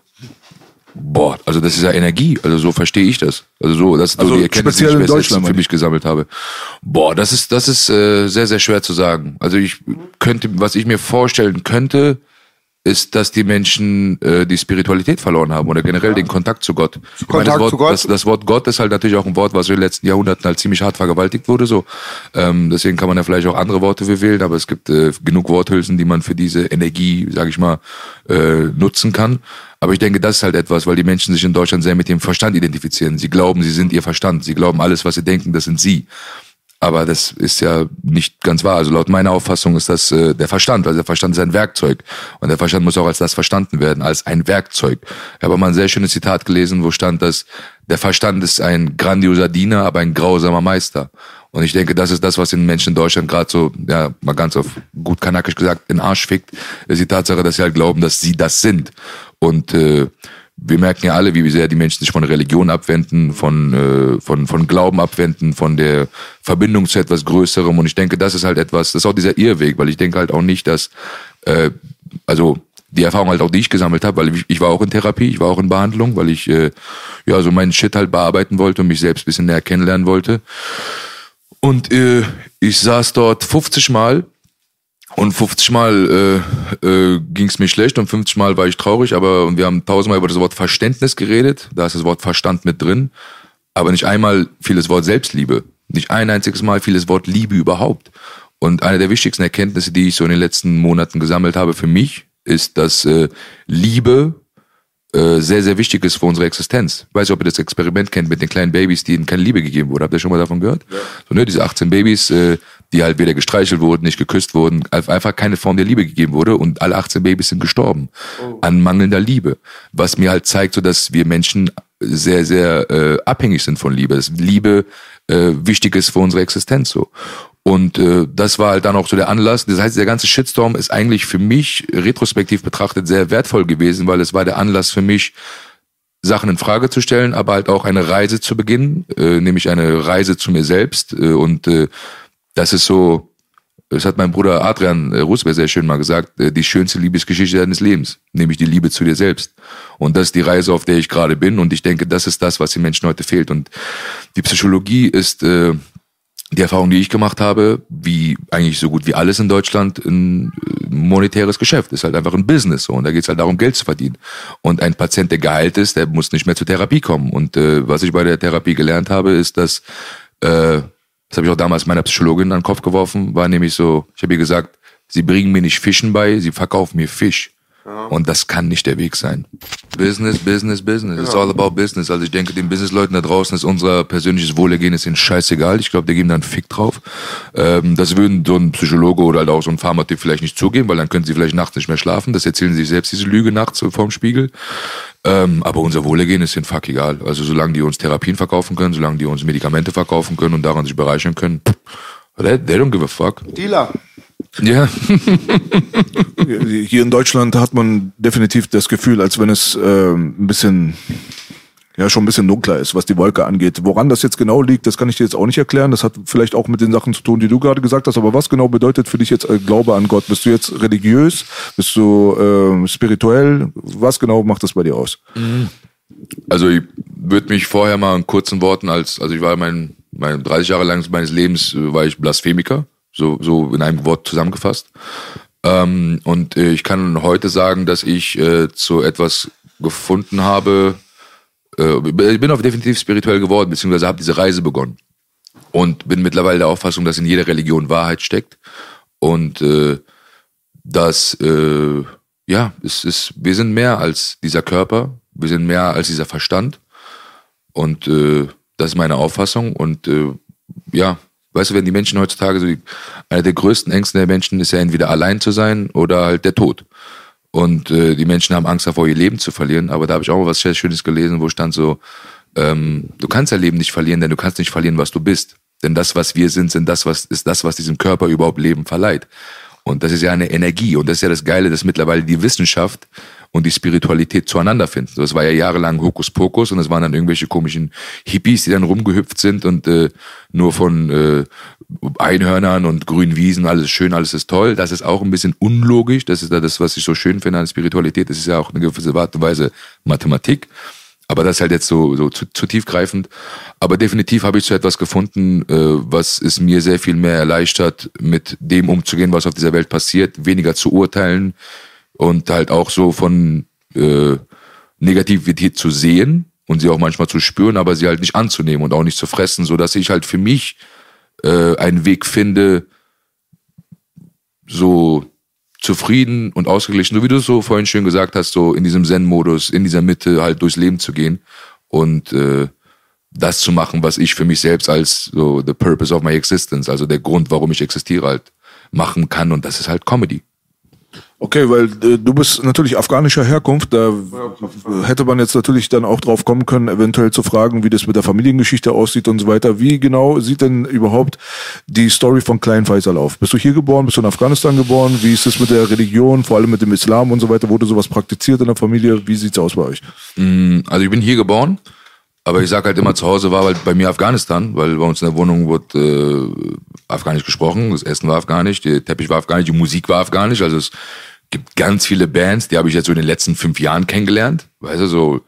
boah, also das ist ja Energie. Also so verstehe ich das. Also so, das ist Also so die Erkenntnis, die ich in Deutschland, für mich gesammelt habe. Boah, das ist, das ist äh, sehr, sehr schwer zu sagen. Also ich könnte, was ich mir vorstellen könnte, ist, dass die Menschen äh, die Spiritualität verloren haben oder generell den Kontakt zu Gott. Ich meine, das, Kontakt Wort, zu Gott. Das, das Wort Gott ist halt natürlich auch ein Wort, was in den letzten Jahrhunderten halt ziemlich hart vergewaltigt wurde. So, ähm, deswegen kann man ja vielleicht auch andere Worte für wählen, aber es gibt äh, genug Worthülsen, die man für diese Energie, sage ich mal, äh, nutzen kann. Aber ich denke, das ist halt etwas, weil die Menschen sich in Deutschland sehr mit dem Verstand identifizieren. Sie glauben, sie sind ihr Verstand. Sie glauben, alles, was sie denken, das sind sie. Aber das ist ja nicht ganz wahr. Also laut meiner Auffassung ist das äh, der Verstand. Also der Verstand ist ein Werkzeug. Und der Verstand muss auch als das verstanden werden, als ein Werkzeug. Ich habe mal ein sehr schönes Zitat gelesen, wo stand, dass der Verstand ist ein grandioser Diener, aber ein grausamer Meister. Und ich denke, das ist das, was den Menschen in Deutschland gerade so, ja, mal ganz auf gut kanakisch gesagt, in Arsch fickt, ist die Tatsache, dass sie halt glauben, dass sie das sind. Und äh, wir merken ja alle, wie sehr die Menschen sich von Religion abwenden, von, äh, von, von Glauben abwenden, von der Verbindung zu etwas Größerem. Und ich denke, das ist halt etwas, das ist auch dieser Irrweg, weil ich denke halt auch nicht, dass, äh, also die Erfahrung halt auch, die ich gesammelt habe, weil ich, ich war auch in Therapie, ich war auch in Behandlung, weil ich äh, ja so meinen Shit halt bearbeiten wollte und mich selbst bisschen näher kennenlernen wollte. Und äh, ich saß dort 50 Mal und 50 Mal äh, äh, ging es mir schlecht und 50 Mal war ich traurig, aber und wir haben tausendmal über das Wort Verständnis geredet, da ist das Wort Verstand mit drin, aber nicht einmal fiel das Wort Selbstliebe. Nicht ein einziges Mal fiel das Wort Liebe überhaupt. Und eine der wichtigsten Erkenntnisse, die ich so in den letzten Monaten gesammelt habe für mich, ist, dass äh, Liebe äh, sehr, sehr wichtig ist für unsere Existenz. Ich weiß nicht, ob ihr das Experiment kennt mit den kleinen Babys, denen keine Liebe gegeben wurde. Habt ihr schon mal davon gehört? So, ne, diese 18 Babys, äh, die halt weder gestreichelt wurden, nicht geküsst wurden, ein- einfach keine Form der Liebe gegeben wurde und alle 18 Babys sind gestorben an mangelnder Liebe. Was mir halt zeigt, so dass wir Menschen sehr, sehr äh, abhängig sind von Liebe. Dass Liebe äh, wichtig ist für unsere Existenz so. Und äh, das war halt dann auch so der Anlass. Das heißt, der ganze Shitstorm ist eigentlich für mich retrospektiv betrachtet sehr wertvoll gewesen, weil es war der Anlass für mich, Sachen in Frage zu stellen, aber halt auch eine Reise zu beginnen, äh, nämlich eine Reise zu mir selbst. Äh, und äh, das ist so, das hat mein Bruder Adrian äh, sehr schön mal gesagt, äh, die schönste Liebesgeschichte deines Lebens, nämlich die Liebe zu dir selbst. Und das ist die Reise, auf der ich gerade bin. Und ich denke, das ist das, was den Menschen heute fehlt. Und die Psychologie ist äh, die Erfahrung, die ich gemacht habe, wie eigentlich so gut wie alles in Deutschland, ein äh, monetäres Geschäft. Ist halt einfach ein Business. Und da geht es halt darum, Geld zu verdienen. Und ein Patient, der geheilt ist, der muss nicht mehr zur Therapie kommen. Und äh, was ich bei der Therapie gelernt habe, ist, dass, äh, das habe ich auch damals meiner Psychologin an den Kopf geworfen, war nämlich so, ich habe ihr gesagt, sie bringen mir nicht Fischen bei, sie verkaufen mir Fisch. Und das kann nicht der Weg sein. Business, Business, Business. It's all about Business. Also ich denke, den Businessleuten da draußen ist unser persönliches Wohlergehen ist ihnen scheißegal. Ich glaube, die geben da einen Fick drauf. Ähm, das würden so ein Psychologe oder halt auch so ein Pharmatyp vielleicht nicht zugeben, weil dann können sie vielleicht nachts nicht mehr schlafen. Das erzählen sie sich selbst, diese Lüge nachts vorm Spiegel. Ähm, aber unser Wohlergehen ist ihnen fuck egal. Also solange die uns Therapien verkaufen können, solange die uns Medikamente verkaufen können und daran sich bereichern können, they, they don't give a fuck. Dealer. Ja. Hier in Deutschland hat man definitiv das Gefühl, als wenn es ähm, ein bisschen, ja, schon ein bisschen dunkler ist, was die Wolke angeht. Woran das jetzt genau liegt, das kann ich dir jetzt auch nicht erklären. Das hat vielleicht auch mit den Sachen zu tun, die du gerade gesagt hast. Aber was genau bedeutet für dich jetzt äh, Glaube an Gott? Bist du jetzt religiös? Bist du äh, spirituell? Was genau macht das bei dir aus? Also ich würde mich vorher mal in kurzen Worten als, also ich war mein, mein 30 Jahre lang meines Lebens äh, war ich Blasphemiker, so, so in einem Wort zusammengefasst. Ähm, und äh, ich kann heute sagen, dass ich äh, zu etwas gefunden habe, äh, ich bin auch definitiv spirituell geworden, beziehungsweise habe diese Reise begonnen. Und bin mittlerweile der Auffassung, dass in jeder Religion Wahrheit steckt. Und äh, dass, äh, ja, es ist, wir sind mehr als dieser Körper, wir sind mehr als dieser Verstand. Und äh, das ist meine Auffassung. Und äh, ja, weißt du, wenn die Menschen heutzutage so, die- einer der größten Ängste der Menschen ist ja entweder allein zu sein oder halt der Tod. Und äh, die Menschen haben Angst davor, ihr Leben zu verlieren. Aber da habe ich auch mal was sehr Schönes gelesen, wo stand so, ähm, du kannst dein Leben nicht verlieren, denn du kannst nicht verlieren, was du bist. Denn das, was wir sind, sind das, was ist das, was diesem Körper überhaupt Leben verleiht. Und das ist ja eine Energie. Und das ist ja das Geile, dass mittlerweile die Wissenschaft und die Spiritualität zueinander finden. So, Das war ja jahrelang Hokuspokus und es waren dann irgendwelche komischen Hippies, die dann rumgehüpft sind und äh, nur von äh, Einhörnern und grünen Wiesen, alles schön, alles ist toll. Das ist auch ein bisschen unlogisch. Das ist ja das, was ich so schön finde an Spiritualität. Das ist ja auch eine gewisse Art und Weise Mathematik. Aber das ist halt jetzt so, so zu, zu tiefgreifend. Aber definitiv habe ich zu etwas gefunden, äh, was es mir sehr viel mehr erleichtert, mit dem umzugehen, was auf dieser Welt passiert, weniger zu urteilen und halt auch so von äh, Negativität zu sehen und sie auch manchmal zu spüren, aber sie halt nicht anzunehmen und auch nicht zu fressen, so dass ich halt für mich äh, einen Weg finde, so zufrieden und ausgeglichen, so wie du es so vorhin schön gesagt hast, so in diesem Zen-Modus, in dieser Mitte halt durchs Leben zu gehen und äh, das zu machen, was ich für mich selbst als so the purpose of my existence, also der Grund, warum ich existiere, halt machen kann und das ist halt Comedy. Okay, weil äh, du bist natürlich afghanischer Herkunft, da hätte man jetzt natürlich dann auch drauf kommen können, eventuell zu fragen, wie das mit der Familiengeschichte aussieht und so weiter. Wie genau sieht denn überhaupt die Story von Klein Faisal auf? Bist du hier geboren, bist du in Afghanistan geboren? Wie ist es mit der Religion, vor allem mit dem Islam und so weiter? Wurde sowas praktiziert in der Familie? Wie sieht's aus bei euch? Also ich bin hier geboren, aber ich sag halt immer, zu Hause war halt bei mir Afghanistan, weil bei uns in der Wohnung wurde äh, Afghanisch gesprochen, das Essen war Afghanisch, der Teppich war Afghanisch, die Musik war Afghanisch, also es gibt ganz viele Bands, die habe ich jetzt so in den letzten fünf Jahren kennengelernt, weißt du, so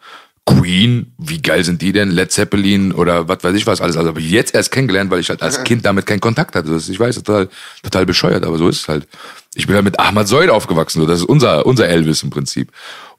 Queen, wie geil sind die denn, Led Zeppelin oder was weiß ich was alles, also habe ich jetzt erst kennengelernt, weil ich halt als Kind damit keinen Kontakt hatte, das, ist- ich weiß, total, total bescheuert, aber so ist es halt. Ich bin halt mit Ahmad Soid aufgewachsen, so, das ist unser, unser Elvis im Prinzip.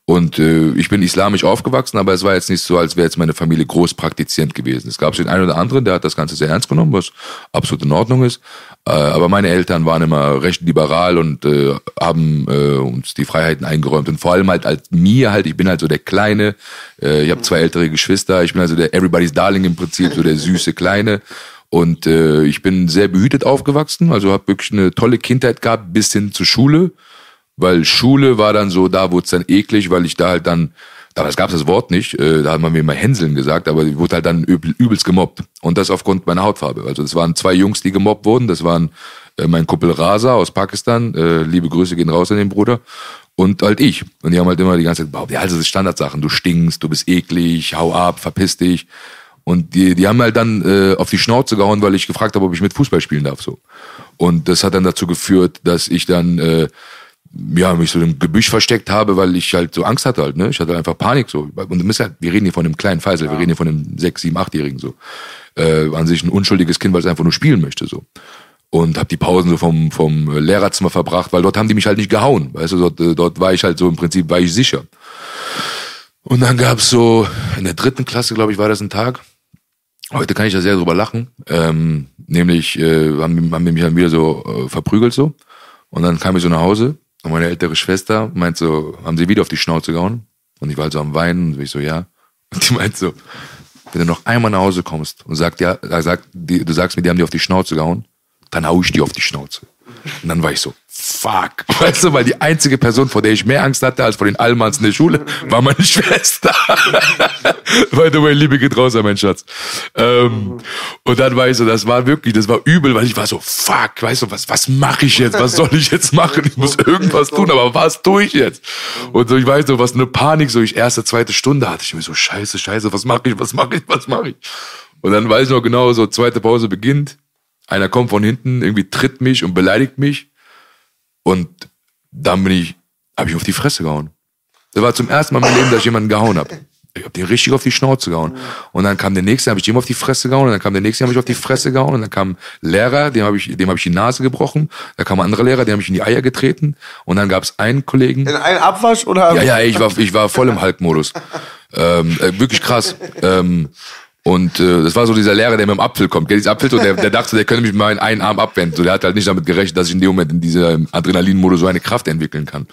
Und äh, ich bin islamisch aufgewachsen, aber es war jetzt nicht so, als wäre jetzt meine Familie groß praktizierend gewesen. Es gab den einen oder anderen, der hat das Ganze sehr ernst genommen, was absolut in Ordnung ist. Äh, aber meine Eltern waren immer recht liberal und äh, haben äh, uns die Freiheiten eingeräumt. Und vor allem halt als mir halt, ich bin halt so der Kleine, äh, ich habe zwei ältere Geschwister, ich bin also der Everybody's Darling im Prinzip, so der süße Kleine. Und äh, ich bin sehr behütet aufgewachsen, also habe wirklich eine tolle Kindheit gehabt, bis hin zur Schule weil Schule war dann so, da wurde es dann eklig, weil ich da halt dann es gab das Wort nicht, äh, da hat man mir immer Hänseln gesagt, aber ich wurde halt dann übel, übelst gemobbt. Und das aufgrund meiner Hautfarbe. Also es waren zwei Jungs, die gemobbt wurden. Das waren äh, mein Kumpel Rasa aus Pakistan, äh, liebe Grüße gehen raus an den Bruder. Und halt ich. Und die haben halt immer die ganze Zeit behauptet, ja, also das Standardsachen, du stinkst, du bist eklig, hau ab, verpiss dich. Und die, die haben halt dann äh, auf die Schnauze gehauen, weil ich gefragt habe, ob ich mit Fußball spielen darf. so. Und das hat dann dazu geführt, dass ich dann äh, ja, mich so im Gebüsch versteckt habe, weil ich halt so Angst hatte halt, ne? Ich hatte einfach Panik so. Und du bist halt, wir reden hier von einem kleinen Faisal, wir reden hier von einem sechs, sieben, achtjährigen so. Äh, an sich ein unschuldiges Kind, weil es einfach nur spielen möchte so. Und habe die Pausen so vom vom Lehrerzimmer verbracht, weil dort haben die mich halt nicht gehauen, weißt du, dort, äh, dort war ich halt so im Prinzip war ich sicher. Und dann gab's so in der dritten Klasse, glaube ich, war das ein Tag. Heute kann ich da sehr drüber lachen. Ähm, nämlich äh, haben, haben die mich dann wieder so äh, verprügelt so. Und dann kam ich so nach Hause und meine ältere Schwester meint so, haben sie wieder auf die Schnauze gehauen? Und ich war halt so am Weinen und ich so, ja. Und die meint so, wenn du noch einmal nach Hause kommst und sagt, ja, sagt, die, du sagst mir, die haben dir auf die Schnauze gehauen, dann hau ich dir auf die Schnauze. Und dann war ich so, fuck. Weißt du, weil die einzige Person, vor der ich mehr Angst hatte als vor den Allmanns in der Schule, war meine Schwester. Weil du, mein Liebe geht raus an mein Schatz. Ähm, und dann war ich so, das war wirklich, das war übel, weil ich war so, fuck, weißt du, was, was mache ich jetzt? Was soll ich jetzt machen? Ich muss irgendwas tun, aber was tue ich jetzt? Und so, ich weiß so, was eine Panik, so ich erste, zweite Stunde hatte ich mir so, scheiße, scheiße, was mache ich, was mache ich, was mache ich? Und dann weiß ich noch genau, so zweite Pause beginnt, einer kommt von hinten, irgendwie tritt mich und beleidigt mich. Und dann bin ich, habe ich auf die Fresse gehauen. Das war zum ersten Mal in meinem Leben, dass ich jemanden gehauen habe. Ich habe den richtig auf die Schnauze gehauen. Und dann kam der nächste, habe ich dem auf die Fresse gehauen. Und dann kam der nächste, habe ich auf die Fresse gehauen. Und dann kam Lehrer, dem habe ich, dem habe ich die Nase gebrochen. Da kam ein anderer Lehrer, dem habe ich in die Eier getreten. Und dann gab es einen Kollegen. In einen Abwasch oder? Ja, ja, ich war, ich war voll im Hulk-Modus. Ähm, äh, wirklich krass. Ähm, und äh, das war so dieser Lehrer, der mit dem Apfel kommt. Gell, dieser Apfel, so, der, der dachte, der könnte mich mit meinen einen Arm abwenden. So, der hat halt nicht damit gerechnet, dass ich in dem Moment in dieser Adrenalinmodus so eine Kraft entwickeln kann.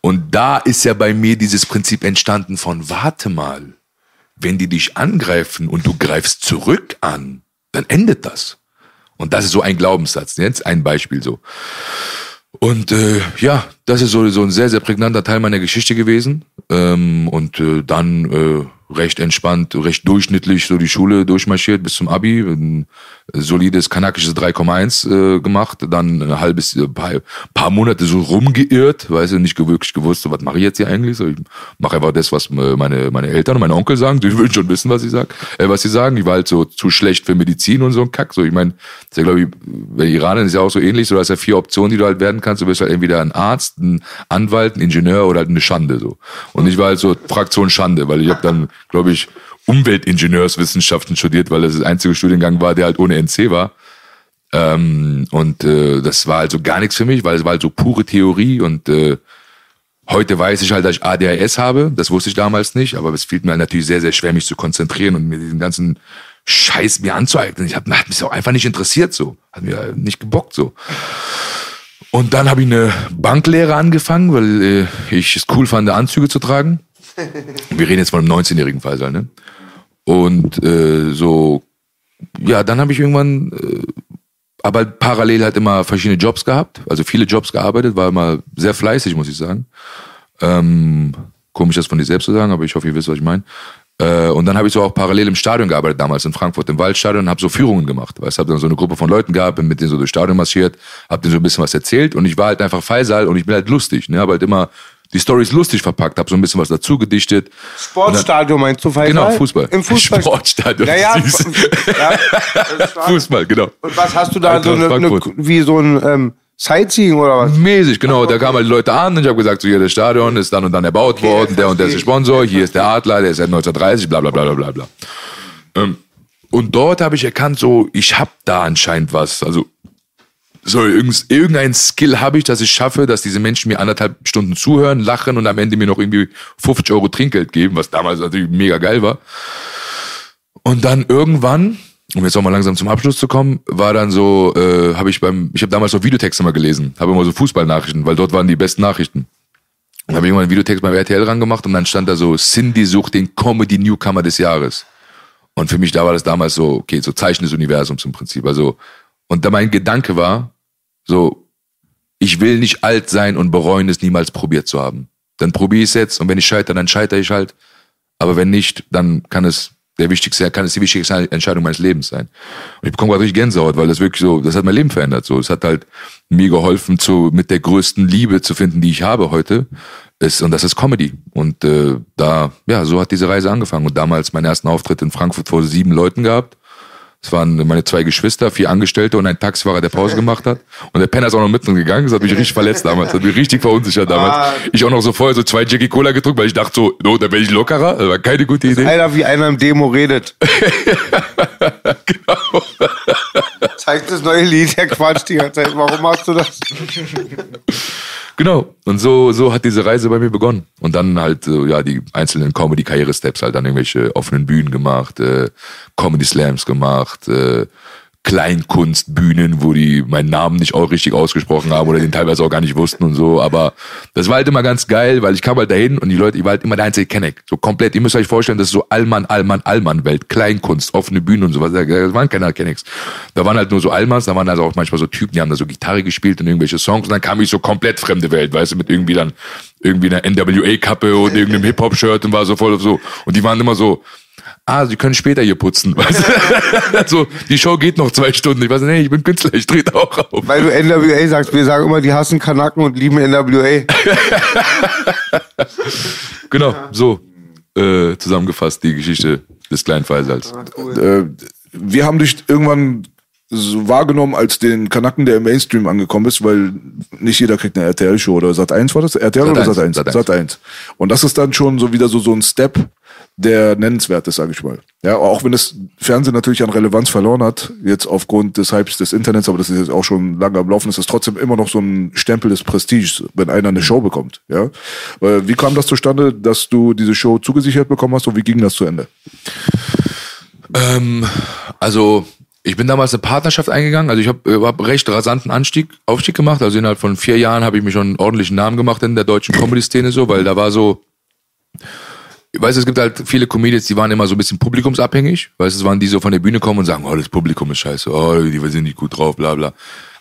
Und da ist ja bei mir dieses Prinzip entstanden von, warte mal, wenn die dich angreifen und du greifst zurück an, dann endet das. Und das ist so ein Glaubenssatz. Jetzt ein Beispiel so. Und äh, ja, das ist so, so ein sehr, sehr prägnanter Teil meiner Geschichte gewesen. Ähm, und äh, dann äh, recht entspannt, recht durchschnittlich so die Schule durchmarschiert bis zum Abi. Ein solides kanakisches 3,1 äh, gemacht, dann ein halbes, äh, paar, paar Monate so rumgeirrt, weiß ich nicht wirklich gewusst, so, was mache ich jetzt hier eigentlich? So, ich mache einfach das, was äh, meine, meine Eltern und mein Onkel sagen. Die würden schon wissen, was sie sagen. Äh, was sie sagen. Ich war halt so zu schlecht für Medizin und so ein Kack. So, ich meine, ist ja, glaube ich, bei Iranern ist ja auch so ähnlich. So, da hast ja vier Optionen, die du halt werden kannst. Du bist halt entweder ein Arzt, ein Anwalt, ein Ingenieur oder halt eine Schande. So. Und ich war halt so Fraktion Schande, weil ich habe dann, glaube ich, Umweltingenieurswissenschaften studiert, weil das das einzige Studiengang war, der halt ohne NC war. Ähm, und äh, das war also gar nichts für mich, weil es war halt so pure Theorie und äh, heute weiß ich halt, dass ich ADHS habe. Das wusste ich damals nicht, aber es fiel mir halt natürlich sehr, sehr schwer, mich zu konzentrieren und mir diesen ganzen Scheiß mir anzueignen. Ich hab, hat mich auch einfach nicht interessiert so. Hat mir nicht gebockt so. Und dann habe ich eine Banklehre angefangen, weil äh, ich es cool fand, Anzüge zu tragen. Wir reden jetzt von einem 19-jährigen Faisal, ne? Und äh, so, ja, dann habe ich irgendwann, äh, aber parallel halt immer verschiedene Jobs gehabt, also viele Jobs gearbeitet, war immer sehr fleißig, muss ich sagen. Ähm, komisch, das von dir selbst zu sagen, aber ich hoffe, ihr wisst, was ich meine. Äh, und dann habe ich so auch parallel im Stadion gearbeitet, damals in Frankfurt, im Waldstadion, und habe so Führungen gemacht. Weißt, habe dann so eine Gruppe von Leuten gehabt, bin mit denen so durchs Stadion marschiert, habe denen so ein bisschen was erzählt und ich war halt einfach Faisal und ich bin halt lustig, ne, habe halt immer die Stories lustig verpackt, habe so ein bisschen was dazu gedichtet. Sportstadion meinst du, Faisal? Genau, Fußball. Im Fußball. Sportstadion. Ja, ja, Fußball, genau. Und was hast du da Eintracht so eine, eine, wie so ein ähm, Sightseeing oder was? Mäßig, genau. Da kamen halt die Leute an und ich habe gesagt, so hier das Stadion ist dann und dann erbaut worden, der und der ist der Sponsor, hier ist der Adler, der ist seit 1930, bla bla bla bla bla bla. Ähm, und dort habe ich erkannt, so ich habe da anscheinend was. Also so irgend- irgendein Skill habe ich, dass ich schaffe, dass diese Menschen mir anderthalb Stunden zuhören, lachen und am Ende mir noch irgendwie 50 Euro Trinkgeld geben, was damals natürlich mega geil war. Und dann irgendwann, um jetzt auch mal langsam zum Abschluss zu kommen, war dann so, äh, habe ich beim, ich habe damals so Videotexte mal gelesen, habe immer so Fußballnachrichten, weil dort waren die besten Nachrichten. Dann habe irgendwann einen Videotext beim RTL rangemacht und dann stand da so, Cindy sucht den Comedy Newcomer des Jahres. Und für mich, da war das damals so, okay, so Zeichen des Universums im Prinzip. Also, und da mein Gedanke war, so, ich will nicht alt sein und bereuen, es niemals probiert zu haben. Dann probiere ich es jetzt und wenn ich scheitere, dann scheitere ich halt. Aber wenn nicht, dann kann es der wichtigste, kann es die wichtigste Entscheidung meines Lebens sein. Und ich bekomme gerade richtig Gänsehaut, weil das wirklich so, das hat mein Leben verändert. So, es hat halt mir geholfen, zu mit der größten Liebe zu finden, die ich habe heute. Ist, und das ist Comedy. Und äh, da, ja, so hat diese Reise angefangen. Und damals meinen ersten Auftritt in Frankfurt vor sieben Leuten gehabt. Es waren meine zwei Geschwister, vier Angestellte und ein Taxifahrer, der Pause gemacht hat. Und der Penner ist auch noch mitten gegangen. Das hat mich richtig verletzt damals. Das hat mich richtig verunsichert damals. Ich auch noch so vorher so zwei Jackie Cola gedrückt, weil ich dachte so, no, da bin ich lockerer. Das war keine gute Idee. Einer wie einer im Demo redet. genau. Zeigt das neue Lied, der Quatsch die ganze Zeit. Warum machst du das? Genau. Und so, so hat diese Reise bei mir begonnen. Und dann halt, äh, ja, die einzelnen Comedy-Karriere-Steps halt dann irgendwelche offenen Bühnen gemacht, äh, Comedy-Slams gemacht, äh, Kleinkunstbühnen, wo die meinen Namen nicht auch richtig ausgesprochen haben oder den teilweise auch gar nicht wussten und so. Aber das war halt immer ganz geil, weil ich kam halt dahin und die Leute, ich war halt immer der einzige Kenneck. So komplett. Ihr müsst euch vorstellen, das ist so Allmann, Allmann, Allmann-Welt. Kleinkunst, offene Bühnen und sowas. Da waren keine Kennecks. Da waren halt nur so Allmanns, da waren also auch manchmal so Typen, die haben da so Gitarre gespielt und irgendwelche Songs und dann kam ich so komplett fremde Welt, weißt du, mit irgendwie dann irgendwie einer NWA-Kappe und irgendeinem Hip-Hop-Shirt und war so voll so. Und die waren immer so, ah, sie können später hier putzen. Weißt du? so, die Show geht noch zwei Stunden. Ich weiß nicht, nee, ich bin Künstler, ich trete auch auf. Weil du NWA sagst, wir sagen immer, die hassen Kanaken und lieben NWA. Genau, so äh, zusammengefasst die Geschichte des kleinen Faisals. Äh, wir haben dich irgendwann so wahrgenommen als den Kanacken, der im Mainstream angekommen ist, weil nicht jeder kriegt eine RTL-Show oder Sat 1 war das? RTL Sat. oder 1, Sat 1? Sat. 1. Sat 1. Und das ist dann schon so wieder so, so ein Step, der nennenswert ist, sage ich mal. Ja, auch wenn das Fernsehen natürlich an Relevanz verloren hat, jetzt aufgrund des Hypes des Internets, aber das ist jetzt auch schon lange am Laufen, ist das trotzdem immer noch so ein Stempel des Prestiges, wenn einer eine Show bekommt. Ja, Äh, Wie kam das zustande, dass du diese Show zugesichert bekommen hast und wie ging das zu Ende? Ähm, also ich bin damals eine Partnerschaft eingegangen. Also ich habe hab recht rasanten Anstieg, Aufstieg gemacht. Also innerhalb von vier Jahren habe ich mir schon einen ordentlichen Namen gemacht in der deutschen Comedy-Szene so, weil da war so, ich weiß, es gibt halt viele Comedians, die waren immer so ein bisschen publikumsabhängig. Weißt du, es waren die so von der Bühne kommen und sagen, oh, das Publikum ist scheiße, oh, die sind nicht gut drauf, bla bla.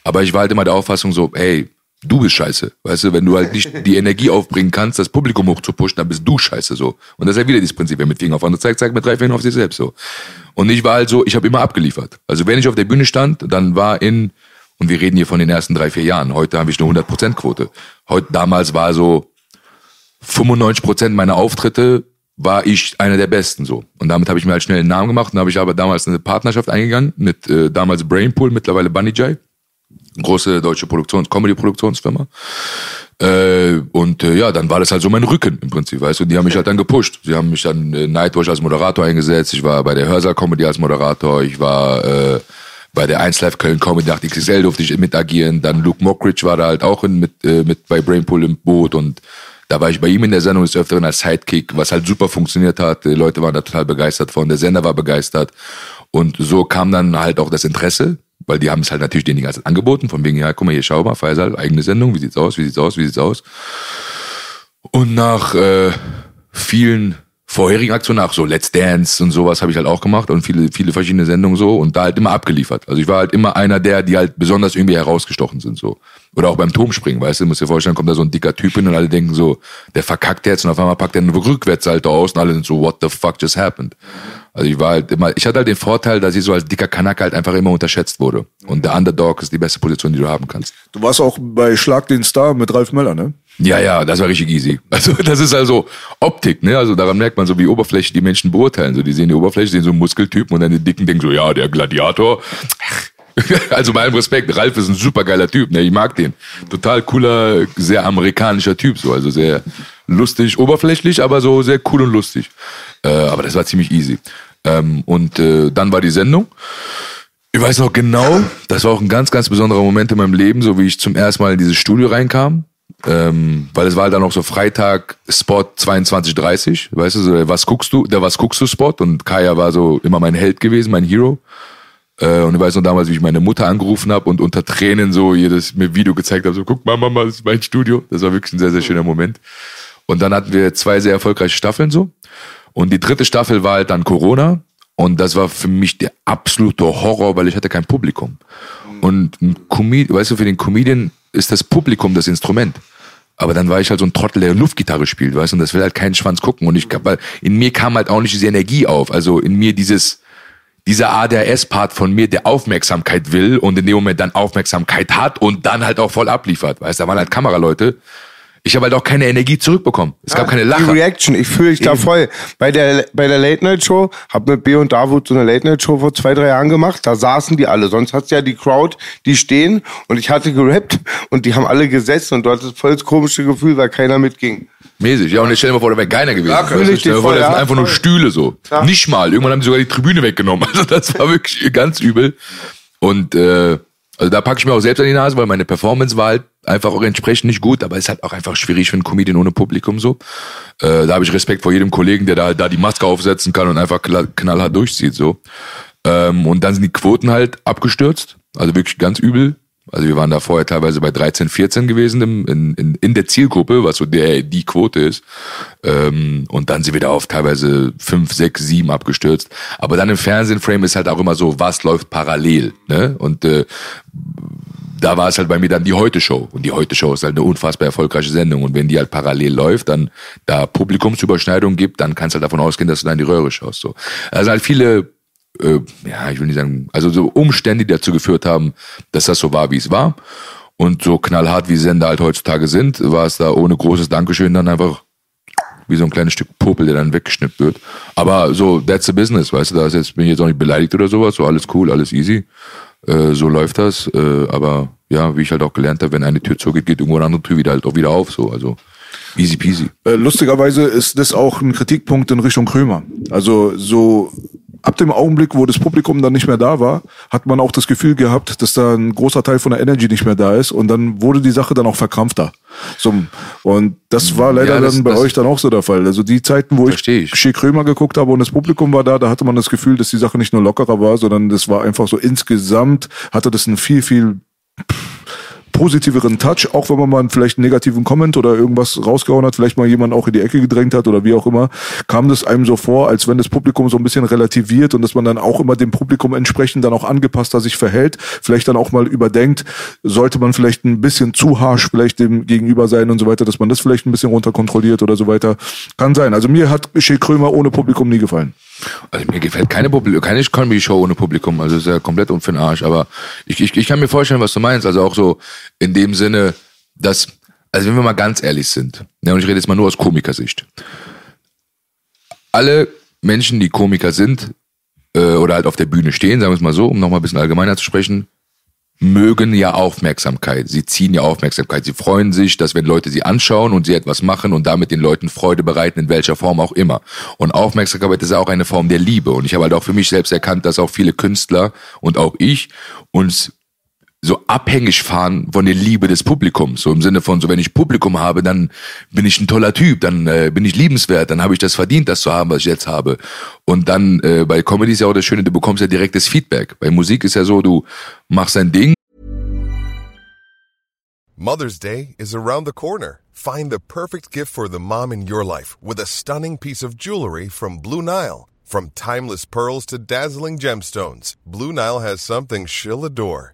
Aber ich war halt immer der Auffassung so, ey, du bist scheiße. Weißt du, wenn du halt nicht die Energie aufbringen kannst, das Publikum hochzupushen, dann bist du scheiße so. Und das ist ja wieder dieses Prinzip, wer mit Finger auf andere zeigt, zeigt mit drei Fingern auf sich selbst so. Und ich war halt so, ich habe immer abgeliefert. Also wenn ich auf der Bühne stand, dann war in, und wir reden hier von den ersten drei, vier Jahren, heute habe ich eine 100%-Quote. Heute, damals war so 95% meiner Auftritte war ich einer der Besten so. Und damit habe ich mir halt schnell einen Namen gemacht und habe ich aber damals eine Partnerschaft eingegangen mit äh, damals Brainpool, mittlerweile Bunny Jai große deutsche Produktions Comedy-Produktionsfirma. Äh, und äh, ja, dann war das halt so mein Rücken im Prinzip, weißt du. Die haben mich halt dann gepusht. Sie haben mich dann äh, Nightwatch als Moderator eingesetzt. Ich war bei der Hörsaal-Comedy als Moderator. Ich war äh, bei der 1 Live Köln Comedy Nacht XXL durfte ich mit agieren. Dann Luke Mockridge war da halt auch in, mit, äh, mit bei Brainpool im Boot und da war ich bei ihm in der Sendung des Öfteren als Sidekick, was halt super funktioniert hat. Die Leute waren da total begeistert von. Der Sender war begeistert. Und so kam dann halt auch das Interesse, weil die haben es halt natürlich denen die ganze Zeit angeboten, von wegen, ja, guck mal hier, schau mal, Faisal, eigene Sendung, wie sieht's aus, wie sieht's aus, wie sieht's aus. Und nach äh, vielen vorherigen Aktionen, nach so Let's Dance und sowas habe ich halt auch gemacht und viele, viele verschiedene Sendungen so und da halt immer abgeliefert. Also ich war halt immer einer der, die halt besonders irgendwie herausgestochen sind so. Oder auch beim Turmspringen, weißt du, musst dir vorstellen, kommt da so ein dicker Typ hin und alle denken so, der verkackt jetzt und auf einmal packt er einen Rückwärtssalto aus und alle sind so, what the fuck just happened? Also ich war halt immer, ich hatte halt den Vorteil, dass ich so als dicker Kanacke halt einfach immer unterschätzt wurde. Und der Underdog ist die beste Position, die du haben kannst. Du warst auch bei Schlag den Star mit Ralf Möller, ne? Ja, ja, das war richtig easy. Also das ist also Optik, ne? Also daran merkt man so, wie Oberfläche die Menschen beurteilen. So, die sehen die Oberfläche, sehen so einen Muskeltypen und dann die Dicken denken so, ja, der Gladiator. Also bei allem Respekt, Ralf ist ein super geiler Typ, ne? Ich mag den. Total cooler, sehr amerikanischer Typ, so, also sehr lustig, oberflächlich, aber so sehr cool und lustig. Äh, aber das war ziemlich easy. Ähm, und äh, dann war die Sendung. Ich weiß noch genau, das war auch ein ganz, ganz besonderer Moment in meinem Leben, so wie ich zum ersten Mal in dieses Studio reinkam. Ähm, weil es war halt dann auch so Freitag Spot 22:30, weißt du, so was guckst du, der was guckst du Spot und Kaya war so immer mein Held gewesen, mein Hero. Äh, und ich weiß noch damals, wie ich meine Mutter angerufen habe und unter Tränen so ihr das mir Video gezeigt habe, so guck mal, Mama, das ist mein Studio. Das war wirklich ein sehr, sehr schöner Moment. Und dann hatten wir zwei sehr erfolgreiche Staffeln so. Und die dritte Staffel war halt dann Corona. Und das war für mich der absolute Horror, weil ich hatte kein Publikum. Und ein Comedian, weißt du, für den Comedian ist das Publikum das Instrument. Aber dann war ich halt so ein Trottel, der Luftgitarre spielt, weißt du, und das will halt keinen Schwanz gucken. Und ich, weil in mir kam halt auch nicht diese Energie auf. Also in mir dieses, dieser ADHS-Part von mir, der Aufmerksamkeit will und in dem Moment dann Aufmerksamkeit hat und dann halt auch voll abliefert. Weißt du, da waren halt Kameraleute. Ich habe halt auch keine Energie zurückbekommen. Es gab keine Lacher. Die Reaction, ich fühle dich da voll. Bei der, bei der Late Night Show, hab mit B und Davut so eine Late Night Show vor zwei, drei Jahren gemacht, da saßen die alle. Sonst hast du ja die Crowd, die stehen und ich hatte gerappt und die haben alle gesessen und du hattest voll das komische Gefühl, weil keiner mitging. Mäßig, ja, und ich stell dir mal vor, da wäre keiner gewesen. Ja, ich stell dir vor, das sind ja, einfach nur. Stühle so. Ja. Nicht mal. Irgendwann haben sie sogar die Tribüne weggenommen. Also das war wirklich ganz übel. Und äh, also da packe ich mir auch selbst an die Nase, weil meine Performance war halt einfach auch entsprechend nicht gut, aber es ist halt auch einfach schwierig für einen Comedian ohne Publikum so. Äh, da habe ich Respekt vor jedem Kollegen, der da, da die Maske aufsetzen kann und einfach knall- knallhart durchzieht so. Ähm, und dann sind die Quoten halt abgestürzt, also wirklich ganz übel. Also wir waren da vorher teilweise bei 13, 14 gewesen im, in, in, in der Zielgruppe, was so der die Quote ist. Ähm, und dann sind wir da auf teilweise 5, 6, 7 abgestürzt. Aber dann im Fernsehen-Frame ist halt auch immer so, was läuft parallel. Ne? Und äh, da war es halt bei mir dann die Heute-Show. Und die Heute-Show ist halt eine unfassbar erfolgreiche Sendung. Und wenn die halt parallel läuft, dann da Publikumsüberschneidung gibt, dann kannst du halt davon ausgehen, dass du dann die Röhre schaust. So. Also halt viele, äh, ja, ich will nicht sagen, also so Umstände, die dazu geführt haben, dass das so war, wie es war. Und so knallhart wie Sender halt heutzutage sind, war es da ohne großes Dankeschön dann einfach wie so ein kleines Stück Popel, der dann weggeschnippt wird. Aber so, that's the business, weißt du, da ist jetzt, bin ich jetzt auch nicht beleidigt oder sowas, so alles cool, alles easy. Äh, so läuft das. Äh, aber ja, wie ich halt auch gelernt habe, wenn eine Tür zugeht, geht irgendwo eine andere Tür wieder halt auch wieder auf. So, also easy peasy. Äh, lustigerweise ist das auch ein Kritikpunkt in Richtung Krömer. Also so ab dem Augenblick, wo das Publikum dann nicht mehr da war, hat man auch das Gefühl gehabt, dass da ein großer Teil von der Energy nicht mehr da ist und dann wurde die Sache dann auch verkrampfter. So, und das war leider Ja, das- dann bei euch dann auch so der Fall. Also die Zeiten, wo ich ich. Krömer geguckt habe und das Publikum war da, da hatte man das Gefühl, dass die Sache nicht nur lockerer war, sondern das war einfach so insgesamt hatte das einen viel, viel positiveren Touch, auch wenn man mal vielleicht einen negativen Comment oder irgendwas rausgehauen hat, vielleicht mal jemand auch in die Ecke gedrängt hat oder wie auch immer, kam das einem so vor, als wenn das Publikum so ein bisschen relativiert und dass man dann auch immer dem Publikum entsprechend dann auch angepasster sich verhält, vielleicht dann auch mal überdenkt, sollte man vielleicht ein bisschen zu harsh vielleicht dem Gegenüber sein und so weiter, dass man das vielleicht ein bisschen runter kontrolliert oder so weiter. Kann sein. Also mir hat Shea Krömer ohne Publikum nie gefallen. Also mir gefällt keine, Publi keine Comedy-Show ohne Publikum, also ist ja komplett um Arsch. Aber ich, ich, ich kann mir vorstellen, was du meinst. Also auch so in dem Sinne, dass, also wenn wir mal ganz ehrlich sind, ne, und ich rede jetzt mal nur aus Komikersicht. Alle Menschen, die Komiker sind, äh, oder halt auf der Bühne stehen, sagen wir es mal so, um nochmal ein bisschen allgemeiner zu sprechen, mögen ja Aufmerksamkeit. Sie ziehen ja Aufmerksamkeit. Sie freuen sich, dass wenn Leute sie anschauen und sie etwas machen und damit den Leuten Freude bereiten, in welcher Form auch immer. Und Aufmerksamkeit ist ja auch eine Form der Liebe. Und ich habe halt auch für mich selbst erkannt, dass auch viele Künstler und auch ich uns so abhängig fahren von der Liebe des Publikums. So im Sinne von, so wenn ich Publikum habe, dann bin ich ein toller Typ, dann äh, bin ich liebenswert, dann habe ich das verdient, das zu haben, was ich jetzt habe. Und dann äh, bei Comedy ist ja auch das Schöne, du bekommst ja direktes Feedback. Bei Musik ist ja so, du machst dein Ding Mother's Day is around the corner. Find the perfect gift for the mom in your life with a stunning piece of jewelry from Blue Nile. From timeless pearls to dazzling gemstones, Blue Nile has something she'll adore.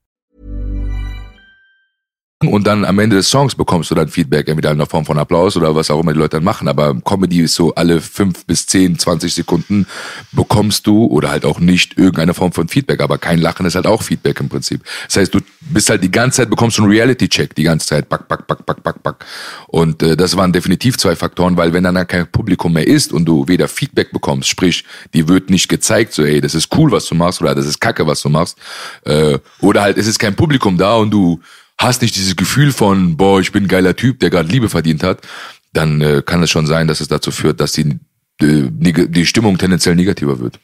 und dann am Ende des Songs bekommst du dann Feedback, entweder in der Form von Applaus oder was auch immer die Leute dann machen. Aber Comedy ist so alle fünf bis zehn, zwanzig Sekunden bekommst du oder halt auch nicht irgendeine Form von Feedback. Aber kein Lachen ist halt auch Feedback im Prinzip. Das heißt, du bist halt die ganze Zeit, bekommst du einen Reality-Check die ganze Zeit. Back, back, back, back, back, back. Und äh, das waren definitiv zwei Faktoren, weil wenn dann, kein Publikum mehr ist und du weder Feedback bekommst, sprich, die wird nicht gezeigt, so ey, das ist cool, was du machst oder das ist kacke, was du machst. Äh, oder halt, es ist kein Publikum da und du hast nicht dieses Gefühl von, boah, ich bin ein geiler Typ, der gerade Liebe verdient hat, dann äh, kann es schon sein, dass es dazu führt, dass die, äh, neg- die Stimmung tendenziell negativer wird.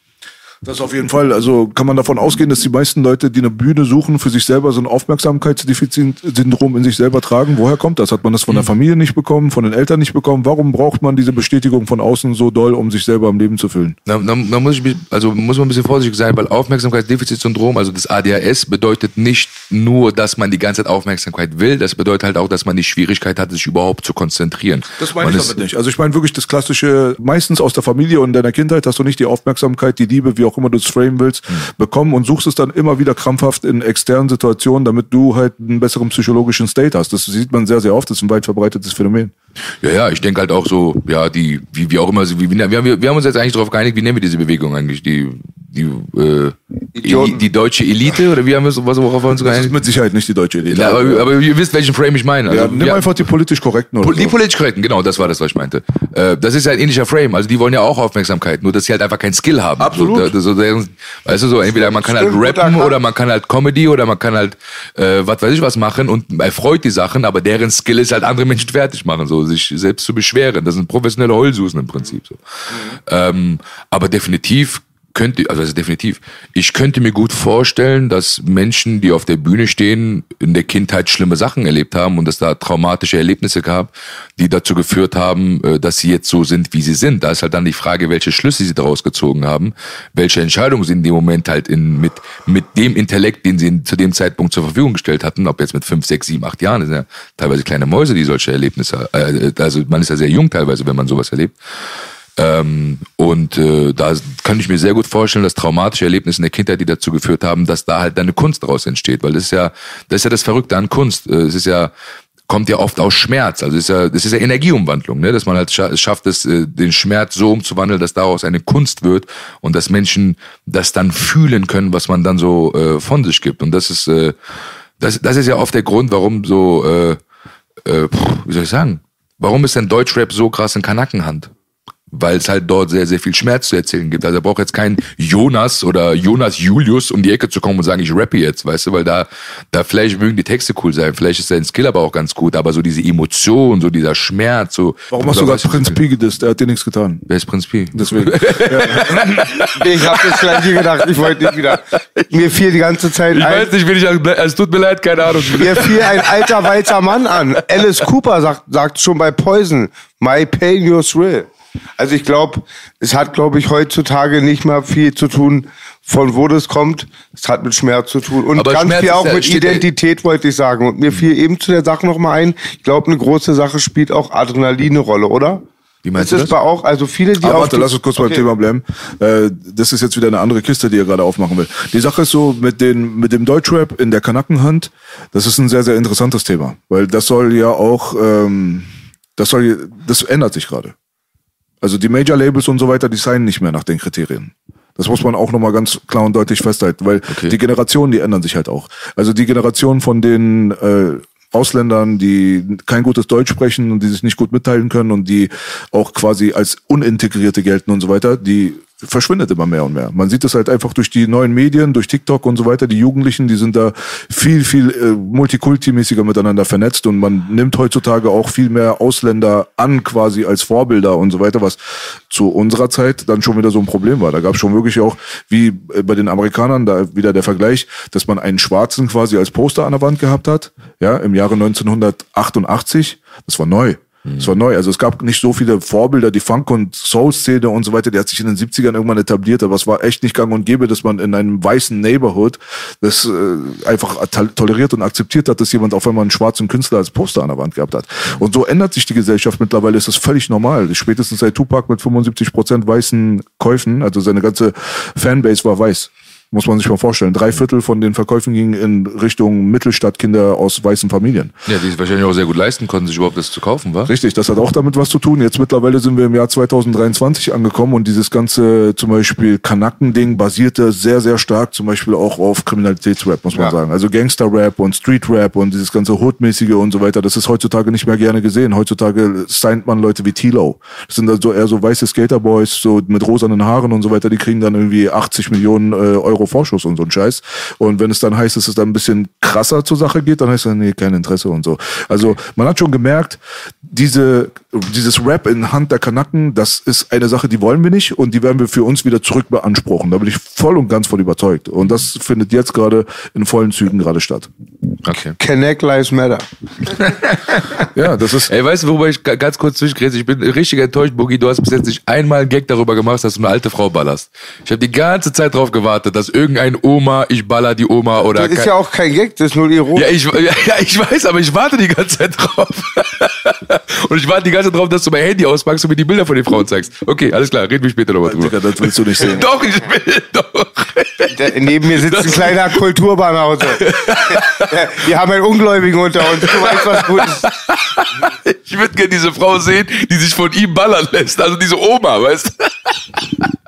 Das auf jeden Fall. Also kann man davon ausgehen, dass die meisten Leute, die eine Bühne suchen, für sich selber so ein Aufmerksamkeitsdefizit-Syndrom in sich selber tragen. Woher kommt das? Hat man das von der Familie nicht bekommen, von den Eltern nicht bekommen? Warum braucht man diese Bestätigung von außen so doll, um sich selber am Leben zu füllen? Da, da, da muss ich, also muss man ein bisschen vorsichtig sein, weil Aufmerksamkeitsdefizitsyndrom, also das ADHS, bedeutet nicht nur, dass man die ganze Zeit Aufmerksamkeit will, das bedeutet halt auch, dass man die Schwierigkeit hat, sich überhaupt zu konzentrieren. Das meine Man ich damit nicht. Also ich meine wirklich das klassische, meistens aus der Familie und deiner Kindheit hast du nicht die Aufmerksamkeit, die Liebe, wie auch immer du es framen willst, bekommen und suchst es dann immer wieder krampfhaft in externen Situationen, damit du halt einen besseren psychologischen State hast. Das sieht man sehr, sehr oft. Das ist ein weit verbreitetes Phänomen. Ja, ja, ich denke halt auch so, ja, die, wie, wie auch immer, wie, wie, wir, haben- wir haben uns jetzt eigentlich darauf geeinigt, wie nennen wir diese Bewegung eigentlich? Die, die, äh. Eli, die deutsche Elite oder wie haben wir es, was, worauf wir uns Das ist geeinigt? mit Sicherheit nicht die deutsche Elite. Ja, aber, aber ihr wisst, welchen Frame ich meine. ja, Also, nimm ja, einfach die politisch korrekten oder Die so. politisch korrekten, genau, das war das, was ich meinte. Äh, das ist ja ein ähnlicher Frame. Also die wollen ja auch Aufmerksamkeit, nur dass sie halt einfach keinen Skill haben. Absolut. So, da- so, weißt du so, entweder man kann halt rappen oder man kann halt Comedy oder man kann halt äh, was weiß ich was machen und erfreut die Sachen, aber deren Skill ist halt andere Menschen fertig machen, so sich selbst zu beschweren. Das sind professionelle Heulsusen im Prinzip so. Ähm, aber definitiv könnte, also, also definitiv, ich könnte mir gut vorstellen, dass Menschen, die auf der Bühne stehen, in der Kindheit schlimme Sachen erlebt haben und es da traumatische Erlebnisse gab, die dazu geführt haben, äh, dass sie jetzt so sind, wie sie sind. Da ist halt dann die Frage, welche Schlüsse sie daraus gezogen haben, welche Entscheidungen sie in dem Moment halt in, mit, mit dem Intellekt, den sie zu dem Zeitpunkt zur Verfügung gestellt hatten, ob jetzt mit fünf, sechs, sieben, acht Jahren, das sind ja teilweise kleine Mäuse, die solche Erlebnisse, äh, also man ist ja sehr jung teilweise, wenn man sowas erlebt. Ähm, und äh, da kann ich mir sehr gut vorstellen, dass traumatische Erlebnisse in der Kindheit, die dazu geführt haben, dass da halt dann eine Kunst daraus entsteht, weil das ist ja, das ist ja das Verrückte an Kunst. Äh, Es ist ja kommt ja oft aus Schmerz, also es ist ja, das ist ja Energieumwandlung, ne? dass man halt scha schafft, es, äh, den Schmerz so umzuwandeln, dass daraus eine Kunst wird und dass Menschen das dann fühlen können, was man dann so äh, von sich gibt. Und das ist, äh, das, das ist ja oft der Grund, warum so, äh, äh, wie soll ich sagen, warum ist denn Deutschrap so krass in Kanackenhand? Weil es halt dort sehr, sehr viel Schmerz zu erzählen gibt. Also da braucht jetzt kein Jonas oder Jonas Julius um die Ecke zu kommen und sagen, ich rappe jetzt, weißt du, weil da, da vielleicht mögen die Texte cool sein, vielleicht ist sein Skill aber auch ganz gut, aber so diese Emotion, so dieser Schmerz, so. Warum hast du gerade du, Prinz Pi gedisst? Der hat dir nichts getan. Wer ist Prinz Pi? Deswegen. Ich habe das gleiche gedacht. Ich wollte nicht wieder. Mir fiel die ganze Zeit Ich ein. weiß nicht, will ich, es tut mir leid, keine Ahnung. Mir fiel ein alter weißer Mann an. Alice Cooper sagt, sagt schon bei Poison, My pain, your thrill. Also ich glaube, es hat, glaube ich, heutzutage nicht mehr viel zu tun, von wo das kommt. Es hat mit Schmerz zu tun. Und Aber ganz Schmerz viel ist auch ja- mit ja- Identität, wollte ich sagen. Und mir fiel eben zu der Sache noch mal ein, ich glaube, eine große Sache spielt auch Adrenalin eine Rolle, oder? Wie meinst ist du das? bei auch, also viele, die Aber auf warte, lass uns kurz beim Okay. Thema bleiben. Äh, das ist jetzt wieder eine andere Kiste, die ihr gerade aufmachen will. Die Sache ist so, mit, den, mit dem Deutschrap in der Kanackenhand, das ist ein sehr, sehr interessantes Thema. Weil das soll ja auch, ähm, das soll, das ändert sich gerade. Also die Major-Labels und so weiter, die signen nicht mehr nach den Kriterien. Das muss man auch nochmal ganz klar und deutlich festhalten, weil Okay. die Generationen, die ändern sich halt auch. Also die Generation von den äh, Ausländern, die kein gutes Deutsch sprechen und die sich nicht gut mitteilen können und die auch quasi als Unintegrierte gelten und so weiter, die verschwindet immer mehr und mehr. Man sieht es halt einfach durch die neuen Medien, durch TikTok und so weiter. Die Jugendlichen, die sind da viel, viel äh, multikulti-mäßiger miteinander vernetzt und man nimmt heutzutage auch viel mehr Ausländer an quasi als Vorbilder und so weiter, was zu unserer Zeit dann schon wieder so ein Problem war. Da gab es schon wirklich auch, wie äh, bei den Amerikanern, da wieder der Vergleich, dass man einen Schwarzen quasi als Poster an der Wand gehabt hat, ja, im Jahre 1988. Das war neu. Das war neu. Also es gab nicht so viele Vorbilder, die Funk- und Soul-Szene und so weiter, die hat sich in den 70ern irgendwann etabliert, aber es war echt nicht gang und gäbe, dass man in einem weißen Neighborhood das äh, einfach to- toleriert und akzeptiert hat, dass jemand auf einmal einen schwarzen Künstler als Poster an der Wand gehabt hat. Und so ändert sich die Gesellschaft mittlerweile, ist das völlig normal. Spätestens seit Tupac mit 75 Prozent weißen Käufen, also seine ganze Fanbase war weiß. Muss man sich mal vorstellen. Drei Viertel von den Verkäufen gingen in Richtung Mittelstadtkinder aus weißen Familien. Ja, die es wahrscheinlich auch sehr gut leisten konnten, sich überhaupt das zu kaufen, war? Richtig, das hat auch damit was zu tun. Jetzt mittlerweile sind wir im Jahr 2023 angekommen und dieses ganze zum Beispiel Kanacken-Ding basierte sehr, sehr stark zum Beispiel auch auf Kriminalitätsrap, muss man Ja. sagen. Also Gangster-Rap und Street-Rap und dieses ganze Hood-mäßige und so weiter. Das ist heutzutage nicht mehr gerne gesehen. Heutzutage signed man Leute wie Tilo. Das sind also eher so weiße Skaterboys, so mit rosanen Haaren und so weiter. Die kriegen dann irgendwie 80 Millionen äh, Euro Euro Vorschuss und so ein Scheiß. Und wenn es dann heißt, dass es dann ein bisschen krasser zur Sache geht, dann heißt es, nee, kein Interesse und so. Also man hat schon gemerkt, diese, dieses Rap in Hand der Kanaken, das ist eine Sache, die wollen wir nicht und die werden wir für uns wieder zurück beanspruchen. Da bin ich voll und ganz voll überzeugt. Und das findet jetzt gerade in vollen Zügen gerade statt. Okay. Connect Lives Matter. Ja, das ist. Ey, weißt du, wobei ich ga- ganz kurz zwischengrätsche? Ich bin richtig enttäuscht, Boogie. Du hast bis jetzt nicht einmal einen Gag darüber gemacht, dass du eine alte Frau ballerst. Ich habe die ganze Zeit drauf gewartet, dass irgendein Oma, ich baller die Oma oder... Das ist ja auch kein Gag, das ist nur Ironie. ja, ich, ja, ja, ich weiß, aber ich warte die ganze Zeit drauf. und ich warte die ganze Zeit drauf, dass du mein Handy auspackst und mir die Bilder von den Frauen zeigst. Okay, alles klar, reden wir später nochmal drüber. Digga, das willst du nicht sehen. Doch, ich will doch. Der, neben mir sitzt ein kleiner Kulturbanause. Wir haben einen Ungläubigen unter uns. Du weißt, was gut ist. Ich würde gerne diese Frau sehen, die sich von ihm ballern lässt. Also diese Oma, weißt du?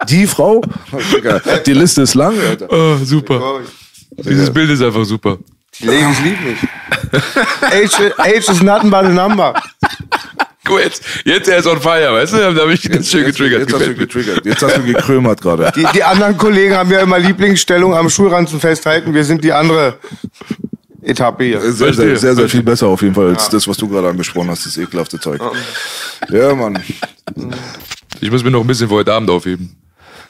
Die Frau? Die Liste ist lang, Alter. Oh, super. Dieses Bild ist einfach super. Die Ladies lieben mich. Age, age is nothing but a number. Guck, jetzt, jetzt er ist on fire, weißt du? Da habe ich ganz schön getriggert. Jetzt hast du getriggert. Jetzt hast du gekrömert gerade. Die, die anderen Kollegen haben ja immer Lieblingsstellung am Schulranzen festhalten. Wir sind die andere Etappe hier. Sehr, sehr, Verstehe. sehr, sehr viel besser auf jeden Fall als das, was du gerade angesprochen hast, das ekelhafte Zeug. Ja, Mann. Ich muss mir noch ein bisschen für heute Abend aufheben.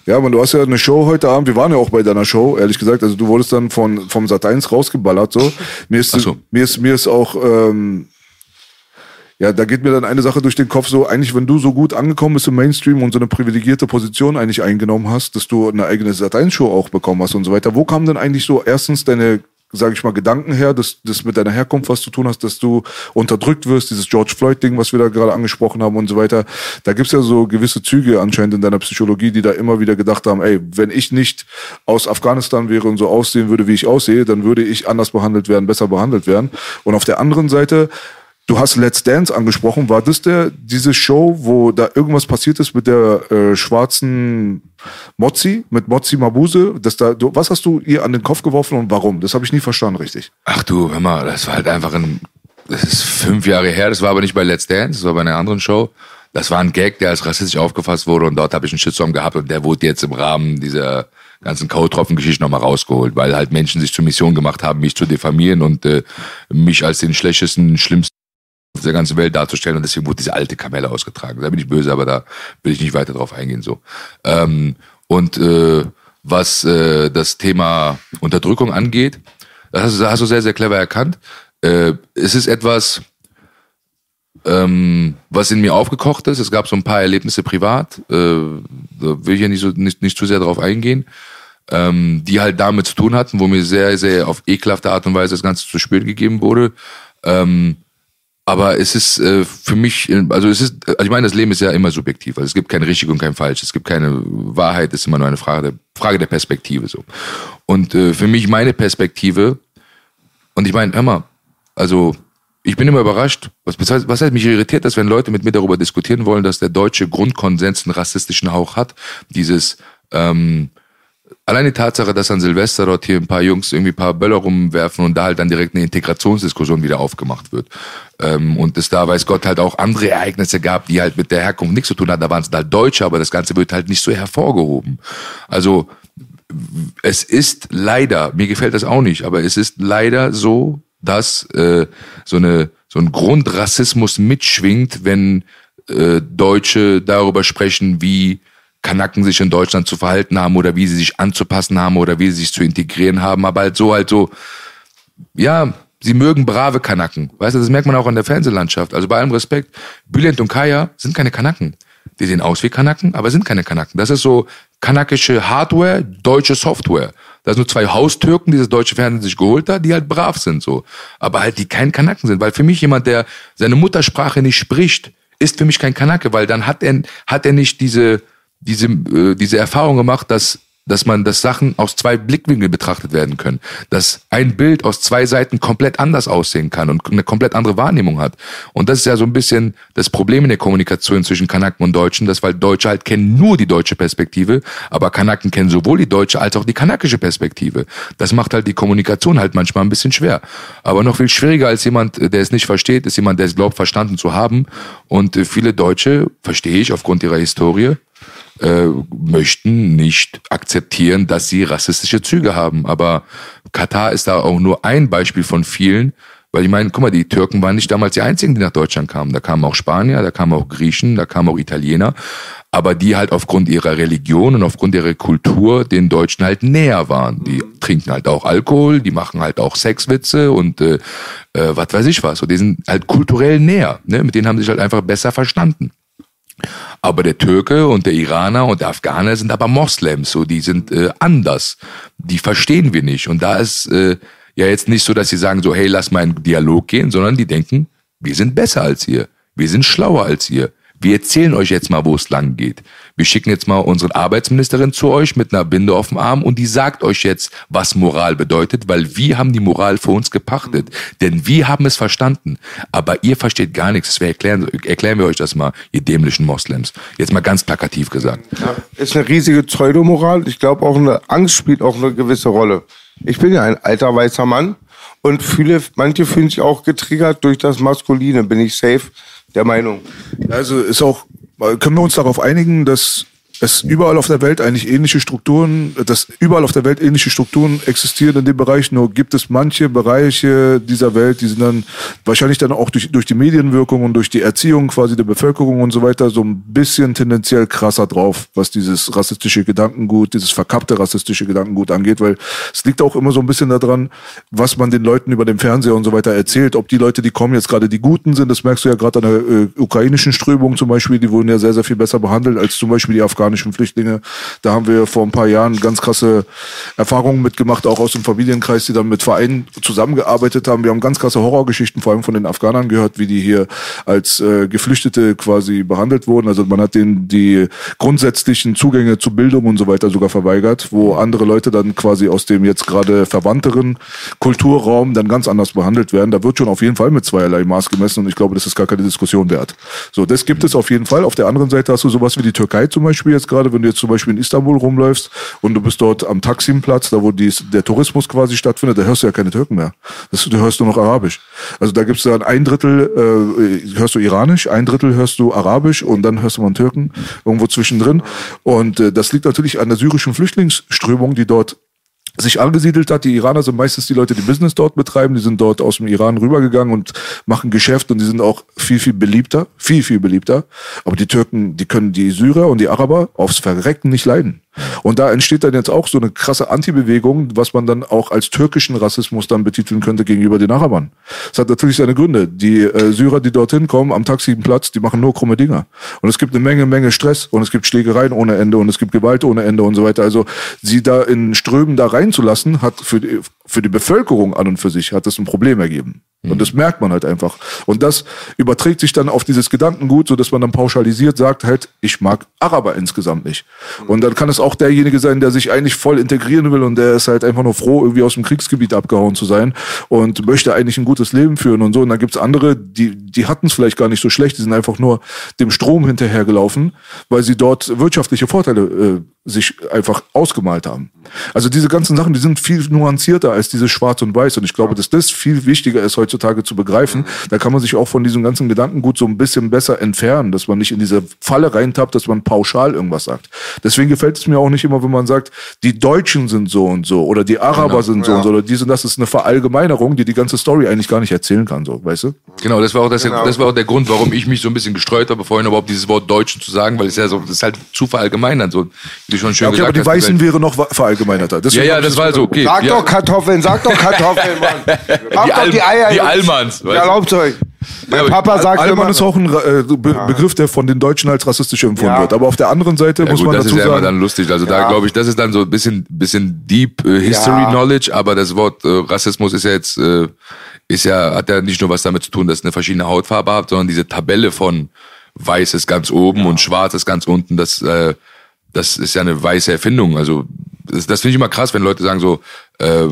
Ja, man, du hast ja eine Show heute Abend. Wir waren ja auch bei deiner Show, ehrlich gesagt. Also du wurdest dann von vom Sat 1 rausgeballert so. Mir ist Ach so. mir ist mir ist auch ähm, ja, da geht mir dann eine Sache durch den Kopf so, eigentlich wenn du so gut angekommen bist im Mainstream und so eine privilegierte Position eigentlich eingenommen hast, dass du eine eigene Sat 1 Show auch bekommen hast und so weiter. Wo kamen denn eigentlich so erstens deine sage ich mal, Gedanken her, dass das mit deiner Herkunft was zu tun hast, dass du unterdrückt wirst, dieses George Floyd-Ding, was wir da gerade angesprochen haben und so weiter. Da gibt's ja so gewisse Züge anscheinend in deiner Psychologie, die da immer wieder gedacht haben, ey, wenn ich nicht aus Afghanistan wäre und so aussehen würde, wie ich aussehe, dann würde ich anders behandelt werden, besser behandelt werden. Und auf der anderen Seite, Du hast Let's Dance angesprochen. War das der diese Show, wo da irgendwas passiert ist mit der äh, schwarzen Mozzi, mit Mozzi Mabuse? Das da, du, was hast du ihr an den Kopf geworfen und warum? Das habe ich nie verstanden, richtig. Ach du, hör mal, das war halt einfach ein, das ist fünf Jahre her, das war aber nicht bei Let's Dance, das war bei einer anderen Show. Das war ein Gag, der als rassistisch aufgefasst wurde und dort habe ich einen Shitstorm gehabt und der wurde jetzt im Rahmen dieser ganzen Kautropfen-Geschichte nochmal rausgeholt, weil halt Menschen sich zur Mission gemacht haben, mich zu diffamieren und äh, mich als den schlechtesten, schlimmsten auf der ganzen Welt darzustellen und deswegen wurde diese alte Kamelle ausgetragen. Da bin ich böse, aber da will ich nicht weiter drauf eingehen so. Ähm, und äh, was äh, das Thema Unterdrückung angeht, das hast, hast du sehr, sehr clever erkannt. Äh, es ist etwas, ähm, was in mir aufgekocht ist. Es gab so ein paar Erlebnisse privat, äh, da will ich ja nicht, so, nicht, nicht zu sehr drauf eingehen, ähm, die halt damit zu tun hatten, wo mir sehr, sehr auf ekelhafte Art und Weise das Ganze zu spüren gegeben wurde. Ähm, aber es ist äh, für mich, äh, also es ist, also ich meine, das Leben ist ja immer subjektiv. Also es gibt kein richtig und kein falsch. Es gibt keine Wahrheit, es ist immer nur eine Frage der, Frage der Perspektive so. Und äh, für mich meine Perspektive, und ich meine, mal, also ich bin immer überrascht, was, heißt, was heißt mich irritiert, dass wenn Leute mit mir darüber diskutieren wollen, dass der deutsche Grundkonsens einen rassistischen Hauch hat, dieses ähm, Allein die Tatsache, dass an Silvester dort hier ein paar Jungs irgendwie ein paar Böller rumwerfen und da halt dann direkt eine Integrationsdiskussion wieder aufgemacht wird. Ähm, und es da, weiß Gott, halt auch andere Ereignisse gab, die halt mit der Herkunft nichts zu tun hatten. Da waren es halt Deutsche, aber das Ganze wird halt nicht so hervorgehoben. Also es ist leider, mir gefällt das auch nicht, aber es ist leider so, dass äh, so eine so ein Grundrassismus mitschwingt, wenn äh, Deutsche darüber sprechen, wie Kanaken sich in Deutschland zu verhalten haben oder wie sie sich anzupassen haben oder wie sie sich zu integrieren haben, aber halt so halt so, ja, sie mögen brave Kanaken. Weißt du, das merkt man auch an der Fernsehlandschaft. Also bei allem Respekt, Bülent und Kaya sind keine Kanaken. Die sehen aus wie Kanaken, aber sind keine Kanaken. Das ist so kanakische Hardware, deutsche Software. Das sind nur zwei Haustürken, die das deutsche Fernsehen sich geholt hat, die halt brav sind so. Aber halt die kein Kanaken sind. Weil für mich jemand, der seine Muttersprache nicht spricht, ist für mich kein Kanake, weil dann hat er, hat er nicht diese, diese, äh, diese Erfahrung gemacht, dass dass man, dass Sachen aus zwei Blickwinkeln betrachtet werden können, dass ein Bild aus zwei Seiten komplett anders aussehen kann und eine komplett andere Wahrnehmung hat. Und das ist ja so ein bisschen das Problem in der Kommunikation zwischen Kanaken und Deutschen, dass weil Deutsche halt kennen nur die deutsche Perspektive, aber Kanaken kennen sowohl die deutsche als auch die kanakische Perspektive. Das macht halt die Kommunikation halt manchmal ein bisschen schwer. Aber noch viel schwieriger als jemand, der es nicht versteht, ist jemand, der es glaubt, verstanden zu haben. Und äh, viele Deutsche, verstehe ich aufgrund ihrer Historie, äh, möchten nicht akzeptieren, dass sie rassistische Züge haben. Aber Katar ist da auch nur ein Beispiel von vielen, weil ich meine, guck mal, die Türken waren nicht damals die einzigen, die nach Deutschland kamen. Da kamen auch Spanier, da kamen auch Griechen, da kamen auch Italiener, aber die halt aufgrund ihrer Religion und aufgrund ihrer Kultur den Deutschen halt näher waren. Die trinken halt auch Alkohol, die machen halt auch Sexwitze und äh, äh, was weiß ich was. Und die sind halt kulturell näher. Ne? Mit denen haben sie sich halt einfach besser verstanden. Aber der Türke und der Iraner und der Afghaner sind aber Moslems, so die sind äh, anders. Die verstehen wir nicht. Und da ist äh, ja jetzt nicht so, dass sie sagen so, hey, lass mal in Dialog gehen, sondern die denken, wir sind besser als ihr, wir sind schlauer als ihr. Wir erzählen euch jetzt mal, wo es lang geht. Wir schicken jetzt mal unsere Arbeitsministerin zu euch mit einer Binde auf dem Arm und die sagt euch jetzt, was Moral bedeutet, weil wir haben die Moral für uns gepachtet. Denn wir haben es verstanden. Aber ihr versteht gar nichts. Deswegen erklären, erklären wir euch das mal, ihr dämlichen Moslems. Jetzt mal ganz plakativ gesagt. Ja, ist eine riesige Pseudomoral. Ich glaube auch eine Angst spielt auch eine gewisse Rolle. Ich bin ja ein alter weißer Mann und fühle, manche fühlen sich auch getriggert durch das Maskuline. Bin ich safe der Meinung. Also ist auch, können wir uns darauf einigen, dass es überall auf der Welt eigentlich ähnliche Strukturen, dass überall auf der Welt ähnliche Strukturen existieren in dem Bereich, nur gibt es manche Bereiche dieser Welt, die sind dann wahrscheinlich dann auch durch, durch die Medienwirkung und durch die Erziehung quasi der Bevölkerung und so weiter so ein bisschen tendenziell krasser drauf, was dieses rassistische Gedankengut, dieses verkappte rassistische Gedankengut angeht, weil es liegt auch immer so ein bisschen daran, was man den Leuten über den Fernseher und so weiter erzählt, ob die Leute, die kommen, jetzt gerade die Guten sind, das merkst du ja gerade an der äh, ukrainischen Strömung zum Beispiel, die wurden ja sehr, sehr viel besser behandelt als zum Beispiel die Afghanen afghanischen Flüchtlinge. Da haben wir vor ein paar Jahren ganz krasse Erfahrungen mitgemacht, auch aus dem Familienkreis, die dann mit Vereinen zusammengearbeitet haben. Wir haben ganz krasse Horrorgeschichten, vor allem von den Afghanern gehört, wie die hier als äh, Geflüchtete quasi behandelt wurden. Also man hat denen die grundsätzlichen Zugänge zu Bildung und so weiter sogar verweigert, wo andere Leute dann quasi aus dem jetzt gerade verwandteren Kulturraum dann ganz anders behandelt werden. Da wird schon auf jeden Fall mit zweierlei Maß gemessen und ich glaube, das ist gar keine Diskussion wert. So, das gibt es auf jeden Fall. Auf der anderen Seite hast du sowas wie die Türkei zum Beispiel jetzt gerade, wenn du jetzt zum Beispiel in Istanbul rumläufst und du bist dort am Taksimplatz, da wo dies, der Tourismus quasi stattfindet, da hörst du ja keine Türken mehr. Das, du hörst nur noch Arabisch. Also da gibt's dann ein Drittel äh, hörst du Iranisch, ein Drittel hörst du Arabisch und dann hörst du mal einen Türken irgendwo zwischendrin. Und äh, das liegt natürlich an der syrischen Flüchtlingsströmung, die dort sich angesiedelt hat. Die Iraner sind meistens die Leute, die Business dort betreiben. Die sind dort aus dem Iran rübergegangen und machen Geschäft und die sind auch viel, viel beliebter. Viel, viel beliebter. Aber die Türken, die können die Syrer und die Araber aufs Verrecken nicht leiden. Und da entsteht dann jetzt auch so eine krasse Antibewegung, was man dann auch als türkischen Rassismus dann betiteln könnte gegenüber den Arabern. Das hat natürlich seine Gründe. Die äh, Syrer, die dorthin kommen, am Taximplatz, die machen nur krumme Dinger. Und es gibt eine Menge, Menge Stress und es gibt Schlägereien ohne Ende und es gibt Gewalt ohne Ende und so weiter. Also sie da in Strömen da reinzulassen, hat für die, für die Bevölkerung an und für sich hat das ein Problem ergeben. Und das merkt man halt einfach. Und das überträgt sich dann auf dieses Gedankengut, so dass man dann pauschalisiert sagt, halt, ich mag Araber insgesamt nicht. Und dann kann es auch derjenige sein, der sich eigentlich voll integrieren will und der ist halt einfach nur froh, irgendwie aus dem Kriegsgebiet abgehauen zu sein und möchte eigentlich ein gutes Leben führen und so. Und dann gibt's andere, die, die hatten es vielleicht gar nicht so schlecht, die sind einfach nur dem Strom hinterhergelaufen, weil sie dort wirtschaftliche Vorteile äh, sich einfach ausgemalt haben. Also diese ganzen Sachen, die sind viel nuancierter als dieses Schwarz und Weiß. Und ich glaube, dass das viel wichtiger ist heutzutage zu begreifen. Da kann man sich auch von diesem ganzen Gedankengut so ein bisschen besser entfernen, dass man nicht in diese Falle reintappt, dass man pauschal irgendwas sagt. Deswegen gefällt es mir auch nicht immer, wenn man sagt, die Deutschen sind so und so oder die Araber Genau, sind so ja. und so oder dies und das ist eine Verallgemeinerung, die die ganze Story eigentlich gar nicht erzählen kann, so, weißt du? Genau, das war auch das, Genau. das war auch der Grund, warum ich mich so ein bisschen gestreut habe, vorhin überhaupt dieses Wort Deutschen zu sagen, weil es ja so, das ist halt zu verallgemeinern, so, wie schon schön Ja, okay, gesagt aber die. Weißen wäre noch verallgemeinerter. ja, Deswegen ja, ich das war so, okay. Sag ja. doch Kartoffeln, sag doch Kartoffeln, Mann. Mach Die doch Al- die Eier. die weißt Ja, du. erlaubt euch. Mein aber Papa sagt Allmann immer, ist auch ein äh, Be Begriff, der von den Deutschen als rassistisch empfunden Ja. wird. Aber auf der anderen Seite Ja, muss gut, man das dazu ist ja immer sagen, dann lustig. Also da Ja. glaube ich, das ist dann so ein bisschen, bisschen deep äh, History Ja. Knowledge, aber das Wort äh, Rassismus ist ja jetzt, äh, ist ja, hat ja nicht nur was damit zu tun, dass eine verschiedene Hautfarbe habt, sondern diese Tabelle von weiß ist ganz oben und schwarz ist ganz unten, das, äh, das ist ja eine weiße Erfindung. Also das, das finde ich immer krass, wenn Leute sagen so, äh,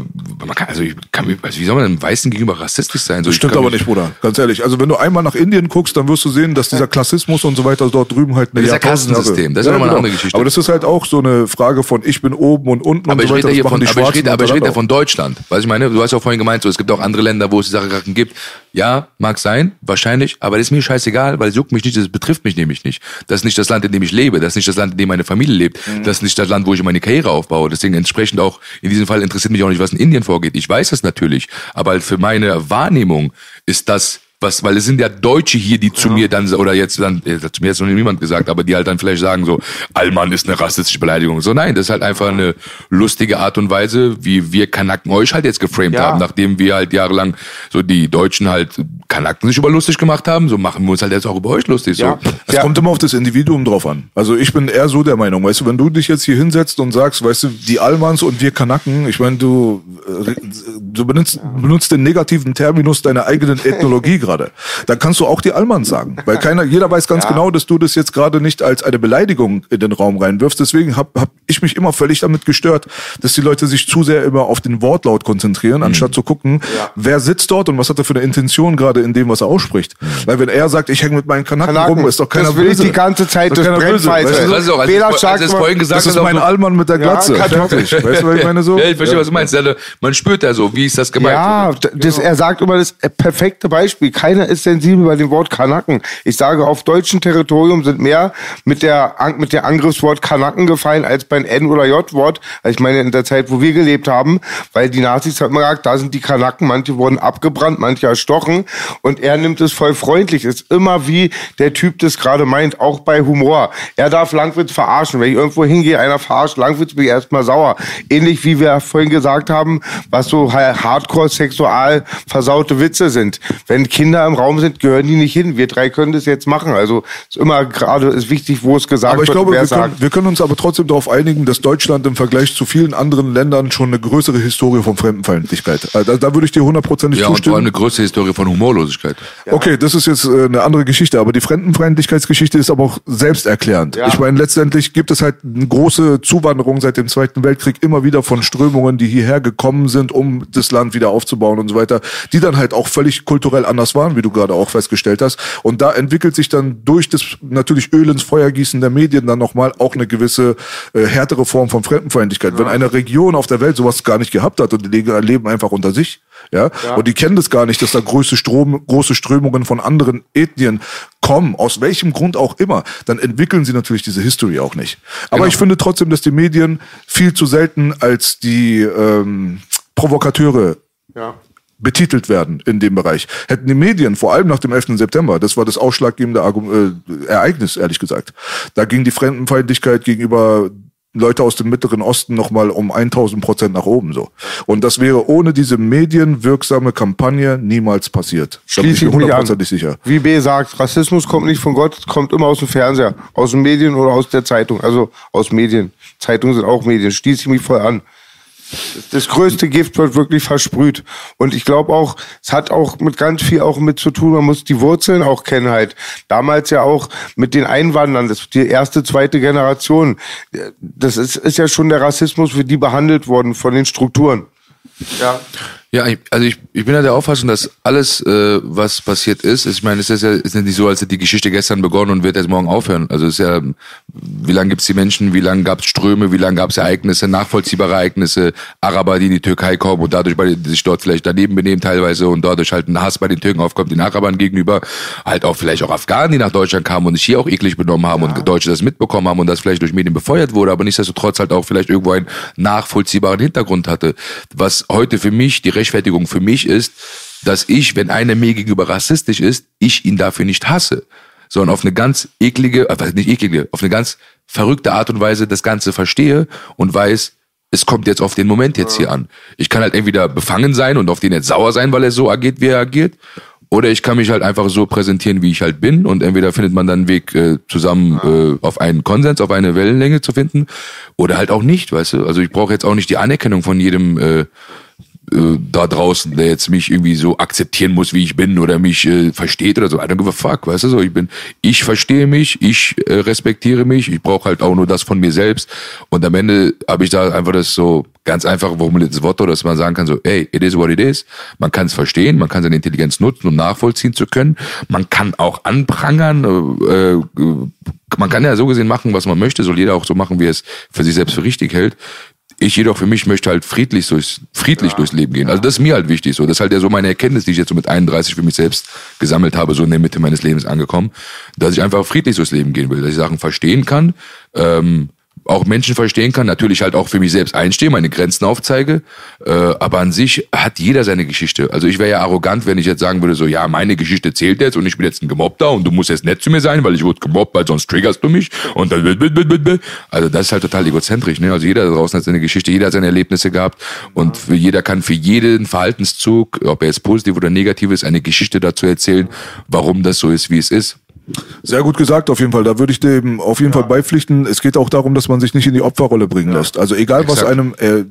man kann, also ich kann, also wie soll man einem Weißen gegenüber rassistisch sein? So, stimmt aber nicht, Bruder. Ganz ehrlich. Also wenn du einmal nach Indien guckst, dann wirst du sehen, dass dieser Klassismus und so weiter dort drüben halt eine Das ist ja Jahrtausend Jahre- Kastensystem. Das ist ja nochmal eine andere Geschichte. Aber das ist halt auch so eine Frage von ich bin oben und unten Aber und ich so weiter. Das von, die aber ich rede, aber ich rede ja von Deutschland. Was ich meine, du hast ja vorhin gemeint, so, es gibt auch andere Länder, wo es diese Sachen gibt. Ja, mag sein, wahrscheinlich, aber das ist mir scheißegal, weil es juckt mich nicht, das betrifft mich nämlich nicht. Das ist nicht das Land, in dem ich lebe, das ist nicht das Land, in dem meine Familie lebt, Mhm. das ist nicht das Land, wo ich meine Karriere aufbaue. Deswegen entsprechend auch, in diesem Fall interessiert mich auch nicht, was in Indien vorgeht. Ich weiß es natürlich, aber für meine Wahrnehmung ist das was, weil es sind ja Deutsche hier, die zu mir dann, oder jetzt dann, äh, zu mir hat noch niemand gesagt, aber die halt dann vielleicht sagen so, Allmann ist eine rassistische Beleidigung. So, nein, das ist halt einfach eine lustige Art und Weise, wie wir Kanaken euch halt jetzt geframed Ja. haben, nachdem wir halt jahrelang so die Deutschen halt Kanaken sich über lustig gemacht haben, so machen wir uns halt jetzt auch über euch lustig. Ja. So. Es Ja. kommt immer auf das Individuum drauf an. Also ich bin eher so der Meinung, weißt du, wenn du dich jetzt hier hinsetzt und sagst, weißt du, die Almans und wir Kanaken, ich meine, du, äh, du benutzt, benutzt den negativen Terminus deiner eigenen Ethnologie gerade. Dann kannst du auch die Almans sagen. Weil keiner, jeder weiß ganz genau, dass du das jetzt gerade nicht als eine Beleidigung in den Raum reinwirfst. Deswegen habe hab ich mich immer völlig damit gestört, dass die Leute sich zu sehr immer auf den Wortlaut konzentrieren, anstatt zu gucken, wer sitzt dort und was hat er für eine Intention gerade in dem, was er ausspricht. Weil wenn er sagt, ich hänge mit meinen Kanaken, Kanaken, rum, ist doch keiner das will ich böse. die ganze Zeit, böse, weiter. weißt du? Das ist auch, als Bela ich, ich vorhin gesagt Das ist mein Allmann mit der Glatze. Fertig. Weißt du, was ich meine so? Ja, ich verstehe, was du meinst. Man spürt da so, wie ist das gemeint? Ja, das, er sagt immer das perfekte Beispiel. Keiner ist sensibel bei dem Wort Kanaken. Ich sage, auf deutschem Territorium sind mehr mit der, mit der Angriffswort Kanaken gefallen als beim N- oder J-Wort. Also ich meine, in der Zeit, wo wir gelebt haben, weil die Nazis haben gesagt, da sind die Kanaken, manche wurden abgebrannt, manche erstochen. Und er nimmt es voll freundlich. Ist immer wie der Typ das gerade meint, auch bei Humor. Er darf Langwitz verarschen. Wenn ich irgendwo hingehe, einer verarscht Langwitz, bin ich erstmal sauer. Ähnlich wie wir vorhin gesagt haben, was so ha- hardcore sexual versaute Witze sind. Wenn Kinder im Raum sind, gehören die nicht hin. Wir drei können das jetzt machen. Also ist immer gerade ist wichtig, wo es gesagt Aber ich wird, glaube, wer wir es können, sagt. wir können uns aber trotzdem darauf einigen, dass Deutschland im Vergleich zu vielen anderen Ländern schon eine größere Historie von Fremdenfeindlichkeit. Äh, Da, da würde ich dir hundertprozentig Ja, und vor zustimmen. allem eine größere Historie von Humorlosigkeit. Okay, das ist jetzt äh, eine andere Geschichte, aber die Fremdenfeindlichkeitsgeschichte ist aber auch selbsterklärend. Ja. Ich meine, letztendlich gibt es halt eine große Zuwanderung seit dem Zweiten Weltkrieg immer wieder von Strömungen, die hierher gekommen sind, um das Land wieder aufzubauen und so weiter, die dann halt auch völlig kulturell anders waren, wie du gerade auch festgestellt hast. Und da entwickelt sich dann durch das natürlich Öl ins Feuer gießen der Medien dann nochmal auch eine gewisse äh, härtere Form von Fremdenfeindlichkeit. Wenn eine Region auf der Welt sowas gar nicht gehabt hat und die leben einfach unter sich, ja, und die kennen das gar nicht, dass da große, Strom, große Strömungen von anderen Ethnien kommen, aus welchem Grund auch immer, dann entwickeln sie natürlich diese History auch nicht. Aber Genau. ich finde trotzdem, dass die Medien viel zu selten als die ähm, Provokateure Ja. Betitelt werden in dem Bereich. Hätten die Medien, vor allem nach dem 11. September, das war das ausschlaggebende Argum äh, Ereignis, ehrlich gesagt, da ging die Fremdenfeindlichkeit gegenüber Leute aus dem Mittleren Osten nochmal um 1000 Prozent nach oben so. Und das wäre ohne diese medienwirksame Kampagne niemals passiert. Da bin ich Schließe mir ich mich an. hundertprozentig sicher. Wie B sagt, Rassismus kommt nicht von Gott, kommt immer aus dem Fernseher, aus den Medien oder aus der Zeitung. Also aus Medien. Zeitungen sind auch Medien. Schließe ich mich voll an. Das größte Gift wird wirklich versprüht. Und ich glaube auch, es hat auch mit ganz viel auch mit zu tun, man muss die Wurzeln auch kennen halt. Damals ja auch mit den Einwanderern, das die erste, zweite Generation. Das ist, ist ja schon der Rassismus, wie die behandelt wurden von den Strukturen. Ja. Ja, ich, also ich, ich bin ja der Auffassung, dass alles, äh, was passiert ist, ich meine, es ist ja ist ja nicht so, als hätte die Geschichte gestern begonnen und wird jetzt morgen aufhören. Also es ist ja, wie lange gibt's die Menschen, wie lange gab's Ströme, wie lange gab's Ereignisse, nachvollziehbare Ereignisse, Araber, die in die Türkei kommen und dadurch bei, sich dort vielleicht daneben benehmen teilweise und dadurch halt ein Hass bei den Türken aufkommt, den Arabern gegenüber, halt auch vielleicht auch Afghanen, die nach Deutschland kamen und sich hier auch eklig benommen haben und Deutsche das mitbekommen haben und das vielleicht durch Medien befeuert wurde, aber nichtsdestotrotz halt auch vielleicht irgendwo einen nachvollziehbaren Hintergrund hatte. Was heute für mich die Rechtfertigung für mich ist, dass ich, wenn einer mir gegenüber rassistisch ist, ich ihn dafür nicht hasse, sondern auf eine ganz eklige, äh, nicht eklige, auf eine ganz verrückte Art und Weise das Ganze verstehe und weiß, es kommt jetzt auf den Moment jetzt hier an. Ich kann halt entweder befangen sein und auf den jetzt sauer sein, weil er so agiert, wie er agiert, oder ich kann mich halt einfach so präsentieren, wie ich halt bin und entweder findet man dann einen Weg, äh, zusammen äh, auf einen Konsens, auf eine Wellenlänge zu finden oder halt auch nicht, weißt du. Also ich brauche jetzt auch nicht die Anerkennung von jedem äh, äh, da draußen, der jetzt mich irgendwie so akzeptieren muss, wie ich bin oder mich äh, versteht oder so. I don't give a fuck, weißt du so. Ich bin, ich verstehe mich, ich äh, respektiere mich, ich brauche halt auch nur das von mir selbst. Und am Ende habe ich da einfach das so ganz einfach formuliertes Wort, dass man sagen kann so, hey, it is what it is. Man kann es verstehen, man kann seine Intelligenz nutzen, um nachvollziehen zu können. Man kann auch anprangern, äh, äh, man kann ja so gesehen machen, was man möchte, soll jeder auch so machen, wie er es für sich selbst für richtig hält. Ich jedoch für mich möchte halt friedlich durchs, friedlich durchs Leben gehen. Also das ist mir halt wichtig so. Das ist halt ja so meine Erkenntnis, die ich jetzt so mit 31 für mich selbst gesammelt habe, so in der Mitte meines Lebens angekommen, dass ich einfach friedlich durchs Leben gehen will, dass ich Sachen verstehen kann, ähm, auch Menschen verstehen kann, natürlich halt auch für mich selbst einstehe, meine Grenzen aufzeige, äh, aber an sich hat jeder seine Geschichte. Also ich wäre ja arrogant, wenn ich jetzt sagen würde, so ja, meine Geschichte zählt jetzt und ich bin jetzt ein Gemobbter und du musst jetzt nett zu mir sein, weil ich wurde gemobbt, weil sonst triggerst du mich und dann also das ist halt total egozentrisch, ne? Also jeder da draußen hat seine Geschichte, jeder hat seine Erlebnisse gehabt und jeder kann für jeden Verhaltenszug, ob er jetzt positiv oder negativ ist, eine Geschichte dazu erzählen, warum das so ist, wie es ist. Sehr gut gesagt, auf jeden Fall. Da würde ich dem auf jeden Fall beipflichten. Es geht auch darum, dass man sich nicht in die Opferrolle bringen lässt. Also egal, was Exakt. einem äh,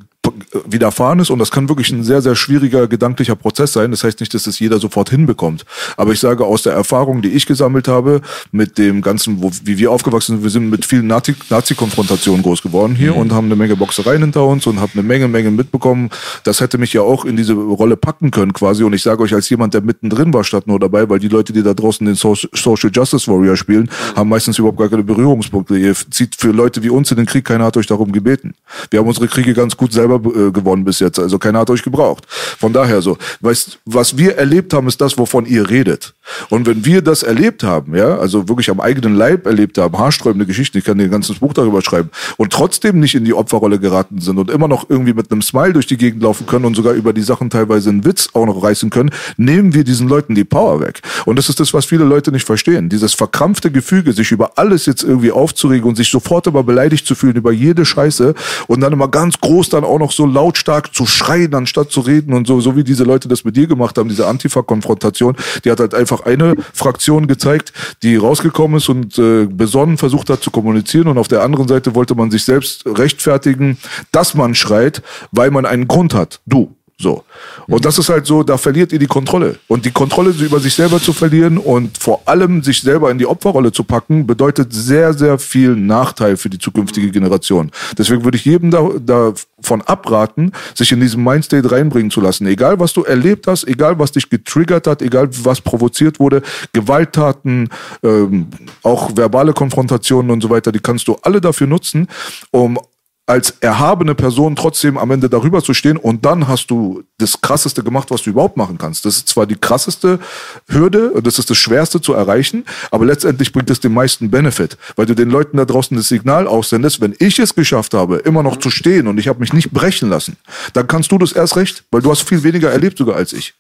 widerfahren ist und das kann wirklich ein sehr, sehr schwieriger gedanklicher Prozess sein. Das heißt nicht, dass es jeder sofort hinbekommt. Aber ich sage aus der Erfahrung, die ich gesammelt habe, mit dem Ganzen, wo, wie wir aufgewachsen sind, wir sind mit vielen Nazi- Nazi-Konfrontationen groß geworden hier und haben eine Menge Boxereien hinter uns und haben eine Menge, Menge mitbekommen. Das hätte mich ja auch in diese Rolle packen können quasi. Und ich sage euch als jemand, der mittendrin war, statt nur dabei, weil die Leute, die da draußen den so Social Justice Warrior spielen, haben meistens überhaupt gar keine Berührungspunkte. Ihr zieht für Leute wie uns in den Krieg, keiner hat euch darum gebeten. Wir haben unsere Kriege ganz gut selber äh, gewonnen bis jetzt. Also keiner hat euch gebraucht. Von daher so, weißt, was wir erlebt haben, ist das, wovon ihr redet. Und wenn wir das erlebt haben, ja, also wirklich am eigenen Leib erlebt haben, haarsträubende Geschichten, ich kann dir ein ganzes Buch darüber schreiben, und trotzdem nicht in die Opferrolle geraten sind und immer noch irgendwie mit einem Smile durch die Gegend laufen können und sogar über die Sachen teilweise einen Witz auch noch reißen können, nehmen wir diesen Leuten die Power weg. Und das ist das, was viele Leute nicht verstehen. Dieses verkrampfte Gefüge, sich über alles jetzt irgendwie aufzuregen und sich sofort immer beleidigt zu fühlen über jede Scheiße und dann immer ganz groß dann auch noch so lautstark zu schreien, anstatt zu reden und so, so wie diese Leute das mit dir gemacht haben, diese Antifa-Konfrontation, die hat halt einfach eine Fraktion gezeigt, die rausgekommen ist und äh, besonnen versucht hat zu kommunizieren und auf der anderen Seite wollte man sich selbst rechtfertigen, dass man schreit, weil man einen Grund hat. Du. So. Und das ist halt so, da verliert ihr die Kontrolle. Und die Kontrolle über sich selber zu verlieren und vor allem sich selber in die Opferrolle zu packen, bedeutet sehr, sehr viel Nachteil für die zukünftige Generation. Deswegen würde ich jedem da, davon abraten, sich in diesen Mindstate reinbringen zu lassen. Egal, was du erlebt hast, egal, was dich getriggert hat, egal, was provoziert wurde, Gewalttaten, ähm, auch verbale Konfrontationen und so weiter, die kannst du alle dafür nutzen, um als erhabene Person trotzdem am Ende darüber zu stehen und dann hast du das krasseste gemacht, was du überhaupt machen kannst. Das ist zwar die krasseste Hürde und das ist das schwerste zu erreichen, aber letztendlich bringt es den meisten Benefit, weil du den Leuten da draußen das Signal aussendest, wenn ich es geschafft habe, immer noch zu stehen und ich habe mich nicht brechen lassen, dann kannst du das erst recht, weil du hast viel weniger erlebt sogar als ich.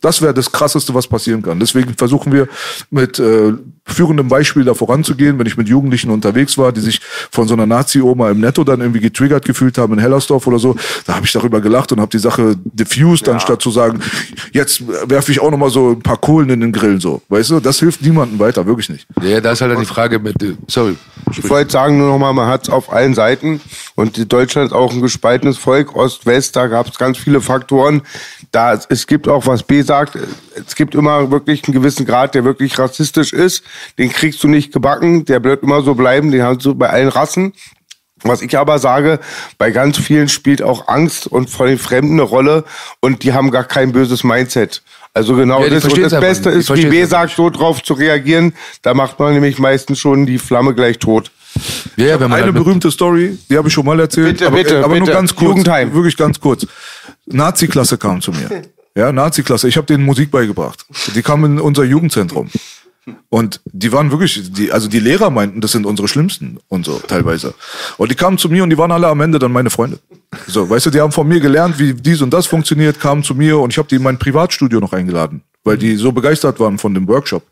Das wäre das Krasseste, was passieren kann. Deswegen versuchen wir mit äh, führendem Beispiel da voranzugehen. Wenn ich mit Jugendlichen unterwegs war, die sich von so einer Nazi-Oma im Netto dann irgendwie getriggert gefühlt haben in Hellersdorf oder so, da habe ich darüber gelacht und habe die Sache diffused, anstatt zu sagen, jetzt werfe ich auch noch mal so ein paar Kohlen in den Grill. So, weißt du, das hilft niemandem weiter, wirklich nicht. Ja, da ist halt dann die Frage mit, äh, sorry. Ich wollte sagen nur noch mal, man hat es auf allen Seiten und die Deutschland ist auch ein gespaltenes Volk, Ost, West, da gab es ganz viele Faktoren. Da es gibt auch, was B sagt, es gibt immer wirklich einen gewissen Grad, der wirklich rassistisch ist. Den kriegst du nicht gebacken, der wird immer so bleiben, den hast du bei allen Rassen. Was ich aber sage, bei ganz vielen spielt auch Angst und vor den Fremden eine Rolle und die haben gar kein böses Mindset. Also genau Ja, das. Und das Beste ist, wie B sagt, so drauf zu reagieren. Da macht man nämlich meistens schon die Flamme gleich tot. Ja, ja, wenn man Eine halt berühmte Story, die habe ich schon mal erzählt, Bitte, aber, bitte, aber nur bitte. ganz kurz, Jugendheim. wirklich ganz kurz. Nazi-Klasse kam zu mir. Ja, Nazi-Klasse. Ich habe denen Musik beigebracht. Die kamen in unser Jugendzentrum. Und die waren wirklich, die, also die Lehrer meinten, das sind unsere Schlimmsten und so teilweise. Und die kamen zu mir und die waren alle am Ende dann meine Freunde. So, weißt du, die haben von mir gelernt, wie dies und das funktioniert, kamen zu mir und ich habe die in mein Privatstudio noch eingeladen, weil die so begeistert waren von dem Workshop.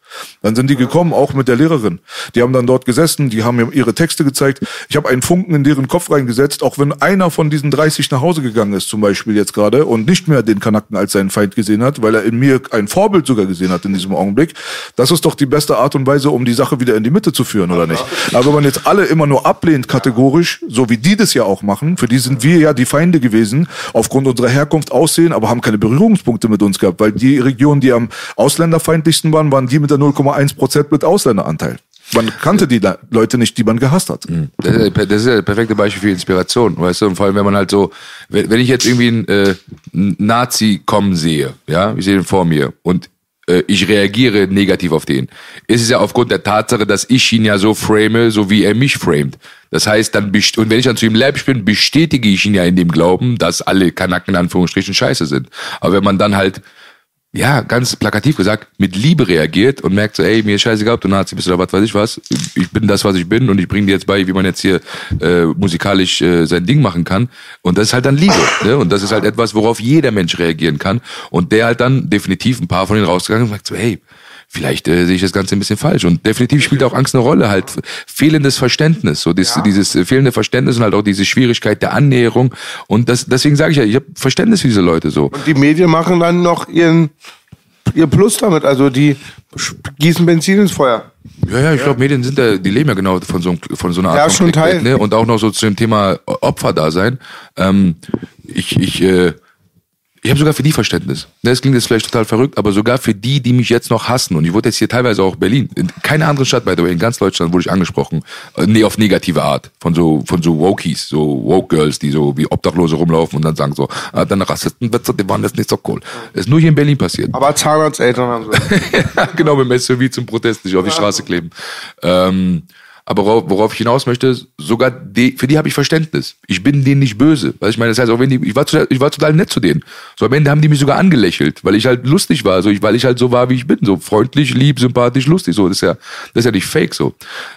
Dann sind die gekommen, auch mit der Lehrerin. Die haben dann dort gesessen, die haben mir ihre Texte gezeigt. Ich habe einen Funken in deren Kopf reingesetzt, auch wenn einer von diesen 30 nach Hause gegangen ist, zum Beispiel jetzt gerade, und nicht mehr den Kanaken als seinen Feind gesehen hat, weil er in mir ein Vorbild sogar gesehen hat in diesem Augenblick. Das ist doch die beste Art und Weise, um die Sache wieder in die Mitte zu führen, oder nicht? Aber wenn man jetzt alle immer nur ablehnt, kategorisch, so wie die das ja auch machen, für die sind wir ja die Feinde gewesen, aufgrund unserer Herkunft aussehen, aber haben keine Berührungspunkte mit uns gehabt, weil die Regionen, die am ausländerfeindlichsten waren, waren die mit der 0,1 Prozent mit Ausländeranteil. Man kannte die Le- Leute nicht, die man gehasst hat. Das ist, das ist ja das perfekte Beispiel für Inspiration, weißt du? Und vor allem, wenn man halt so, wenn, ich jetzt irgendwie einen äh, Nazi kommen sehe, ja, ich sehe den vor mir und äh, ich reagiere negativ auf den, ist es ja aufgrund der Tatsache, dass ich ihn ja so frame, so wie er mich framet. Das heißt, dann und wenn ich dann zu ihm läppisch bin, bestätige ich ihn ja in dem Glauben, dass alle Kanaken in Anführungsstrichen scheiße sind. Aber wenn man dann halt ja, ganz plakativ gesagt, mit Liebe reagiert und merkt so, ey, mir ist scheißegal, ob du Nazi bist oder was weiß ich was. Ich bin das, was ich bin und ich bringe dir jetzt bei, wie man jetzt hier äh, musikalisch äh, sein Ding machen kann. Und das ist halt dann Liebe. Ne? Und das ist halt etwas, worauf jeder Mensch reagieren kann. Und der halt dann definitiv ein paar von denen rausgegangen und sagt so, hey, vielleicht äh, sehe ich das Ganze ein bisschen falsch. Und definitiv spielt auch Angst eine Rolle, halt fehlendes Verständnis, so dieses, dieses äh, fehlende Verständnis und halt auch diese Schwierigkeit der Annäherung. Und das, deswegen sage ich ja, ich habe Verständnis für diese Leute so. Und die Medien machen dann noch ihren, ihr Plus damit. Also die gießen Benzin ins Feuer. Ja, ja, ich glaube, Medien sind da, die leben ja genau von so, einem- von so einer Art Ja, schon Teil. Ne? Und auch noch so zu dem Thema Opferdasein. Ähm, ich, ich, äh, ich habe sogar für die Verständnis. Ne, Das klingt jetzt vielleicht total verrückt, aber sogar für die, die mich jetzt noch hassen. Und ich wurde jetzt hier teilweise auch Berlin, in keiner anderen Stadt, by the way, in ganz Deutschland wurde ich angesprochen. Äh, Nee, auf negative Art. Von so, von so Wokies, so Woke Girls, die so wie Obdachlose rumlaufen und dann sagen so, ah, deine Rassistenwitze, die waren jetzt nicht so cool. Das ist nur hier in Berlin passiert. Aber Zahnarzteltern haben sie. genau, mit dem SUV zum Protest nicht auf die Straße kleben. Ähm, aber worauf, ich hinaus möchte, sogar die, für die habe ich Verständnis. Ich bin denen nicht böse. Weil ich meine, das heißt, auch wenn die, ich war, total, ich war total nett zu denen. So am Ende haben die mich sogar angelächelt, weil ich halt lustig war, so ich, weil ich halt so war, wie ich bin, so freundlich, lieb, sympathisch, lustig. So, das ist ja, das ist ja nicht fake so.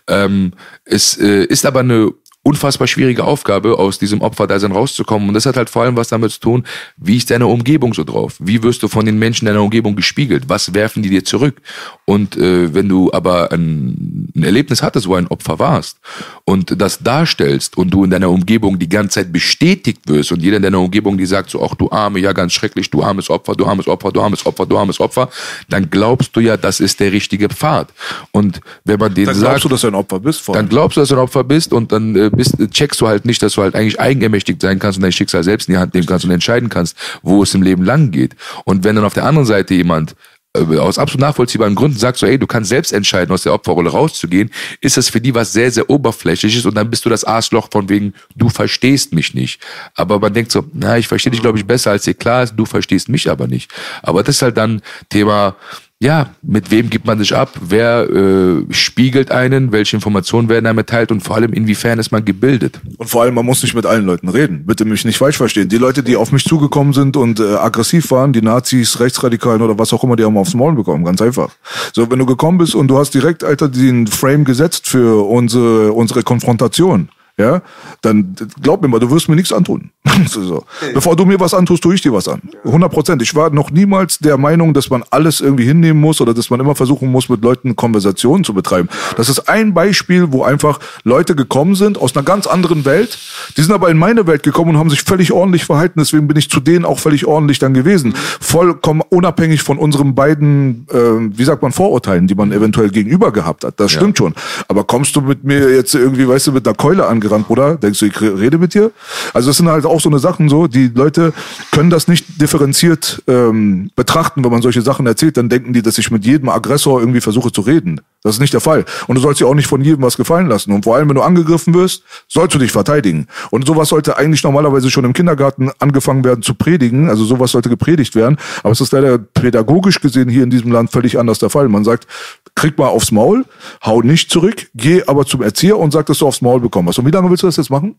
Ähm, es äh, ist aber eine unfassbar schwierige Aufgabe, aus diesem Opferdasein rauszukommen. Und das hat halt vor allem was damit zu tun, wie ist deine Umgebung so drauf? Wie wirst du von den Menschen deiner Umgebung gespiegelt? Was werfen die dir zurück? Und äh, wenn du aber ein, ein Erlebnis hattest, wo ein Opfer warst und das darstellst und du in deiner Umgebung die ganze Zeit bestätigt wirst und jeder in deiner Umgebung, die sagt so, ach du Arme, ja ganz schrecklich, du armes Opfer, du armes Opfer, du armes Opfer, du armes Opfer, dann glaubst du ja, das ist der richtige Pfad. Und wenn man denen Dann sagt, glaubst du, dass du ein Opfer bist? Dann glaubst du, dass du ein Opfer bist und dann äh, bist, checkst du halt nicht, dass du halt eigentlich eigenermächtigt sein kannst und dein Schicksal selbst in die Hand nehmen kannst und entscheiden kannst, wo es im Leben lang geht. Und wenn dann auf der anderen Seite jemand äh, aus absolut nachvollziehbaren Gründen sagt so, ey, du kannst selbst entscheiden, aus der Opferrolle rauszugehen, ist das für die was sehr, sehr oberflächliches und dann bist du das Arschloch von wegen, du verstehst mich nicht. Aber man denkt so, na, ich verstehe dich, glaube ich, besser, als dir klar ist, du verstehst mich aber nicht. Aber das ist halt dann Thema, ja, mit wem gibt man sich ab? Wer äh, spiegelt einen? Welche Informationen werden einem erteilt? Und vor allem, inwiefern ist man gebildet? Und vor allem, man muss nicht mit allen Leuten reden. Bitte mich nicht falsch verstehen. Die Leute, die auf mich zugekommen sind und äh, aggressiv waren, die Nazis, Rechtsradikalen oder was auch immer, die haben aufs Maul bekommen. Ganz einfach. So, wenn du gekommen bist und du hast direkt, Alter, den Frame gesetzt für unsere, unsere Konfrontation. Ja, dann glaub mir mal, du wirst mir nichts antun. so, so. Bevor du mir was antust, tue ich dir was an. 100 Prozent. Ich war noch niemals der Meinung, dass man alles irgendwie hinnehmen muss oder dass man immer versuchen muss, mit Leuten Konversationen zu betreiben. Das ist ein Beispiel, wo einfach Leute gekommen sind aus einer ganz anderen Welt. Die sind aber in meine Welt gekommen und haben sich völlig ordentlich verhalten. Deswegen bin ich zu denen auch völlig ordentlich dann gewesen. Vollkommen unabhängig von unseren beiden, äh, wie sagt man, Vorurteilen, die man eventuell gegenüber gehabt hat. Das stimmt schon. Aber kommst du mit mir jetzt irgendwie, weißt du, mit einer Keule angerannt, Bruder? Denkst du, ich rede mit dir? Also das sind halt auch so eine Sachen so, die Leute können das nicht differenziert ähm, betrachten, wenn man solche Sachen erzählt, dann denken die, dass ich mit jedem Aggressor irgendwie versuche zu reden. Das ist nicht der Fall. Und du sollst dir auch nicht von jedem was gefallen lassen. Und vor allem, wenn du angegriffen wirst, sollst du dich verteidigen. Und sowas sollte eigentlich normalerweise schon im Kindergarten angefangen werden zu predigen. Also sowas sollte gepredigt werden. Aber es ist leider pädagogisch gesehen hier in diesem Land völlig anders der Fall. Man sagt, krieg mal aufs Maul, hau nicht zurück, geh aber zum Erzieher und sag, dass du aufs Maul bekommen hast. Und wie lange willst du das jetzt machen?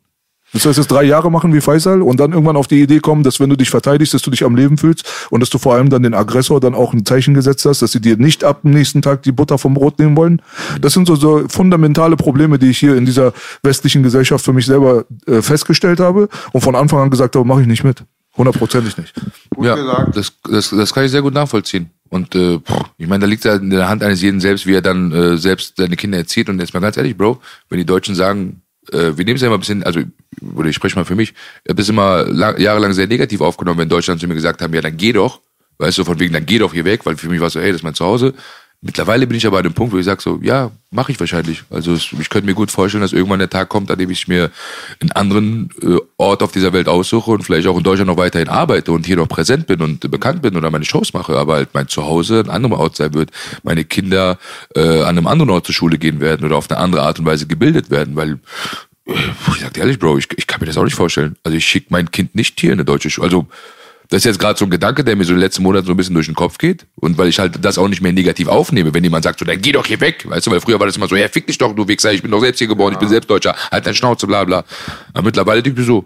Willst du das jetzt drei Jahre machen wie Faisal und dann irgendwann auf die Idee kommen, dass wenn du dich verteidigst, dass du dich am Leben fühlst und dass du vor allem dann den Aggressor dann auch ein Zeichen gesetzt hast, dass sie dir nicht ab dem nächsten Tag die Butter vom Brot nehmen wollen? Das sind so, so fundamentale Probleme, die ich hier in dieser westlichen Gesellschaft für mich selber äh, festgestellt habe und von Anfang an gesagt habe, mache ich nicht mit. Hundertprozentig nicht. ja, gesagt. das, das, das kann ich sehr gut nachvollziehen. Und äh, ich meine, da liegt ja in der Hand eines jeden selbst, wie er dann äh, selbst seine Kinder erzieht. Und jetzt mal ganz ehrlich, Bro, wenn die Deutschen sagen, äh, wir nehmen es ja immer ein bisschen, also oder ich spreche mal für mich, ich habe immer lang, jahrelang sehr negativ aufgenommen, wenn Deutschland zu mir gesagt haben, ja dann geh doch, weißt du, von wegen, dann geh doch hier weg, weil für mich war es so, hey, das ist mein Zuhause. Mittlerweile bin ich aber an dem Punkt, wo ich sage so, ja, mache ich wahrscheinlich. Also ich könnte mir gut vorstellen, dass irgendwann der Tag kommt, an dem ich mir einen anderen äh, Ort auf dieser Welt aussuche und vielleicht auch in Deutschland noch weiterhin arbeite und hier noch präsent bin und bekannt bin oder meine Shows mache, aber halt mein Zuhause ein anderer Ort sein wird, meine Kinder äh, an einem anderen Ort zur Schule gehen werden oder auf eine andere Art und Weise gebildet werden, weil äh, ich sag dir ehrlich, Bro, ich, ich kann mir das auch nicht vorstellen. Also ich schicke mein Kind nicht hier in eine deutsche Schule. Also das ist jetzt gerade so ein Gedanke, der mir so in den letzten Monaten so ein bisschen durch den Kopf geht. Und weil ich halt das auch nicht mehr negativ aufnehme, wenn jemand sagt, so, dann geh doch hier weg. Weißt du, weil früher war das immer so, ja, fick dich doch, du Wichser, ich bin doch selbst hier geboren, ich bin selbst Deutscher, halt dein Schnauze, bla bla. Aber mittlerweile denke ich so,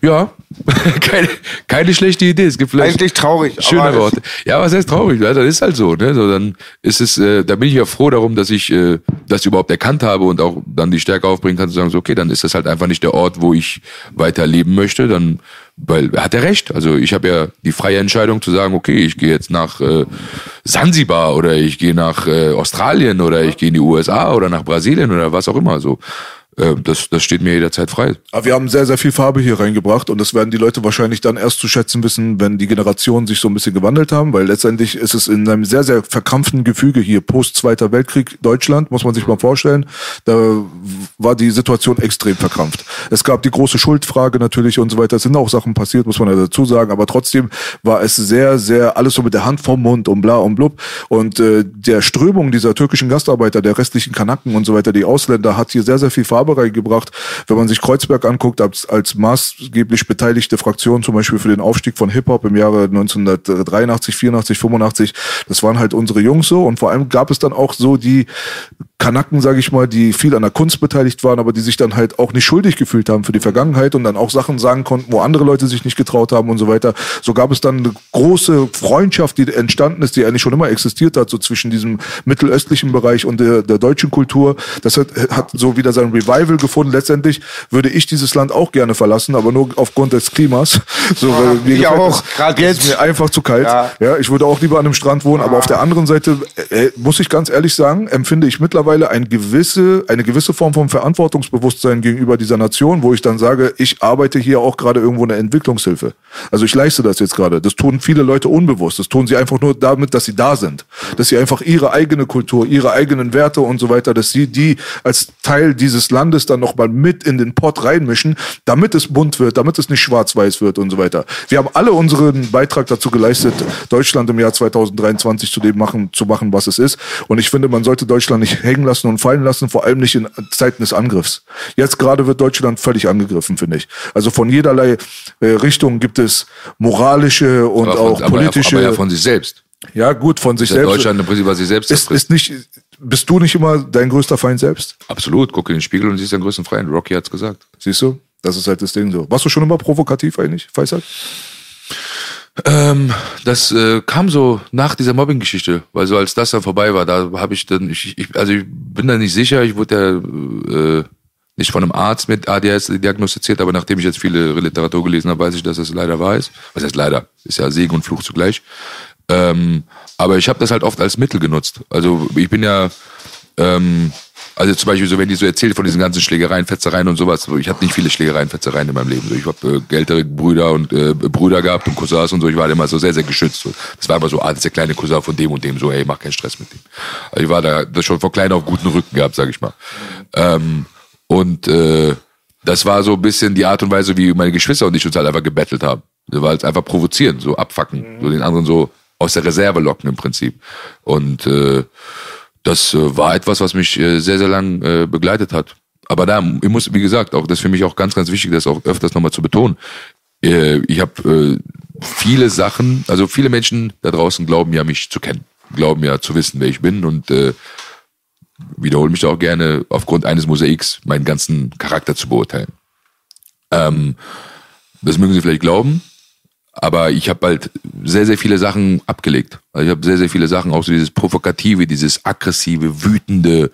ja, keine, keine schlechte Idee. Es gibt vielleicht Eigentlich traurig. schöne Worte. Ja, was heißt traurig? Ja, das ist halt so. Ne? so dann ist es, äh, da bin ich ja froh darum, dass ich äh, das überhaupt erkannt habe und auch dann die Stärke aufbringen kann, zu sagen, so, okay, dann ist das halt einfach nicht der Ort, wo ich weiter leben möchte. Dann, weil er hat er recht. Also ich habe ja die freie Entscheidung zu sagen, okay, ich gehe jetzt nach äh, Sansibar oder ich gehe nach äh, Australien oder ich gehe in die USA oder nach Brasilien oder was auch immer. So, das, das steht mir jederzeit frei. Aber wir haben sehr, sehr viel Farbe hier reingebracht und das werden die Leute wahrscheinlich dann erst zu schätzen wissen, wenn die Generationen sich so ein bisschen gewandelt haben, weil letztendlich ist es in einem sehr, sehr verkrampften Gefüge hier, post Zweiter Weltkrieg Deutschland, muss man sich mal vorstellen, da war die Situation extrem verkrampft. Es gab die große Schuldfrage natürlich und so weiter, es sind auch Sachen passiert, muss man ja dazu sagen, aber trotzdem war es sehr, sehr alles so mit der Hand vom Mund und bla und blub und äh, der Strömung dieser türkischen Gastarbeiter, der restlichen Kanaken und so weiter, die Ausländer, hat hier sehr, sehr viel Farbe reingebracht. Wenn man sich Kreuzberg anguckt, als, als maßgeblich beteiligte Fraktion zum Beispiel für den Aufstieg von Hip-Hop im Jahre 1983, 84, 85, das waren halt unsere Jungs so und vor allem gab es dann auch so die Kanaken, sage ich mal, die viel an der Kunst beteiligt waren, aber die sich dann halt auch nicht schuldig gefühlt haben für die Vergangenheit und dann auch Sachen sagen konnten, wo andere Leute sich nicht getraut haben und so weiter. So gab es dann eine große Freundschaft, die entstanden ist, die eigentlich schon immer existiert hat, so zwischen diesem mittelöstlichen Bereich und der, der deutschen Kultur. Das hat, hat so wieder sein Revival gefunden. Letztendlich würde ich dieses Land auch gerne verlassen, aber nur aufgrund des Klimas. So, weil mir ich auch. Gerade es ist jetzt. mir einfach zu kalt. Ja. Ja, ich würde auch lieber an einem Strand wohnen, aber auf der anderen Seite äh, muss ich ganz ehrlich sagen, empfinde ich mittlerweile ein gewisse, eine gewisse Form von Verantwortungsbewusstsein gegenüber dieser Nation, wo ich dann sage, ich arbeite hier auch gerade irgendwo eine Entwicklungshilfe. Also ich leiste das jetzt gerade. Das tun viele Leute unbewusst. Das tun sie einfach nur damit, dass sie da sind. Dass sie einfach ihre eigene Kultur, ihre eigenen Werte und so weiter, dass sie die als Teil dieses Landes dann nochmal mit in den Pott reinmischen, damit es bunt wird, damit es nicht schwarz-weiß wird und so weiter. Wir haben alle unseren Beitrag dazu geleistet, Deutschland im Jahr 2023 zu dem machen, zu machen, was es ist. Und ich finde, man sollte Deutschland nicht hängen lassen und fallen lassen, vor allem nicht in Zeiten des Angriffs. Jetzt gerade wird Deutschland völlig angegriffen, finde ich. Also von jederlei äh, Richtung gibt es moralische und auch von, aber, politische. aber ja von sich selbst. ja, gut, von sich ja selbst. Deutschland im Prinzip, was sich selbst ist, ist nicht, bist du nicht immer dein größter Feind selbst? Absolut, guck in den Spiegel und siehst deinen größten Feind. Rocky hat's gesagt. Siehst du? Das ist halt das Ding so. Warst du schon immer provokativ eigentlich, Faisal? Ähm, das äh, kam so nach dieser Mobbing-Geschichte, weil so als das dann vorbei war, da habe ich dann, ich, ich, also ich bin da nicht sicher, ich wurde ja äh, nicht von einem Arzt mit ADHS diagnostiziert, aber nachdem ich jetzt viele Literatur gelesen habe, weiß ich, dass das leider wahr ist. Was heißt leider? Ist ja Segen und Fluch zugleich. Ähm, aber ich habe das halt oft als Mittel genutzt. Also ich bin ja ähm, also zum Beispiel so, wenn die so erzählt von diesen ganzen Schlägereien, Fetzereien und sowas, so, ich habe nicht viele Schlägereien, Fetzereien in meinem Leben. So, ich habe äh, ältere Brüder und äh, Brüder gehabt und Cousins und so, ich war immer so sehr, sehr geschützt. So. Das war immer so, ah, das ist der kleine Cousin von dem und dem, so, ey, mach keinen Stress mit dem. Also ich war da das schon von klein auf guten Rücken gehabt, sag ich mal. Ähm, und äh, das war so ein bisschen die Art und Weise, wie meine Geschwister und ich uns halt einfach gebettelt haben. Das war halt einfach provozieren, so abfacken, so den anderen so aus der Reserve locken im Prinzip. Und äh, das äh, war etwas, was mich äh, sehr, sehr lang äh, begleitet hat. Aber da, ich muss, wie gesagt, auch das ist für mich auch ganz, ganz wichtig, das auch öfters nochmal zu betonen. Äh, ich habe äh, viele Sachen, also viele Menschen da draußen glauben ja, mich zu kennen, glauben ja zu wissen, wer ich bin und äh, wiederhole mich da auch gerne aufgrund eines Mosaiks meinen ganzen Charakter zu beurteilen. Ähm, das mögen Sie vielleicht glauben, aber ich habe halt sehr, sehr viele Sachen abgelegt. Also ich habe sehr, sehr viele Sachen, auch so dieses Provokative, dieses aggressive, wütende,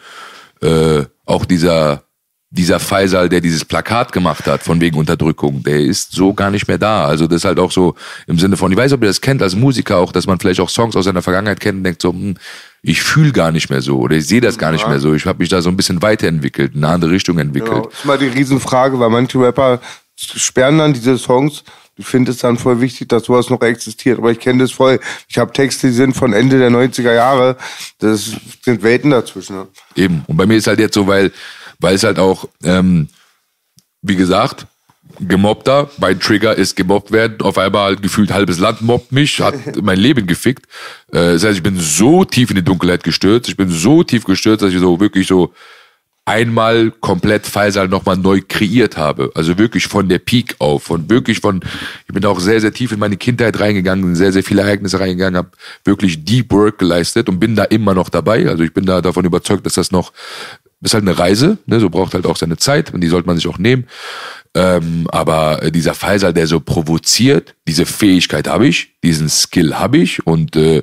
äh, auch dieser dieser Faisal, der dieses Plakat gemacht hat, von wegen Unterdrückung, der ist so gar nicht mehr da. Also das ist halt auch so im Sinne von, ich weiß, ob ihr das kennt als Musiker auch, dass man vielleicht auch Songs aus seiner Vergangenheit kennt und denkt so, hm, ich fühle gar nicht mehr so oder ich sehe das gar nicht mehr so. Ich habe mich da so ein bisschen weiterentwickelt, in eine andere Richtung entwickelt. Genau. Das ist mal die Riesenfrage, weil manche Rapper sperren dann diese Songs. Ich finde es dann voll wichtig, dass sowas noch existiert. Aber ich kenne das voll. Ich habe Texte, die sind von Ende der 90er Jahre. Das sind Welten dazwischen. Ne? Eben. Und bei mir ist halt jetzt so, weil, weil es halt auch, ähm, wie gesagt, Gemobbter, mein Trigger ist gemobbt werden. Auf einmal gefühlt halbes Land mobbt mich, hat mein Leben gefickt. Äh, das heißt, ich bin so tief in die Dunkelheit gestürzt. Ich bin so tief gestürzt, dass ich so wirklich so einmal komplett Faisal nochmal neu kreiert habe. Also wirklich von der Peak auf. Von wirklich von, ich bin auch sehr, sehr tief in meine Kindheit reingegangen, in sehr, sehr viele Ereignisse reingegangen, habe wirklich Deep Work geleistet und bin da immer noch dabei. Also ich bin da davon überzeugt, dass das noch, ist halt eine Reise, ne? so braucht halt auch seine Zeit und die sollte man sich auch nehmen. Ähm, aber dieser Faisal, der so provoziert, diese Fähigkeit habe ich, diesen Skill habe ich und äh,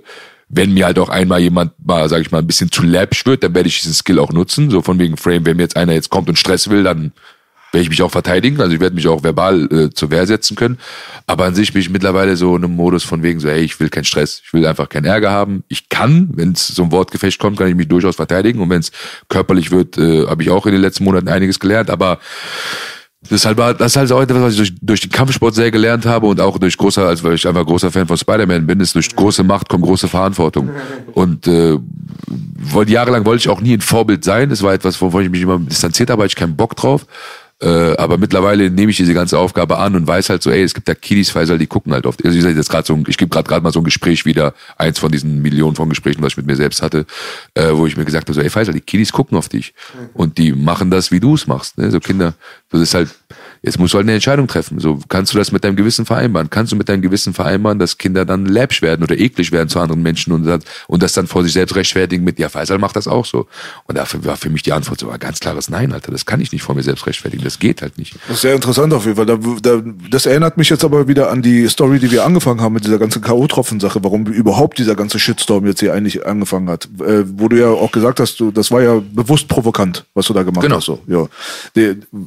wenn mir halt auch einmal jemand mal, sag ich mal, ein bisschen zu läppisch wird, dann werde ich diesen Skill auch nutzen. So von wegen Frame, wenn mir jetzt einer jetzt kommt und Stress will, dann werde ich mich auch verteidigen. Also ich werde mich auch verbal äh, zur Wehr setzen können. Aber an sich bin ich mittlerweile so in einem Modus von wegen so, ey, ich will keinen Stress, ich will einfach keinen Ärger haben. Ich kann, wenn es so ein Wortgefecht kommt, kann ich mich durchaus verteidigen. Und wenn es körperlich wird, äh, habe ich auch in den letzten Monaten einiges gelernt. Aber das ist halt, das ist halt auch etwas, was ich durch, durch den Kampfsport sehr gelernt habe und auch durch großer, also weil ich einfach großer Fan von Spider-Man bin, ist durch große Macht kommt große Verantwortung. Und äh, jahrelang wollte ich auch nie ein Vorbild sein. Das war etwas, wovon ich mich immer distanziert habe, hatte ich keinen Bock drauf. Äh, aber mittlerweile nehme ich diese ganze Aufgabe an und weiß halt so, ey, es gibt da Kiddies, Faisal, die gucken halt oft. Also ich jetzt gerade so, ich gebe gerade gerade mal so ein Gespräch wieder, eins von diesen Millionen von Gesprächen, was ich mit mir selbst hatte, äh, wo ich mir gesagt habe, so, ey, Faisal, die Kiddies gucken auf dich und die machen das, wie du es machst. Ne? So Kinder, das ist halt, jetzt musst du halt eine Entscheidung treffen. So kannst du das mit deinem Gewissen vereinbaren? Kannst du mit deinem Gewissen vereinbaren, dass Kinder dann läppisch werden oder eklig werden zu anderen Menschen und das, und das dann vor sich selbst rechtfertigen mit, ja, Faisal macht das auch so. Und dafür war für mich die Antwort so ein ganz klares Nein, Alter. Das kann ich nicht vor mir selbst rechtfertigen. Das geht halt nicht. Das ist sehr interessant auf jeden Fall. Da, da, das erinnert mich jetzt aber wieder an die Story, die wir angefangen haben mit dieser ganzen K.O.-Tropfen-Sache, warum überhaupt dieser ganze Shitstorm jetzt hier eigentlich angefangen hat. Äh, wo du ja auch gesagt hast, du, das war ja bewusst provokant, was du da gemacht Genau. hast. So, ja.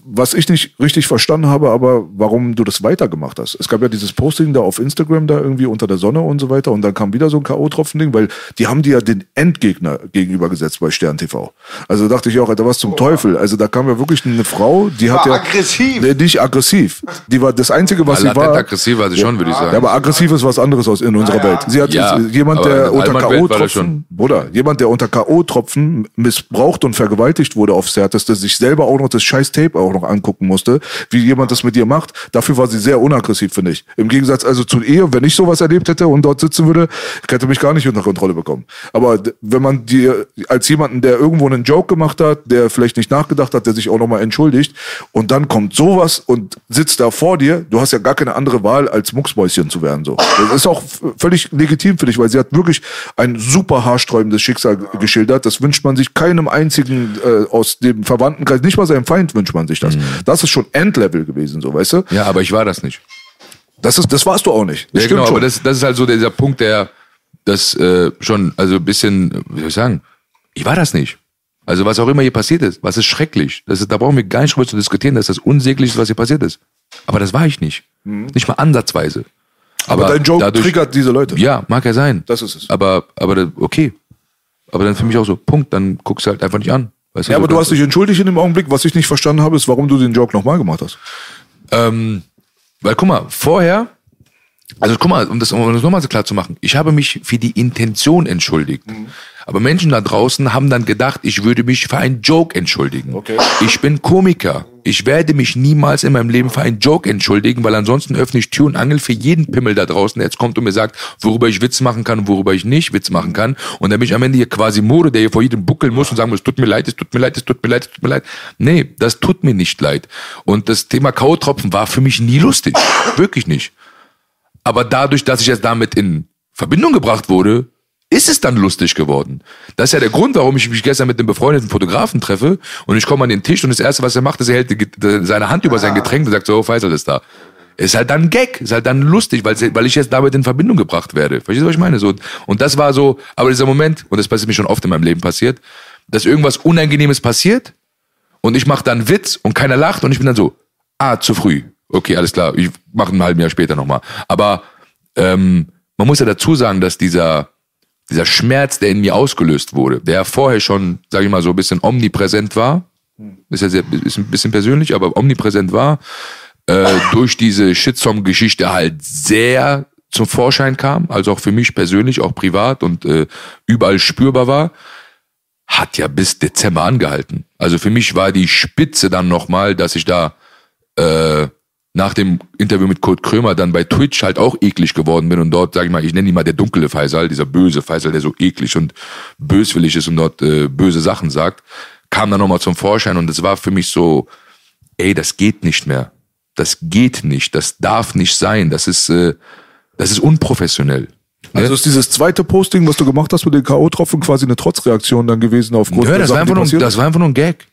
Was ich nicht richtig verstanden habe, aber warum du das weitergemacht hast. Es gab ja dieses Posting da auf Instagram da irgendwie unter der Sonne und so weiter und dann kam wieder so ein K.O.-Tropfen-Ding, weil die haben dir ja den Endgegner gegenübergesetzt bei Stern TV. Also dachte ich auch, Alter, was zum Teufel. Also da kam ja wirklich eine Frau, die hat War ja aggressiv. Nee, nicht aggressiv. Die war das einzige, was sie war. aggressiv war sie schon, würde ich sagen. Ja, aber aggressiv ist was anderes aus in unserer Welt. Sie hat Ja, jemand, der unter K.O.-Tropfen. Bruder, jemand, der unter K.O.-Tropfen missbraucht und vergewaltigt wurde aufs Härteste, sich selber auch noch das scheiß Tape auch noch angucken musste, wie jemand das mit ihr macht. Dafür war sie sehr unaggressiv, finde ich. Im Gegensatz also zu ihr, wenn ich sowas erlebt hätte und dort sitzen würde, ich hätte mich gar nicht unter Kontrolle bekommen. Aber wenn man dir als jemanden, der irgendwo einen Joke gemacht hat, der vielleicht nicht nachgedacht hat, der sich auch nochmal entschuldigt und dann kommt sowas und sitzt da vor dir, du hast ja gar keine andere Wahl, als Mucksmäuschen zu werden. So. Das ist auch völlig legitim für dich, weil sie hat wirklich ein super haarsträubendes Schicksal geschildert. Das wünscht man sich keinem einzigen äh, aus dem Verwandtenkreis, nicht mal seinem Feind wünscht man sich das. Das ist schon Endlevel gewesen, so, weißt du? Ja, aber ich war das nicht. Das, ist, das warst du auch nicht. Das Ja, stimmt genau, schon. aber das, das ist halt so dieser Punkt, der das äh, schon, also ein bisschen, wie soll ich sagen, ich war das nicht. Also was auch immer hier passiert ist, was ist schrecklich. Das ist, da brauchen wir gar nicht drüber zu diskutieren, dass das unsäglich ist, was hier passiert ist. Aber das war ich nicht. Nicht mal ansatzweise. Mhm. aber dein Joke triggert diese Leute. Ja, mag ja sein. Das ist es. Aber, aber okay. Aber dann für mich auch so, Punkt, dann guckst du halt einfach nicht an. Weißt Ja, aber du hast dich entschuldigt in dem Augenblick. Was ich nicht verstanden habe, ist, warum du den Joke nochmal gemacht hast. Ähm, weil guck mal, vorher, also guck mal, um das, um das nochmal so klar zu machen, ich habe mich für die Intention entschuldigt. Aber Menschen da draußen haben dann gedacht, ich würde mich für einen Joke entschuldigen. Okay. Ich bin Komiker. Ich werde mich niemals in meinem Leben für einen Joke entschuldigen, weil ansonsten öffne ich Tür und Angel für jeden Pimmel da draußen, der jetzt kommt und mir sagt, worüber ich Witz machen kann und worüber ich nicht Witz machen kann. Und dann bin ich am Ende hier quasi Mode, der hier vor jedem buckeln muss und sagen muss, es tut mir leid, es tut mir leid, es tut mir leid, es tut mir leid. Nee, das tut mir nicht leid. Und das Thema K.O.-Tropfen war für mich nie lustig. Wirklich nicht. Aber dadurch, dass ich jetzt damit in Verbindung gebracht wurde, ist es dann lustig geworden. Das ist ja der Grund, warum ich mich gestern mit einem befreundeten Fotografen treffe und ich komme an den Tisch und das Erste, was er macht, ist, er hält die, seine Hand über sein Getränk und sagt so, oh, Faisal ist da. Ist halt dann Gag, ist halt dann lustig, weil, weil ich jetzt damit in Verbindung gebracht werde. Verstehst du, was ich meine? So, und das war so, aber dieser Moment, und das ist mir schon oft in meinem Leben passiert, dass irgendwas Unangenehmes passiert Und ich mache dann Witz und keiner lacht und ich bin dann so, ah, zu früh. Okay, alles klar, ich mache ein halben Jahr später nochmal. Aber ähm, man muss ja dazu sagen, dass dieser, dieser Schmerz, der in mir ausgelöst wurde, der vorher schon, sage ich mal, so ein bisschen omnipräsent war, ist ja sehr, ist ein bisschen persönlich, aber omnipräsent war, äh, durch diese Shitstorm-Geschichte halt sehr zum Vorschein kam, also auch für mich persönlich, auch privat und äh, überall spürbar war, hat ja bis Dezember angehalten. Also für mich war die Spitze dann nochmal, dass ich da äh, nach dem Interview mit Kurt Krömer dann bei Twitch halt auch eklig geworden bin und dort, sag ich mal, ich nenne ihn mal der dunkle Faisal, dieser böse Faisal, der so eklig und böswillig ist und dort äh, böse Sachen sagt, kam dann nochmal zum Vorschein und es war für mich so, ey, das geht nicht mehr. Das geht nicht, das darf nicht sein, das ist, äh, das ist unprofessionell. Also ist dieses zweite Posting, was du gemacht hast mit den K.O.-Tropfen, quasi eine Trotzreaktion dann gewesen aufgrund Nö, der das, Sachen, war einfach nur, das war einfach nur ein Gag.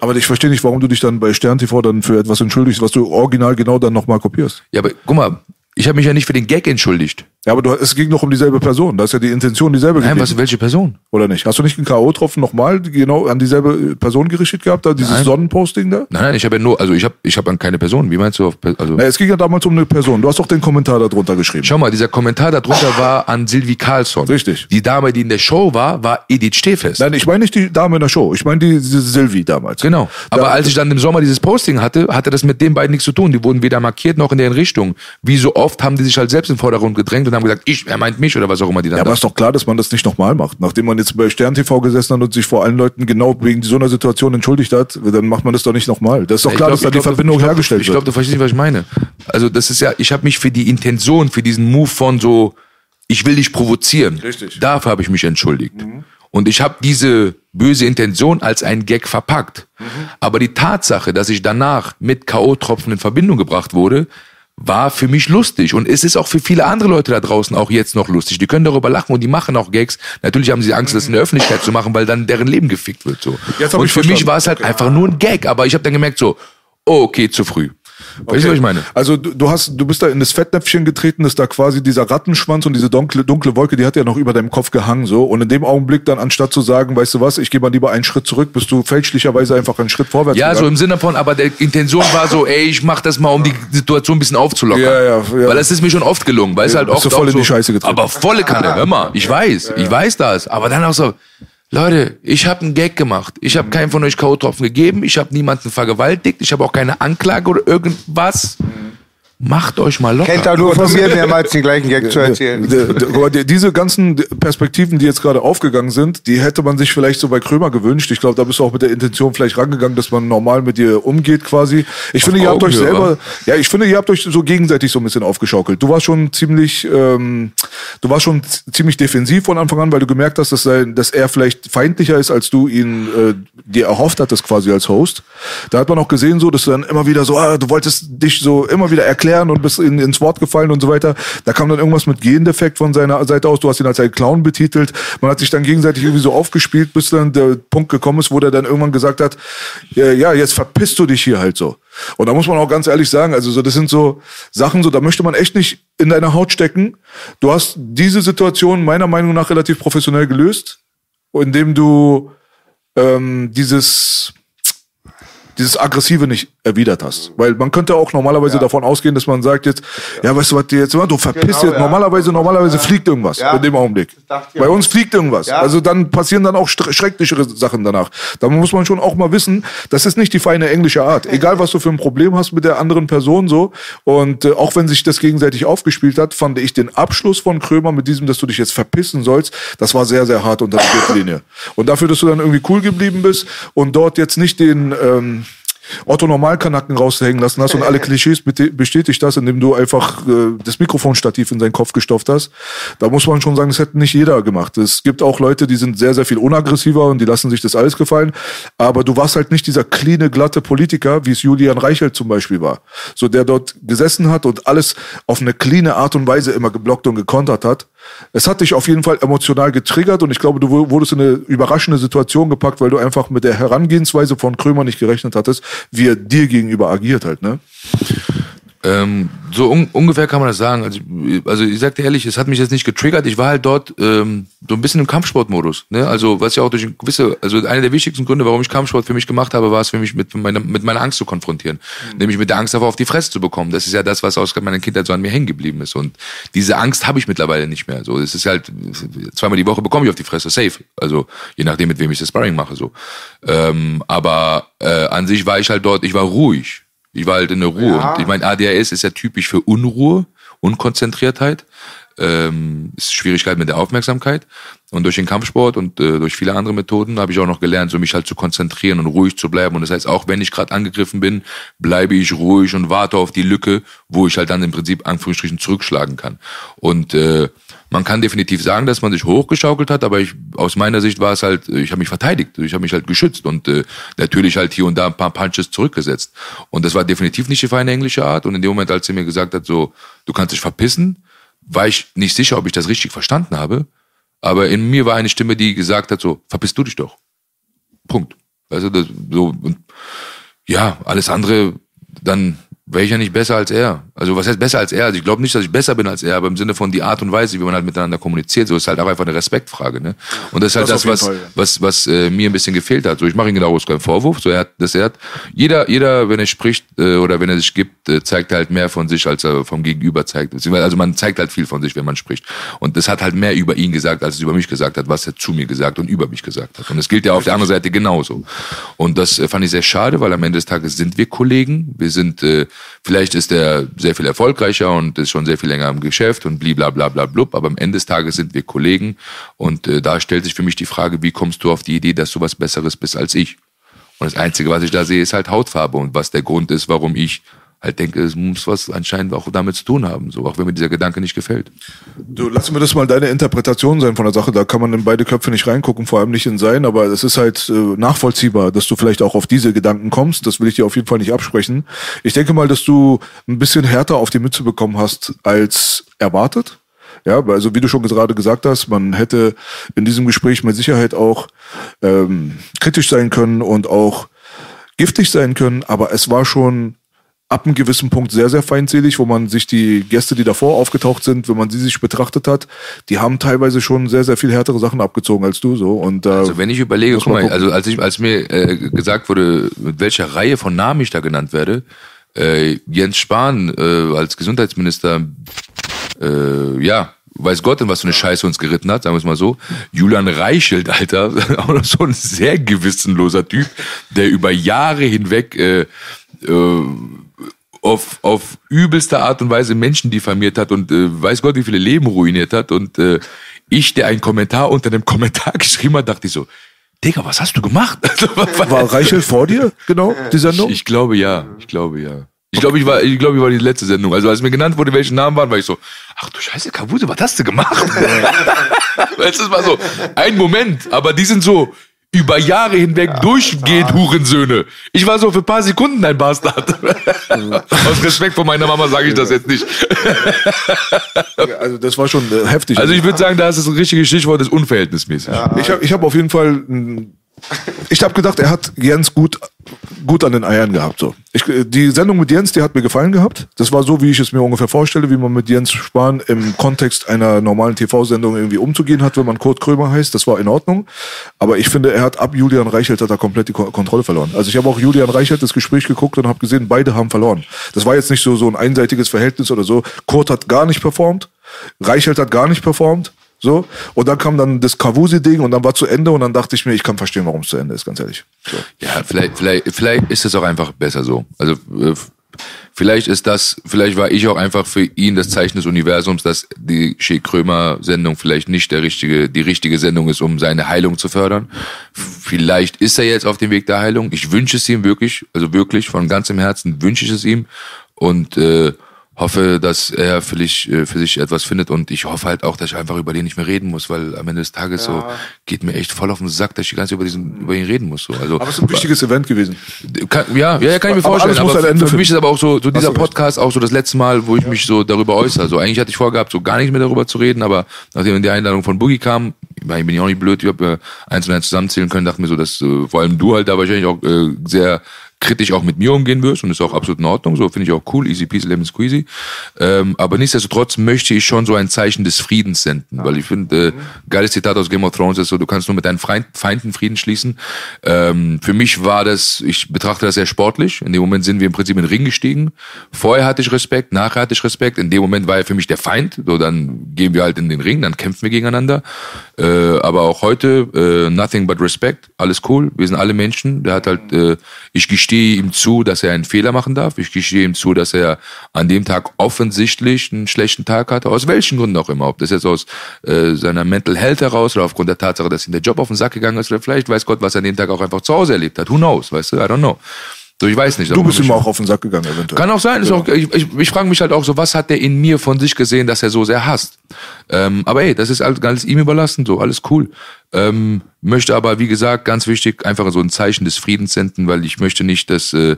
Aber ich verstehe nicht, warum du dich dann bei Stern TV dann für etwas entschuldigst, was du original genau dann nochmal kopierst. Ja, aber guck mal, ich habe mich ja nicht für den Gag entschuldigt. Ja, aber du, es ging doch um dieselbe Person. Da ist ja die Intention dieselbe Nein, gewesen. was, welche Person? Oder nicht? Hast du nicht einen K.O.-Tropfen nochmal genau an dieselbe Person gerichtet gehabt, da dieses Nein. Sonnenposting da? Nein, nein, ich habe ja nur, also ich habe ich hab an keine Person. Wie meinst du? Auf, Pe- also Na, es ging ja damals um eine Person. Du hast doch den Kommentar darunter geschrieben. Schau mal, dieser Kommentar darunter war an Silvi Carlsson. Richtig. Die Dame, die in der Show war, war Edith Stehfest. Nein, ich meine nicht die Dame in der Show. Ich meine die, diese Sylvie damals. Genau. Aber Da- als ich dann im Sommer dieses Posting hatte, hatte das mit den beiden nichts zu tun. Die wurden weder markiert noch in deren Richtung. Wie so oft haben die sich halt selbst im Vordergrund gedrängt und haben gesagt, ich, er meint mich oder was auch immer die dann Ja, aber ist doch klar, dass man das nicht nochmal macht. Nachdem man jetzt bei Stern TV gesessen hat und sich vor allen Leuten genau wegen so einer Situation entschuldigt hat, dann macht man das doch nicht nochmal. Das ist doch Ich klar, glaub- dass da die glaub, du- Verbindung glaub, hergestellt Ich glaube, wird. du verstehst nicht, was ich meine. Also das ist ja, ich habe mich für die Intention, für diesen Move von so, ich will dich provozieren. Richtig. Dafür habe ich mich entschuldigt. Und ich habe diese böse Intention als ein Gag verpackt. Aber die Tatsache, dass ich danach mit K.O.-Tropfen in Verbindung gebracht wurde, war für mich lustig. Und es ist auch für viele andere Leute da draußen auch jetzt noch lustig. Die können darüber lachen und die machen auch Gags. Natürlich haben sie Angst, das in der Öffentlichkeit zu machen, weil dann deren Leben gefickt wird. So. Und für mich verstanden. war es halt einfach nur ein Gag. Aber ich habe dann gemerkt so, okay, zu früh. Weißt du, was ich meine? Also du, du hast, du bist da in das Fettnäpfchen getreten, ist da quasi dieser Rattenschwanz und diese dunkle, dunkle Wolke, die hat ja noch über deinem Kopf gehangen so. Und in dem Augenblick dann, anstatt zu sagen, weißt du was, ich gehe mal lieber einen Schritt zurück, bist du fälschlicherweise einfach einen Schritt vorwärts Ja, so gegangen. im Sinne von, aber der Intention war so, ey, ich mach das mal, um die Situation ein bisschen aufzulockern. Ja, ja, ja. Weil das ist mir schon oft gelungen, weil es Ja, halt bist oft du voll auch in die so, Scheiße getreten. Aber volle Kanne, hör mal, ich weiß, ich weiß das. Aber dann auch so, Leute, ich habe einen Gag gemacht. Ich habe keinen von euch K.O.-Tropfen gegeben. Ich habe niemanden vergewaltigt. Ich habe auch keine Anklage oder irgendwas. Macht euch mal locker. Kennt er nur von mir mehrmals den gleichen Gag zu erzählen. Aber die- Diese ganzen Perspektiven, die jetzt gerade aufgegangen sind, die hätte man sich vielleicht so bei Krömer gewünscht. Ich glaube, da bist du auch mit der Intention vielleicht rangegangen, dass man normal mit dir umgeht quasi. Ich finde, ihr habt euch selber, ja, ich finde, ihr habt euch so gegenseitig so ein bisschen aufgeschaukelt. Du warst schon ziemlich, ähm, du warst schon ziemlich defensiv von Anfang an, weil du gemerkt hast, dass, sein, dass er vielleicht feindlicher ist, als du ihn äh, dir erhofft hattest quasi als Host. Da hat man auch gesehen, so, dass du dann immer wieder so, ah, du wolltest dich so immer wieder erklären und bist in, ins Wort gefallen und so weiter. Da kam dann irgendwas mit Gendefekt von seiner Seite aus. Du hast ihn als einen Clown betitelt. Man hat sich dann gegenseitig irgendwie so aufgespielt, bis dann der Punkt gekommen ist, wo der dann irgendwann gesagt hat, ja, ja, jetzt verpisst du dich hier halt so. Und da muss man auch ganz ehrlich sagen, also so, das sind so Sachen, so, da möchte man echt nicht in deiner Haut stecken. Du hast diese Situation meiner Meinung nach relativ professionell gelöst, indem du ähm, dieses dieses Aggressive nicht erwidert hast. Weil man könnte auch normalerweise davon ausgehen, dass man sagt jetzt, ja, weißt du was, jetzt, du verpisst Genau, jetzt. ja. Normalerweise, normalerweise fliegt irgendwas Ja. in dem Augenblick. Bei uns fliegt irgendwas. Ja. Also dann passieren dann auch schrecklichere Sachen danach. Da muss man schon auch mal wissen, das ist nicht die feine englische Art. Egal, was du für ein Problem hast mit der anderen Person so. Und äh, auch wenn sich das gegenseitig aufgespielt hat, fand ich den Abschluss von Krömer mit diesem, dass du dich jetzt verpissen sollst, das war sehr, sehr hart unter der Gürtellinie. Und dafür, dass du dann irgendwie cool geblieben bist und dort jetzt nicht den ähm, Otto Normalkanacken raushängen lassen hast und alle Klischees bestätigt hast, indem du einfach äh, das Mikrofonstativ in seinen Kopf gestopft hast. Da muss man schon sagen, das hätte nicht jeder gemacht. Es gibt auch Leute, die sind sehr, sehr viel unaggressiver und die lassen sich das alles gefallen. Aber du warst halt nicht dieser cleane, glatte Politiker, wie es Julian Reichelt zum Beispiel war. So der dort gesessen hat und alles auf eine cleane Art und Weise immer geblockt und gekontert hat. Es hat dich auf jeden Fall emotional getriggert und ich glaube, du wu- wurdest in eine überraschende Situation gepackt, weil du einfach mit der Herangehensweise von Krömer nicht gerechnet hattest, wie er dir gegenüber agiert halt, ne? Ähm, so un ungefähr kann man das sagen. Also, ich- also ich sag dir ehrlich, es hat mich jetzt nicht getriggert. Ich war halt dort ähm, so ein bisschen im Kampfsportmodus. Ne? Also was ja auch durch gewisse, also einer der wichtigsten Gründe, warum ich Kampfsport für mich gemacht habe, war es für mich mit meiner, mit meiner Angst zu konfrontieren. Nämlich mit der Angst davor, auf die Fresse zu bekommen. Das ist ja das, was aus meiner Kindheit so an mir hängen geblieben ist. Und diese Angst habe ich mittlerweile nicht mehr. So, es ist halt zweimal die Woche bekomme ich auf die Fresse, safe. Also je nachdem, mit wem ich das Sparring mache. So, ähm, aber äh, an sich war ich halt dort. Ich war ruhig. Ich war halt in der Ruhe. Ja. Und ich meine, ADHS ist ja typisch für Unruhe, Unkonzentriertheit, ähm, Schwierigkeit mit der Aufmerksamkeit. Und durch den Kampfsport und äh, durch viele andere Methoden habe ich auch noch gelernt, so mich halt zu konzentrieren und ruhig zu bleiben. Und das heißt, auch wenn ich gerade angegriffen bin, bleibe ich ruhig und warte auf die Lücke, wo ich halt dann im Prinzip Anführungsstrichen zurückschlagen kann. Und äh, man kann definitiv sagen, dass man sich hochgeschaukelt hat, aber ich, aus meiner Sicht war es halt, ich habe mich verteidigt, ich habe mich halt geschützt und äh, natürlich halt hier und da ein paar Punches zurückgesetzt. Und das war definitiv nicht die feine englische Art. Und in dem Moment, als sie mir gesagt hat, so, du kannst dich verpissen, war ich nicht sicher, ob ich das richtig verstanden habe. Aber in mir war eine Stimme, die gesagt hat, so, verpiss du dich doch. Punkt. Also das, so, und ja, alles andere, dann wäre ich ja nicht besser als er. Also was heißt besser als er? Also ich glaube nicht, dass ich besser bin als er, aber im Sinne von die Art und Weise, wie man halt miteinander kommuniziert, so ist halt auch einfach eine Respektfrage. Ne? Und das ist halt Das das, was, Fall, ja. was, was äh, mir ein bisschen gefehlt hat. So, ich mache ihm genau keinen Vorwurf. So, er hat, das er hat, jeder, jeder, wenn er spricht äh, oder wenn er sich gibt, äh, zeigt halt mehr von sich, als er vom Gegenüber zeigt. Also man zeigt halt viel von sich, wenn man spricht. Und das hat halt mehr über ihn gesagt, als es über mich gesagt hat, was er zu mir gesagt und über mich gesagt hat. Und das gilt ja auf der anderen Seite genauso. Und das äh, fand ich sehr schade, weil am Ende des Tages sind wir Kollegen. Wir sind, äh, vielleicht ist er sehr viel erfolgreicher und ist schon sehr viel länger im Geschäft und blablabla, bla, bla, blub, aber am Ende des Tages sind wir Kollegen. Und äh, da stellt sich für mich die Frage, wie kommst du auf die Idee, dass du was Besseres bist als ich? Und das Einzige, was ich da sehe, ist halt Hautfarbe und was der Grund ist, warum ich halt denke, es muss was anscheinend auch damit zu tun haben, so auch wenn mir dieser Gedanke nicht gefällt. Du, lassen wir das mal deine Interpretation sein von der Sache. Da kann man in beide Köpfe nicht reingucken, vor allem nicht in sein, aber es ist halt äh, nachvollziehbar, dass du vielleicht auch auf diese Gedanken kommst. Das will ich dir auf jeden Fall nicht absprechen. Ich denke mal, dass du ein bisschen härter auf die Mütze bekommen hast als erwartet. Ja, also wie du schon gerade gesagt hast, man hätte in diesem Gespräch mit Sicherheit auch ähm, kritisch sein können und auch giftig sein können, aber es war schon ab einem gewissen Punkt sehr, sehr feindselig, wo man sich die Gäste, die davor aufgetaucht sind, wenn man sie sich betrachtet hat, die haben teilweise schon sehr, sehr viel härtere Sachen abgezogen als du so. Und, äh, Also wenn ich überlege, guck mal, also als ich, als mir äh, gesagt wurde, mit welcher Reihe von Namen ich da genannt werde, äh, Jens Spahn äh, als Gesundheitsminister, äh, ja, weiß Gott, in was für eine Scheiße uns geritten hat, sagen wir es mal so. Julian Reichelt, Alter, auch noch so ein sehr gewissenloser Typ, der über Jahre hinweg äh, äh, auf, auf übelste Art und Weise Menschen diffamiert hat und äh, weiß Gott, wie viele Leben ruiniert hat. Und äh, ich, der einen Kommentar unter dem Kommentar geschrieben hat, dachte ich so, Digga, was hast du gemacht? Also, war Reichel vor dir, genau, die Sendung? ich, ich glaube ja, ich glaube ja. Ich glaube, ich war, ich glaube, ich war die letzte Sendung. Also als mir genannt wurde, welche Namen waren, war ich so, ach du Scheiße, Kabuse, was hast du gemacht? Es ist mal so ein Moment, aber die sind so über Jahre hinweg durchgehend Hurensöhne. Ich war so für ein paar Sekunden ein Bastard. Aus Respekt vor meiner Mama sage ich das jetzt nicht. also das war schon äh, heftig. Also ich würde sagen, da ist das richtige Stichwort, ist unverhältnismäßig. Ich habe ich hab auf jeden Fall, mm, ich habe gedacht, er hat Jens gut, gut an den Eiern gehabt. So. Ich, die Sendung mit Jens, die hat mir gefallen gehabt. Das war so, wie ich es mir ungefähr vorstelle, wie man mit Jens Spahn im Kontext einer normalen TV-Sendung irgendwie umzugehen hat, wenn man Kurt Krömer heißt. Das war in Ordnung. Aber ich finde, er hat ab Julian Reichelt hat er komplett die Ko Kontrolle verloren. Also ich habe auch Julian Reichelt das Gespräch geguckt und habe gesehen, beide haben verloren. Das war jetzt nicht so, so ein einseitiges Verhältnis oder so. Kurt hat gar nicht performt. Reichelt hat gar nicht performt. So. Und dann kam dann das Kavusi-Ding und dann war zu Ende und dann dachte ich mir, ich kann verstehen, warum es zu Ende ist, ganz ehrlich. So. Ja, vielleicht, vielleicht, vielleicht ist es auch einfach besser so. Also äh, vielleicht ist das, vielleicht war ich auch einfach für ihn das Zeichen des Universums, dass die Shea Krömer Sendung vielleicht nicht der richtige, die richtige Sendung ist, um seine Heilung zu fördern. Vielleicht ist er jetzt auf dem Weg der Heilung. Ich wünsche es ihm wirklich, also wirklich von ganzem Herzen wünsche ich es ihm und äh, hoffe, dass er für sich, äh, für sich etwas findet und ich hoffe halt auch, dass ich einfach über den nicht mehr reden muss, weil am Ende des Tages so geht mir echt voll auf den Sack, dass ich die ganze Zeit über diesen über ihn reden muss. So. Also Aber es ist ein wichtiges Event gewesen. kann, ja, ja, ja, kann ich mir Aber vorstellen. Aber Ende für finden. mich ist aber auch so, so dieser. Podcast auch so das letzte Mal, wo ich mich so darüber äußere. So eigentlich hatte ich vorgehabt, so gar nicht mehr darüber zu reden, aber nachdem die Einladung von Boogie kam, ich meine, ich bin ja auch nicht blöd, ich habe eins und eins zusammenzählen können, dachte mir so, dass äh, vor allem du halt da wahrscheinlich auch äh, sehr kritisch auch mit mir umgehen wirst und ist auch absolut in Ordnung. So finde ich auch cool, easy peasy, lemon squeezy. Ähm, aber nichtsdestotrotz möchte ich schon so ein Zeichen des Friedens senden, weil ich finde, äh, geiles Zitat aus Game of Thrones ist so, du kannst nur mit deinen Feind, Feinden Frieden schließen. Ähm, für mich war das, ich betrachte das sehr sportlich. In dem Moment sind wir im Prinzip in den Ring gestiegen. Vorher hatte ich Respekt, nachher hatte ich Respekt. In dem Moment war er für mich der Feind. So, dann gehen wir halt in den Ring, dann kämpfen wir gegeneinander. Äh, aber auch heute, äh, nothing but respect, alles cool. Wir sind alle Menschen. Der hat halt, äh, ich gestehe ihm zu, dass er einen Fehler machen darf. Ich gestehe ihm zu, dass er an dem Tag offensichtlich einen schlechten Tag hatte. Aus welchen Gründen auch immer. Ob das jetzt aus äh, seiner Mental Health heraus oder aufgrund der Tatsache, dass ihm der Job auf den Sack gegangen ist oder vielleicht weiß Gott, was er an dem Tag auch einfach zu Hause erlebt hat. Who knows, weißt du? I don't know. So, ich weiß nicht. Du bist ihm auch auf den Sack gegangen, eventuell. Kann auch sein. Ist auch, ich ich, ich frage mich halt auch so, was hat der in mir von sich gesehen, dass er so sehr hasst? Ähm, aber ey, das ist alles, alles ihm überlassen, so, alles cool. Ähm, möchte aber, wie gesagt, ganz wichtig, einfach so ein Zeichen des Friedens senden, weil ich möchte nicht, dass äh,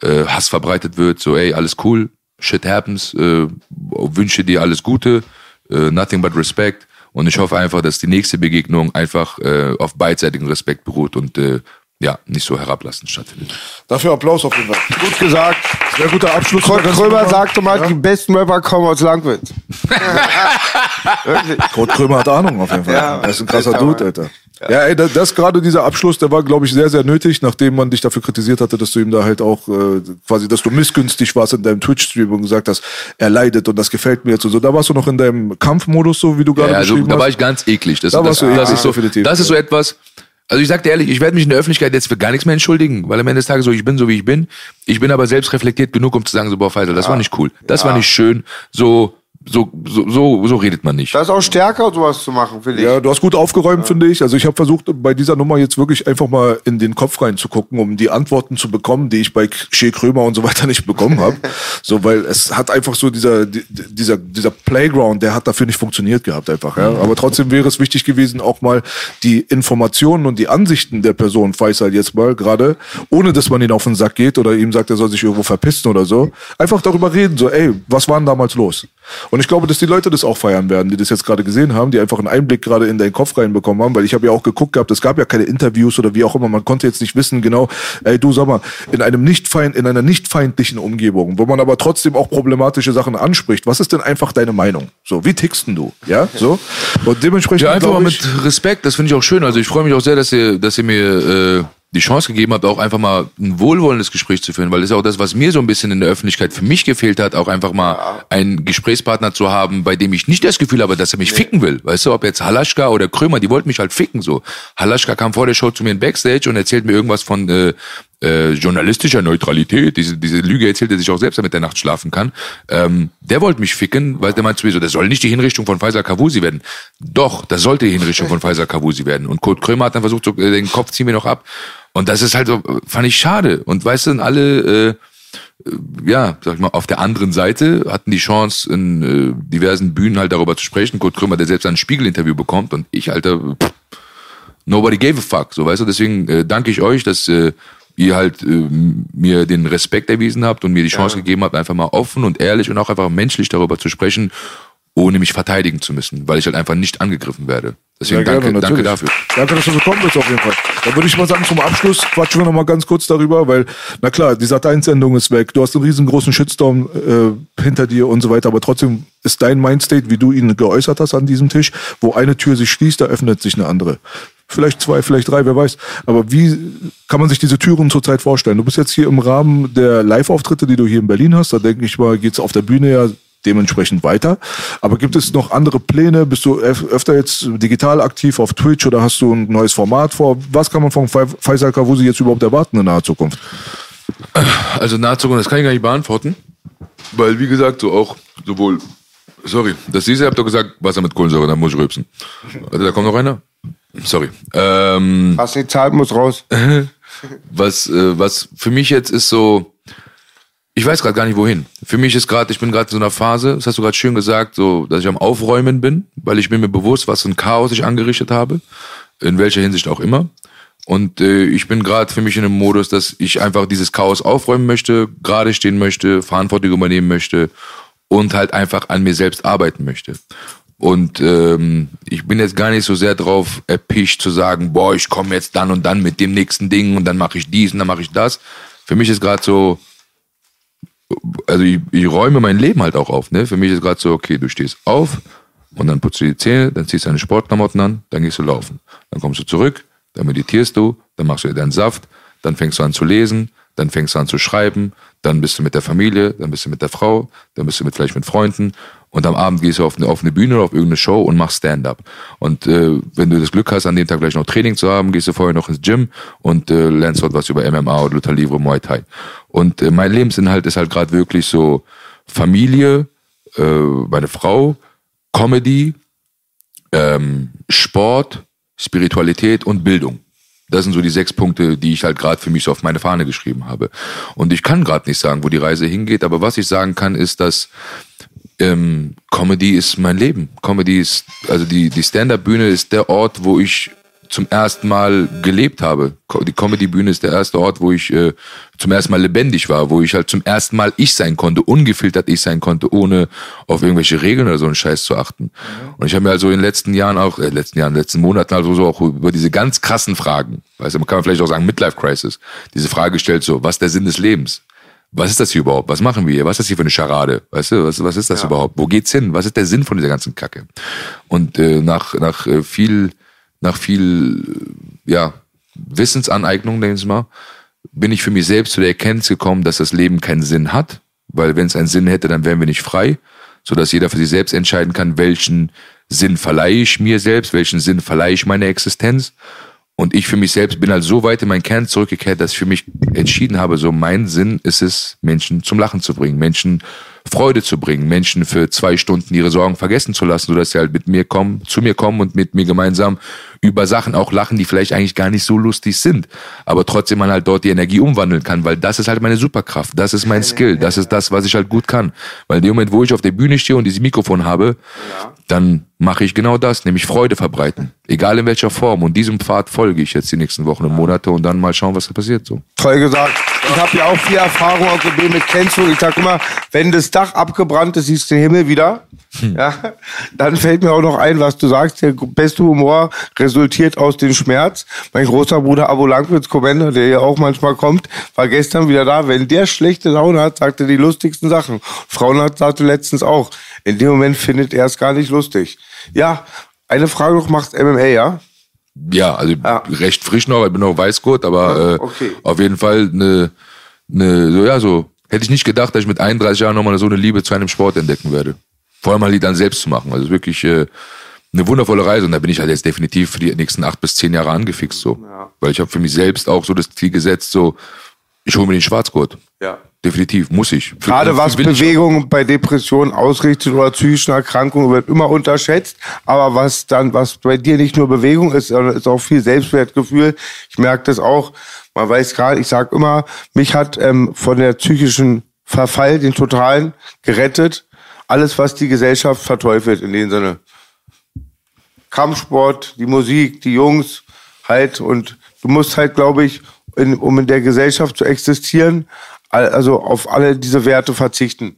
äh, Hass verbreitet wird. So, ey, alles cool, shit happens, äh, wünsche dir alles Gute, äh, nothing but respect. Und ich hoffe einfach, dass die nächste Begegnung einfach äh, auf beidseitigen Respekt beruht und äh, ja, nicht so herablassend stattfindet. Dafür Applaus auf jeden Fall. Gut gesagt. Sehr guter Abschluss. Kurt Krömer sagte mal, die besten Rapper kommen aus Langwitz. Wirklich. Kurt Krömer hat Ahnung auf jeden Fall. Ja, er ist ein krasser Dude, Alter. Ja, ey, das, das gerade dieser Abschluss, der war, glaube ich, sehr, sehr nötig, nachdem man dich dafür kritisiert hatte, dass du ihm da halt auch äh, quasi, dass du missgünstig warst in deinem Twitch-Stream und gesagt hast, er leidet und das gefällt mir jetzt und so. Da warst du noch in deinem Kampfmodus, so wie du gerade Ja, also, beschrieben da war hast. ich ganz eklig. Das, Da das, warst du das, eklig, ist so, definitiv, das ist so etwas. Also ich sag dir ehrlich, ich werde mich in der Öffentlichkeit jetzt für gar nichts mehr entschuldigen, weil am Ende des Tages so, ich bin so wie ich bin. Ich bin aber selbst reflektiert genug, um zu sagen, so, boah, Faisal, das war nicht cool. Das war nicht schön. So, so, so, so, so redet man nicht. Das ist auch stärker, sowas zu machen, finde ich. Ja, du hast gut aufgeräumt, finde ich. Also ich habe versucht, bei dieser Nummer jetzt wirklich einfach mal in den Kopf reinzugucken, um die Antworten zu bekommen, die ich bei Shea Krömer und so weiter nicht bekommen habe. so, weil es hat einfach so dieser, die- dieser, dieser Playground, der hat dafür nicht funktioniert gehabt einfach. Ja? Aber trotzdem wäre es wichtig gewesen, auch mal die Informationen und die Ansichten der Person, Faisal jetzt mal gerade, ohne dass man ihn auf den Sack geht oder ihm sagt, er soll sich irgendwo verpissen oder so, einfach darüber reden, so, ey, was war denn damals los? Und ich glaube, dass die Leute das auch feiern werden, die das jetzt gerade gesehen haben, die einfach einen Einblick gerade in deinen Kopf reinbekommen haben, weil ich habe ja auch geguckt gehabt, es gab ja keine Interviews oder wie auch immer, man konnte jetzt nicht wissen genau, ey du sag mal, in einem nicht feind, in einer nicht feindlichen Umgebung, wo man aber trotzdem auch problematische Sachen anspricht, was ist denn einfach deine Meinung? So, wie tickst denn du? Ja, so? Und dementsprechend Ja, einfach mal mit Respekt, das finde ich auch schön. Also ich freue mich auch sehr, dass ihr, dass ihr mir äh, die Chance gegeben habt, auch einfach mal ein wohlwollendes Gespräch zu führen, weil das ist auch das, was mir so ein bisschen in der Öffentlichkeit für mich gefehlt hat, auch einfach mal einen Gesprächspartner zu haben, bei dem ich nicht das Gefühl habe, dass er mich ficken will. Weißt du, ob jetzt Halaschka oder Krömer, die wollten mich halt ficken so. Halaschka kam vor der Show zu mir in Backstage und erzählt mir irgendwas von äh, äh, journalistischer Neutralität, diese, diese Lüge erzählt er sich auch selbst, damit der Nacht schlafen kann. Ähm, der wollte mich ficken, weil der meinte zu mir so, das soll nicht die Hinrichtung von Faisal Kavusi werden. Doch, das sollte die Hinrichtung von Faisal Kavusi werden. Und Kurt Krömer hat dann versucht, so, äh, den Kopf ziehen wir noch ab. Und das ist halt so, fand ich schade. Und weißt du, alle, äh, ja, sag ich mal, auf der anderen Seite hatten die Chance, in äh, diversen Bühnen halt darüber zu sprechen. Kurt Krömer, der selbst ein Spiegel-Interview bekommt und ich, Alter, pff, nobody gave a fuck, so weißt du. Deswegen äh, danke ich euch, dass äh, ihr halt äh, mir den Respekt erwiesen habt und mir die Chance gegeben habt, einfach mal offen und ehrlich und auch einfach menschlich darüber zu sprechen, ohne mich verteidigen zu müssen, weil ich halt einfach nicht angegriffen werde. Deswegen gerne, danke, danke dafür. Danke, dass du gekommen bist auf jeden Fall. Dann würde ich mal sagen, zum Abschluss quatschen wir noch mal ganz kurz darüber, weil, na klar, die Sat1-Sendung ist weg, du hast einen riesengroßen Shitstorm äh, hinter dir und so weiter, aber trotzdem ist dein Mindstate, wie du ihn geäußert hast an diesem Tisch, wo eine Tür sich schließt, da öffnet sich eine andere. Vielleicht zwei, vielleicht drei, wer weiß. Aber wie kann man sich diese Türen zurzeit vorstellen? Du bist jetzt hier im Rahmen der Live-Auftritte, die du hier in Berlin hast. Da denke ich mal, geht's auf der Bühne ja dementsprechend weiter. Aber gibt es noch andere Pläne? Bist du öf- öfter jetzt digital aktiv auf Twitch oder hast du ein neues Format vor? Was kann man von Fa- Faisal Kavusi jetzt überhaupt erwarten in naher Zukunft? Also nahe Zukunft, das kann ich gar nicht beantworten. Weil, wie gesagt, so auch sowohl, sorry, das diese habt ihr gesagt, Wasser mit Kohlensäure, da muss ich rülpsen. Warte, da kommt noch einer? Sorry. Ähm, Was nicht zahlt, muss raus. was, äh, was für mich jetzt ist so, ich weiß gerade gar nicht wohin. Für mich ist gerade, ich bin gerade in so einer Phase, das hast du gerade schön gesagt, so, dass ich am Aufräumen bin, weil ich bin mir bewusst, was für ein Chaos ich angerichtet habe, in welcher Hinsicht auch immer. Und äh, ich bin gerade für mich in einem Modus, dass ich einfach dieses Chaos aufräumen möchte, gerade stehen möchte, Verantwortung übernehmen möchte und halt einfach an mir selbst arbeiten möchte. Und ähm, ich bin jetzt gar nicht so sehr drauf erpicht zu sagen, boah, ich komme jetzt dann und dann mit dem nächsten Ding und dann mache ich dies und dann mache ich das. für mich ist gerade so, also ich, ich räume mein Leben halt auch auf. Ne? Für mich ist gerade so, okay, du stehst auf und dann putzt du die Zähne, dann ziehst du deine Sportklamotten an, dann gehst du laufen. Dann kommst du zurück, dann meditierst du, dann machst du dir deinen Saft, dann fängst du an zu lesen, dann fängst du an zu schreiben, dann bist du mit der Familie, dann bist du mit der Frau, dann bist du mit, vielleicht mit Freunden und am Abend gehst du auf eine, auf Bühne oder auf irgendeine Show und machst Stand-up. Und äh, wenn du das Glück hast, an dem Tag gleich noch Training zu haben, gehst du vorher noch ins Gym und äh, lernst dort was über MMA oder Luther Livre, Muay Thai. Und äh, mein Lebensinhalt ist halt gerade wirklich so Familie, äh, meine Frau, Comedy, ähm, Sport, Spiritualität und Bildung. Das sind so die sechs Punkte, die ich halt gerade für mich so auf meine Fahne geschrieben habe. Und ich kann gerade nicht sagen, wo die Reise hingeht, aber was ich sagen kann, ist, dass ähm, Comedy ist mein Leben. Comedy ist, also die, die Stand-Up-Bühne ist der Ort, wo ich zum ersten Mal gelebt habe. Die Comedy-Bühne ist der erste Ort, wo ich äh, zum ersten Mal lebendig war, wo ich halt zum ersten Mal ich sein konnte, ungefiltert ich sein konnte, ohne auf irgendwelche Regeln oder so einen Scheiß zu achten. Und ich habe mir also in den letzten Jahren auch, äh, letzten Jahren, letzten Monaten also so auch über diese ganz krassen Fragen, weißt du, man kann vielleicht auch sagen Midlife Crisis, diese Frage gestellt so, was ist der Sinn des Lebens? Was ist das hier überhaupt? Was machen wir hier? Was ist das hier für eine Scharade? Weißt du, was, was ist das überhaupt? Wo geht's hin? Was ist der Sinn von dieser ganzen Kacke? Und äh, nach, nach äh, viel, nach viel, äh, ja, Wissensaneignung, denke ich mal, bin ich für mich selbst zu der Erkenntnis gekommen, dass das Leben keinen Sinn hat. Weil wenn es einen Sinn hätte, dann wären wir nicht frei, sodass jeder für sich selbst entscheiden kann, welchen Sinn verleihe ich mir selbst, welchen Sinn verleihe ich meiner Existenz. Und ich für mich selbst bin halt so weit in meinen Kern zurückgekehrt, dass ich für mich entschieden habe, so mein Sinn ist es, Menschen zum Lachen zu bringen, Menschen Freude zu bringen, Menschen für zwei Stunden ihre Sorgen vergessen zu lassen, sodass sie halt mit mir kommen, zu mir kommen und mit mir gemeinsam über Sachen auch lachen, die vielleicht eigentlich gar nicht so lustig sind, aber trotzdem man halt dort die Energie umwandeln kann, weil das ist halt meine Superkraft, das ist mein Skill, das ist das, was ich halt gut kann. Weil in dem Moment, wo ich auf der Bühne stehe und dieses Mikrofon habe, dann mache ich genau das, nämlich Freude verbreiten. Egal in welcher Form. Und diesem Pfad folge ich jetzt die nächsten Wochen und Monate und dann mal schauen, was da passiert. So. Toll gesagt. Ich habe ja auch viel Erfahrung aus dem mit Kennzug. Ich sag immer, wenn das Dach abgebrannt ist, siehst du den Himmel wieder. Ja, dann fällt mir auch noch ein, was du sagst. Der beste Humor resultiert aus dem Schmerz. Mein großer Bruder Abo Langwitz Kommender, der ja auch manchmal kommt, war gestern wieder da. Wenn der schlechte Laune hat, sagt er die lustigsten Sachen. Frauenarzt sagte letztens auch, in dem Moment findet er es gar nicht lustig. Ja, eine Frage noch, macht MMA, ja? Ja, also recht frisch noch, ich bin noch Weißgurt, aber äh, okay. auf jeden Fall eine, eine, so ja, so, hätte ich nicht gedacht, dass ich mit 31 Jahren nochmal so eine Liebe zu einem Sport entdecken werde. Vor allem halt die dann selbst zu machen. Also es ist wirklich äh, eine wundervolle Reise und da bin ich halt jetzt definitiv für die nächsten acht bis zehn Jahre angefixt so. Weil ich habe für mich selbst auch so das Ziel gesetzt, so, ich hole mir den Schwarzgurt. Ja. Definitiv, muss ich. Gerade was. Bewegung bei Depressionen ausrichtet oder psychischen Erkrankungen wird immer unterschätzt. Aber was dann, was bei dir nicht nur Bewegung ist, sondern ist auch viel Selbstwertgefühl. Ich merke das auch. Man weiß gerade, ich sage immer, mich hat ähm, von der psychischen Verfall, den totalen, gerettet. Alles, was die Gesellschaft verteufelt in dem Sinne. Kampfsport, die Musik, die Jungs, halt. Und du musst halt, glaube ich, in, um in der Gesellschaft zu existieren, also auf alle diese Werte verzichten.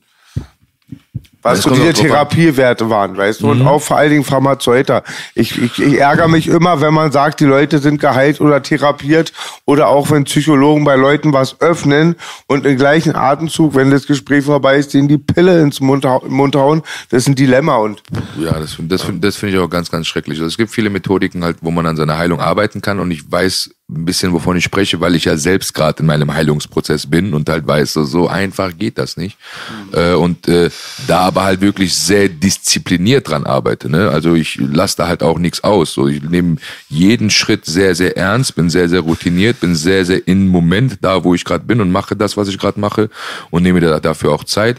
Was so diese. Therapiewerte waren, weißt du? Und Mhm. auch vor allen Dingen Pharmazeuter. Ich, ich, ich ärgere mich immer, wenn man sagt, die Leute sind geheilt oder therapiert oder auch wenn Psychologen bei Leuten was öffnen und im gleichen Atemzug, wenn das Gespräch vorbei ist, denen die Pille ins Mund, hauen. Das ist ein Dilemma und Ja, das, das, das finde ich auch ganz, ganz schrecklich. Also es gibt viele Methodiken halt, wo man an seiner Heilung arbeiten kann und ich weiß ein bisschen, wovon ich spreche, weil ich ja selbst gerade in meinem Heilungsprozess bin und halt weiß, so, einfach geht das nicht. Äh, und äh, da aber halt wirklich sehr diszipliniert dran arbeite. Ne? Also ich lasse da halt auch nichts aus. So, ich nehme jeden Schritt sehr, sehr ernst, bin sehr, sehr routiniert, bin sehr, sehr im Moment da, wo ich gerade bin und mache das, was ich gerade mache und nehme da dafür auch Zeit.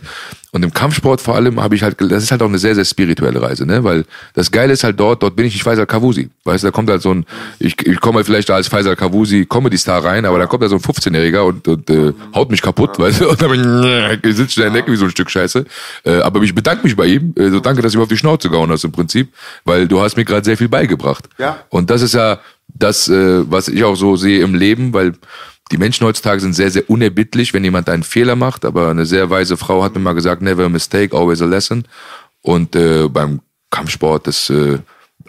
Und im Kampfsport vor allem habe ich halt, das ist halt auch eine sehr, sehr spirituelle Reise, ne? Weil das Geile ist halt dort, dort bin ich nicht Faisal Kavusi. Weißt du, da kommt halt so ein, ich, ich komme halt vielleicht da als Faisal Kavusi Comedy-Star rein, aber da kommt da so ein 15-Jähriger und, und äh, haut mich kaputt, weißt du? Und dann bin ich, sitze in der Ecke wie so ein Stück Scheiße. Äh, aber ich bedanke mich bei ihm. Äh, so danke, dass du mir auf die Schnauze gehauen hast im Prinzip, weil du hast mir gerade sehr viel beigebracht. Ja. Und das ist ja das, äh, was ich auch so sehe im Leben, weil die Menschen heutzutage sind sehr, sehr unerbittlich, wenn jemand einen Fehler macht. Aber eine sehr weise Frau hat mir mal gesagt, never a mistake, always a lesson. Und äh, beim Kampfsport, das äh,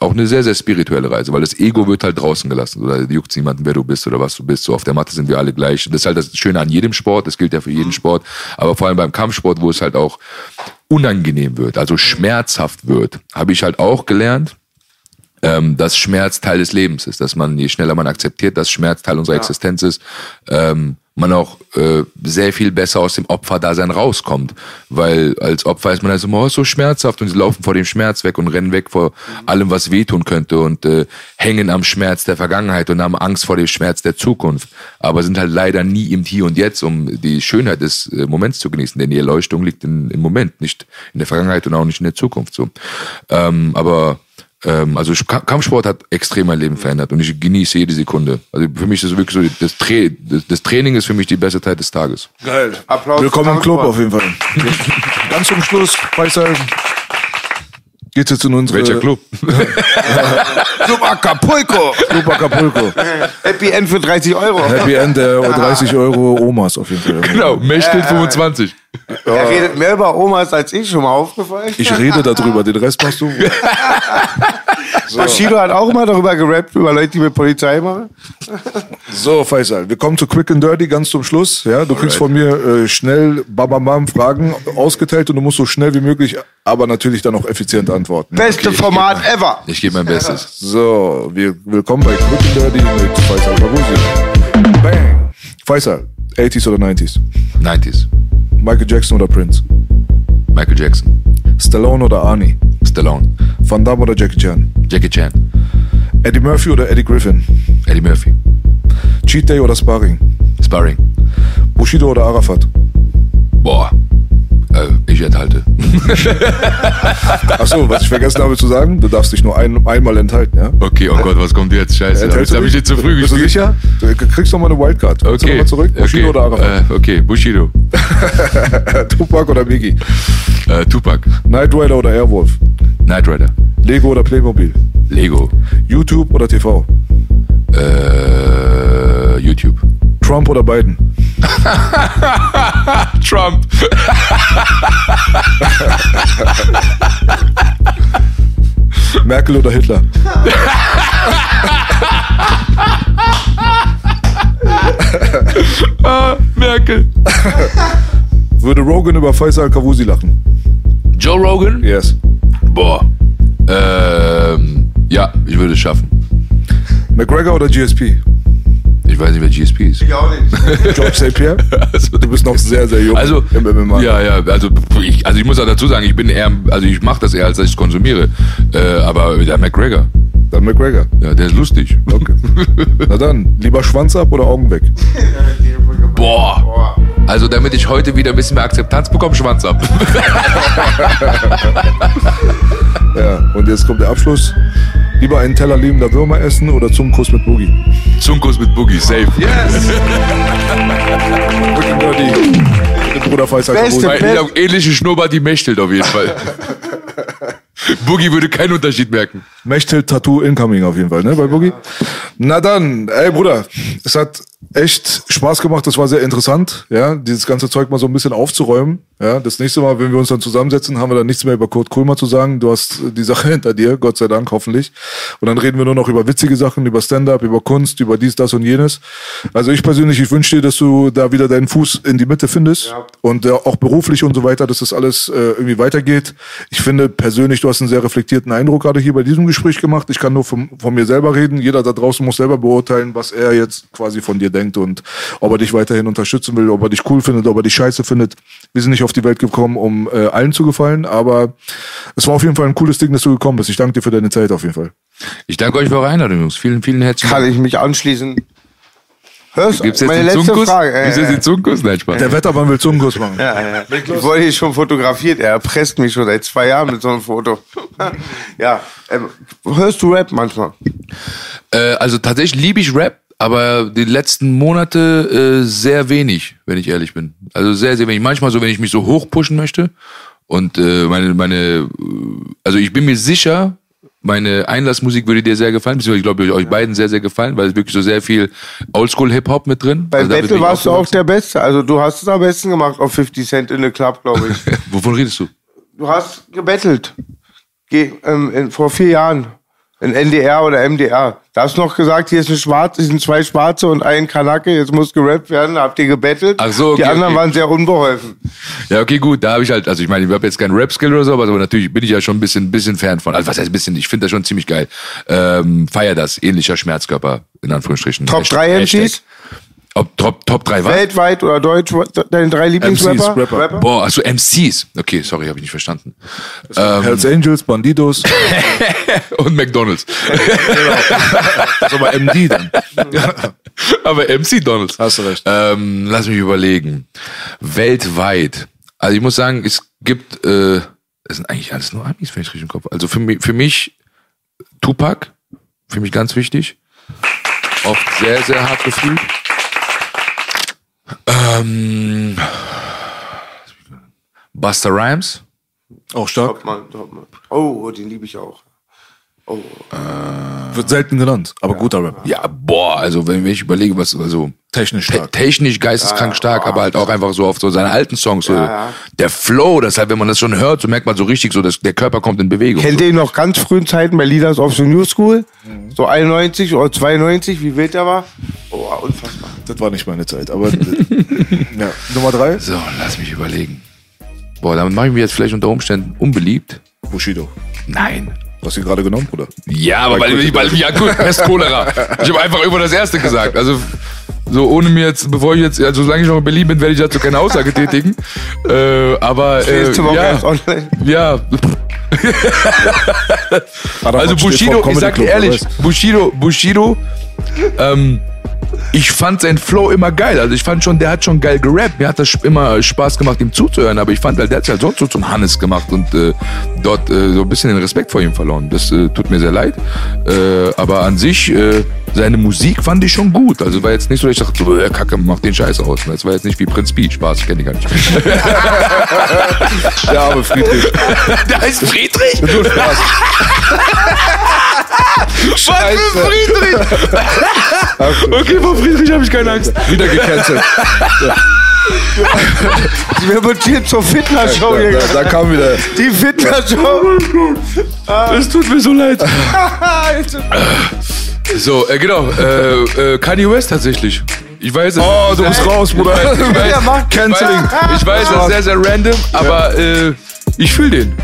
auch eine sehr, sehr spirituelle Reise, weil das Ego wird halt draußen gelassen. Oder juckt niemanden, wer du bist oder was du bist. So auf der Matte sind wir alle gleich. Das ist halt das Schöne an jedem Sport, das gilt ja für jeden Sport, aber vor allem beim Kampfsport, wo es halt auch unangenehm wird, also schmerzhaft wird, habe ich halt auch gelernt, ähm, dass Schmerz Teil des Lebens ist, dass man, je schneller man akzeptiert, dass Schmerz Teil unserer Existenz ist, ähm, man auch äh, sehr viel besser aus dem Opferdasein rauskommt. Weil als Opfer ist man also immer oh, ist so schmerzhaft und sie laufen vor dem Schmerz weg und rennen weg vor allem, was wehtun könnte und äh, hängen am Schmerz der Vergangenheit und haben Angst vor dem Schmerz der Zukunft. Aber sind halt leider nie im Hier und Jetzt, um die Schönheit des äh, Moments zu genießen. Denn die Erleuchtung liegt in, im Moment, nicht in der Vergangenheit und auch nicht in der Zukunft. So, ähm, aber also Ka- Kampfsport hat extrem mein Leben verändert und ich genieße jede Sekunde. Also für mich ist es wirklich so, das, Tra das, das Training ist für mich die beste Zeit des Tages. Geil. Applaus Willkommen im Club auf jeden Fall. Ganz zum Schluss, Faisal, geht's jetzt in unsere... Welcher Club? Club Acapulco. Club Acapulco. Happy End für 30 Euro. Happy End der 30 Euro Omas auf jeden Fall. genau, Mechtel 25. Er redet mehr über Omas als ich, schon mal aufgefallen. Ich rede darüber, den Rest machst du. Bushido hat auch immer darüber gerappt, über Leute, die mit Polizei machen. So, Faisal, wir kommen zu Quick and Dirty ganz zum Schluss. Ja, du kriegst von mir äh, schnell bam, bam, bam Fragen ausgeteilt und du musst so schnell wie möglich, aber natürlich dann auch effizient antworten. Beste Format ever. Ich gebe mein Bestes. So, wir willkommen bei Quick and Dirty mit Faisal Babusi. Bang. Faisal, 80s oder 90s? 90s. Michael Jackson oder Prince? Michael Jackson. Stallone oder Arnie? Stallone. Van Damme oder Jackie Chan? Jackie Chan. Eddie Murphy oder Eddie Griffin? Eddie Murphy. Cheat Day oder Sparring? Sparring. Bushido oder Arafat? Boah. Äh, ich enthalte. Achso, was ich vergessen habe zu sagen, du darfst dich nur ein, einmal enthalten, ja? Okay, oh Gott, was kommt jetzt? Scheiße, jetzt du habe ich nicht zu früh Bist du gespielt. sicher? Du kriegst noch mal eine Wildcard. Willst du Okay. mal zurück? Bushido okay. oder Arafat? Äh, okay, Bushido. Tupac oder Biggie? Äh, Tupac. Knight Rider oder Airwolf? Knight Rider. Lego oder Playmobil? Lego. YouTube oder TV? Äh, YouTube. Trump oder Biden? Trump. Merkel oder Hitler? Merkel. Würde Rogan über Faisal Kavusi lachen? Joe Rogan? Yes. Boah. Ähm, ja, ich würde es schaffen. McGregor oder GSP? Ich weiß nicht, wer GSP ist. Ich auch nicht. George St. Pierre? Also, Du bist noch sehr, sehr jung also, im MMA. ja, ja, also ich, also ich muss auch dazu sagen, ich bin eher, also ich mache das eher, als dass ich es konsumiere. Äh, aber der McGregor, Dann McGregor. ja, der ist lustig. Okay. Na dann, lieber Schwanz ab oder Augen weg? Boah. Also damit ich heute wieder ein bisschen mehr Akzeptanz bekomme, Schwanz ab. Ja, und jetzt kommt der Abschluss. Lieber einen Teller lebender Würmer essen oder Zungenkuss mit Boogie? Zunkus mit Boogie, safe. Yes. And Dirty. Mit Bruder Faisal Beste hab ähnliche Schnurrbart, die mächtelt auf jeden Fall. Boogie würde keinen Unterschied merken. Mechtel Tattoo Incoming auf jeden Fall, ne, bei Boogie? Na dann, ey Bruder, es hat echt Spaß gemacht, das war sehr interessant, ja, dieses ganze Zeug mal so ein bisschen aufzuräumen, ja. Das nächste Mal, wenn wir uns dann zusammensetzen, haben wir dann nichts mehr über Kurt Kulmer zu sagen. Du hast die Sache hinter dir, Gott sei Dank, hoffentlich. Und dann reden wir nur noch über witzige Sachen, über Stand-up, über Kunst, über dies, das und jenes. Also ich persönlich, ich wünsche dir, dass du da wieder deinen Fuß in die Mitte findest und äh, auch beruflich und so weiter, dass das alles äh, irgendwie weitergeht. Ich finde persönlich, du hast einen sehr reflektierten Eindruck gerade hier bei diesem Gespräch gemacht. Ich kann nur von, von mir selber reden. Jeder da draußen muss selber beurteilen, was er jetzt quasi von dir denkt und ob er dich weiterhin unterstützen will, ob er dich cool findet, ob er dich scheiße findet. Wir sind nicht auf die Welt gekommen, um äh, allen zu gefallen, aber es war auf jeden Fall ein cooles Ding, dass du gekommen bist. Ich danke dir für deine Zeit auf jeden Fall. Ich danke euch für eure Einladung, Jungs. Vielen, vielen herzlichen Kann Dank. ich mich anschließen. Hörst? Gibt's jetzt Meine den letzte Zungenkuss? Frage. Gibt's jetzt den Zungenkuss? Nein, Spaß. Der Wettermann will Zungenkuss machen. Ja, ja. Ich wurde hier schon fotografiert. Er erpresst mich schon seit zwei Jahren mit so einem Foto. ja. Ähm, hörst du Rap manchmal? Äh, also tatsächlich liebe ich Rap, aber die letzten Monate äh, sehr wenig, wenn ich ehrlich bin. Also sehr, sehr wenig. Manchmal so, wenn ich mich so hochpushen möchte. Und äh, meine, meine, also ich bin mir sicher, meine Einlassmusik würde dir sehr gefallen, beziehungsweise ich glaube euch beiden sehr, sehr gefallen, weil es wirklich so sehr viel Oldschool-Hip-Hop mit drin. Bei Also Battle warst du auch der Beste. Also du hast es am besten gemacht auf 50 Cent in the Club, glaube ich. Wovon redest du? du hast gebettelt. Ge ähm, in, vor vier Jahren. In NDR oder MDR. Da hast du noch gesagt, hier ist ein Schwarz, hier sind zwei Schwarze und ein Kanake, jetzt muss gerappt werden, habt ihr gebettelt. Ach so, okay, Die anderen okay. waren sehr unbeholfen. Ja, okay, gut, da habe ich halt, also ich meine, ich habe jetzt keinen Rap-Skill oder so, aber natürlich bin ich ja schon ein bisschen, bisschen Fan von. Also was heißt ein bisschen? Ich finde das schon ziemlich geil. Ähm, feier das, ähnlicher Schmerzkörper, in Anführungsstrichen. Top Hashtag- 3 Hashtag. Ob Top, Top 3 was? Weltweit oder deutsch, deine drei Lieblingsrapper? MCs, Rapper. Boah, also MCs. Okay, sorry, habe ich nicht verstanden. Ähm, Hells Angels, Bandidos, und McDonalds. das ist aber MD dann. Aber MC Donalds. Hast du recht. Ähm, lass mich überlegen. Weltweit. Also ich muss sagen, es gibt, äh, es sind eigentlich alles nur Amis, wenn ich richtig im Kopf. Also für mich, für mich Tupac, für mich ganz wichtig. Oft sehr, sehr hart gefühlt. Ähm, Buster Rhymes. Auch stark. Topmann, Topmann. Oh, den liebe ich auch. Oh. Wird selten genannt, aber guter Rapper. Ja, boah, also wenn ich überlege, was, also Technisch te stark. technisch geisteskrank stark, aber halt auch einfach so auf so seine alten Songs, so ja. der Flow, das halt, wenn man das schon hört, so merkt man so richtig so, dass der Körper kommt in Bewegung. Kennt ihr ihn noch ganz frühen Zeiten bei Leaders of the New School? So 91 oder 92, wie wild der war? Oh, unfassbar. Das war nicht meine Zeit, aber äh, ja. Nummer drei, So, lass mich überlegen. Boah, damit mache ich mich jetzt vielleicht unter Umständen unbeliebt. Bushido. Nein. Hast du ihn gerade genommen, oder? Ja, aber weil, weil, weil ja gut, Pest Cholera. Ich habe einfach immer das erste gesagt. Also so ohne mir jetzt, bevor ich jetzt, also solange ich noch in Berlin bin, werde ich dazu keine Aussage tätigen. Äh, aber äh, ja, ja. Also Bushido, ich sag dir ehrlich. Bushido, Bushido, ähm, ich fand sein Flow immer geil. Also ich fand schon, der hat schon geil gerappt. Mir hat das immer Spaß gemacht, ihm zuzuhören. Aber ich fand halt, der hat sich halt sonst so zum Hannes gemacht und äh, dort äh, so ein bisschen den Respekt vor ihm verloren. Das äh, tut mir sehr leid. Äh, aber an sich, äh, seine Musik fand ich schon gut. Also war jetzt nicht so, dass ich dachte, so, äh, Kacke, mach den Scheiß aus. Das war jetzt nicht wie Prinz Pi. Spaß, kenne ich gar nicht. Der arme Friedrich. der heißt Friedrich? Nur Spaß. Was für Friedrich? okay, vor Friedrich habe ich keine Angst. Wieder gecancelt. Wir mutieren zur Fitnessshow Da, hier. da, da kam wieder. Die Fitnessshow. Es tut mir so leid. So, äh, genau. Äh, äh, Kanye West tatsächlich. Ich weiß es. Oh, du bist raus, Bruder. Ich weiß, Ja, mach. Canceling. Ich weiß, das ist sehr, sehr random, aber äh, ich fühle den.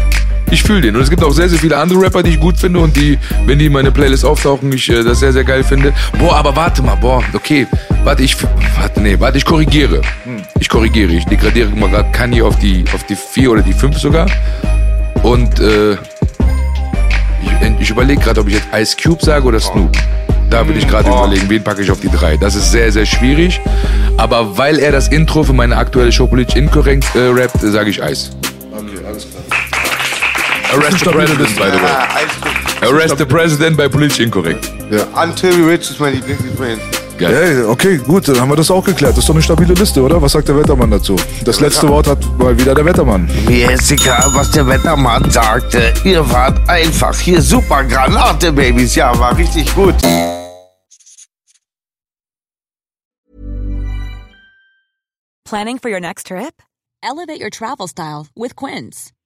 Ich fühle den. Und es gibt auch sehr, sehr viele andere Rapper, die ich gut finde und die, wenn die in meine Playlist auftauchen, ich äh, das sehr, sehr geil finde. Boah, aber warte mal, boah, okay. Warte, ich, warte, nee, warte, ich korrigiere. Ich korrigiere. Ich degradiere mal gerade Kanye auf die, auf die 4 oder die 5 sogar. Und, äh, ich, ich überlege gerade, ob ich jetzt Ice Cube sage oder Snoop. Da will ich gerade überlegen, wen packe ich auf die drei. Das ist sehr, sehr schwierig. Aber weil er das Intro für meine aktuelle Show politisch inkorrekt äh, rappt, sage ich Eis. Okay, alles klar. Arrest the President, by the way. Arrest the President bei politisch inkorrekt. Until We Rich ist mein Lieblingslied. Geil. Hey, okay, gut, dann haben wir das auch geklärt. Das ist doch eine stabile Liste, oder? Was sagt der Wettermann dazu? Das letzte Wort hat mal wieder der Wettermann. Jessica, was der Wettermann sagte. Ihr wart einfach hier super Granate, Babys. Ja, war richtig gut. Planning for your next trip? Elevate your travel style with Quince.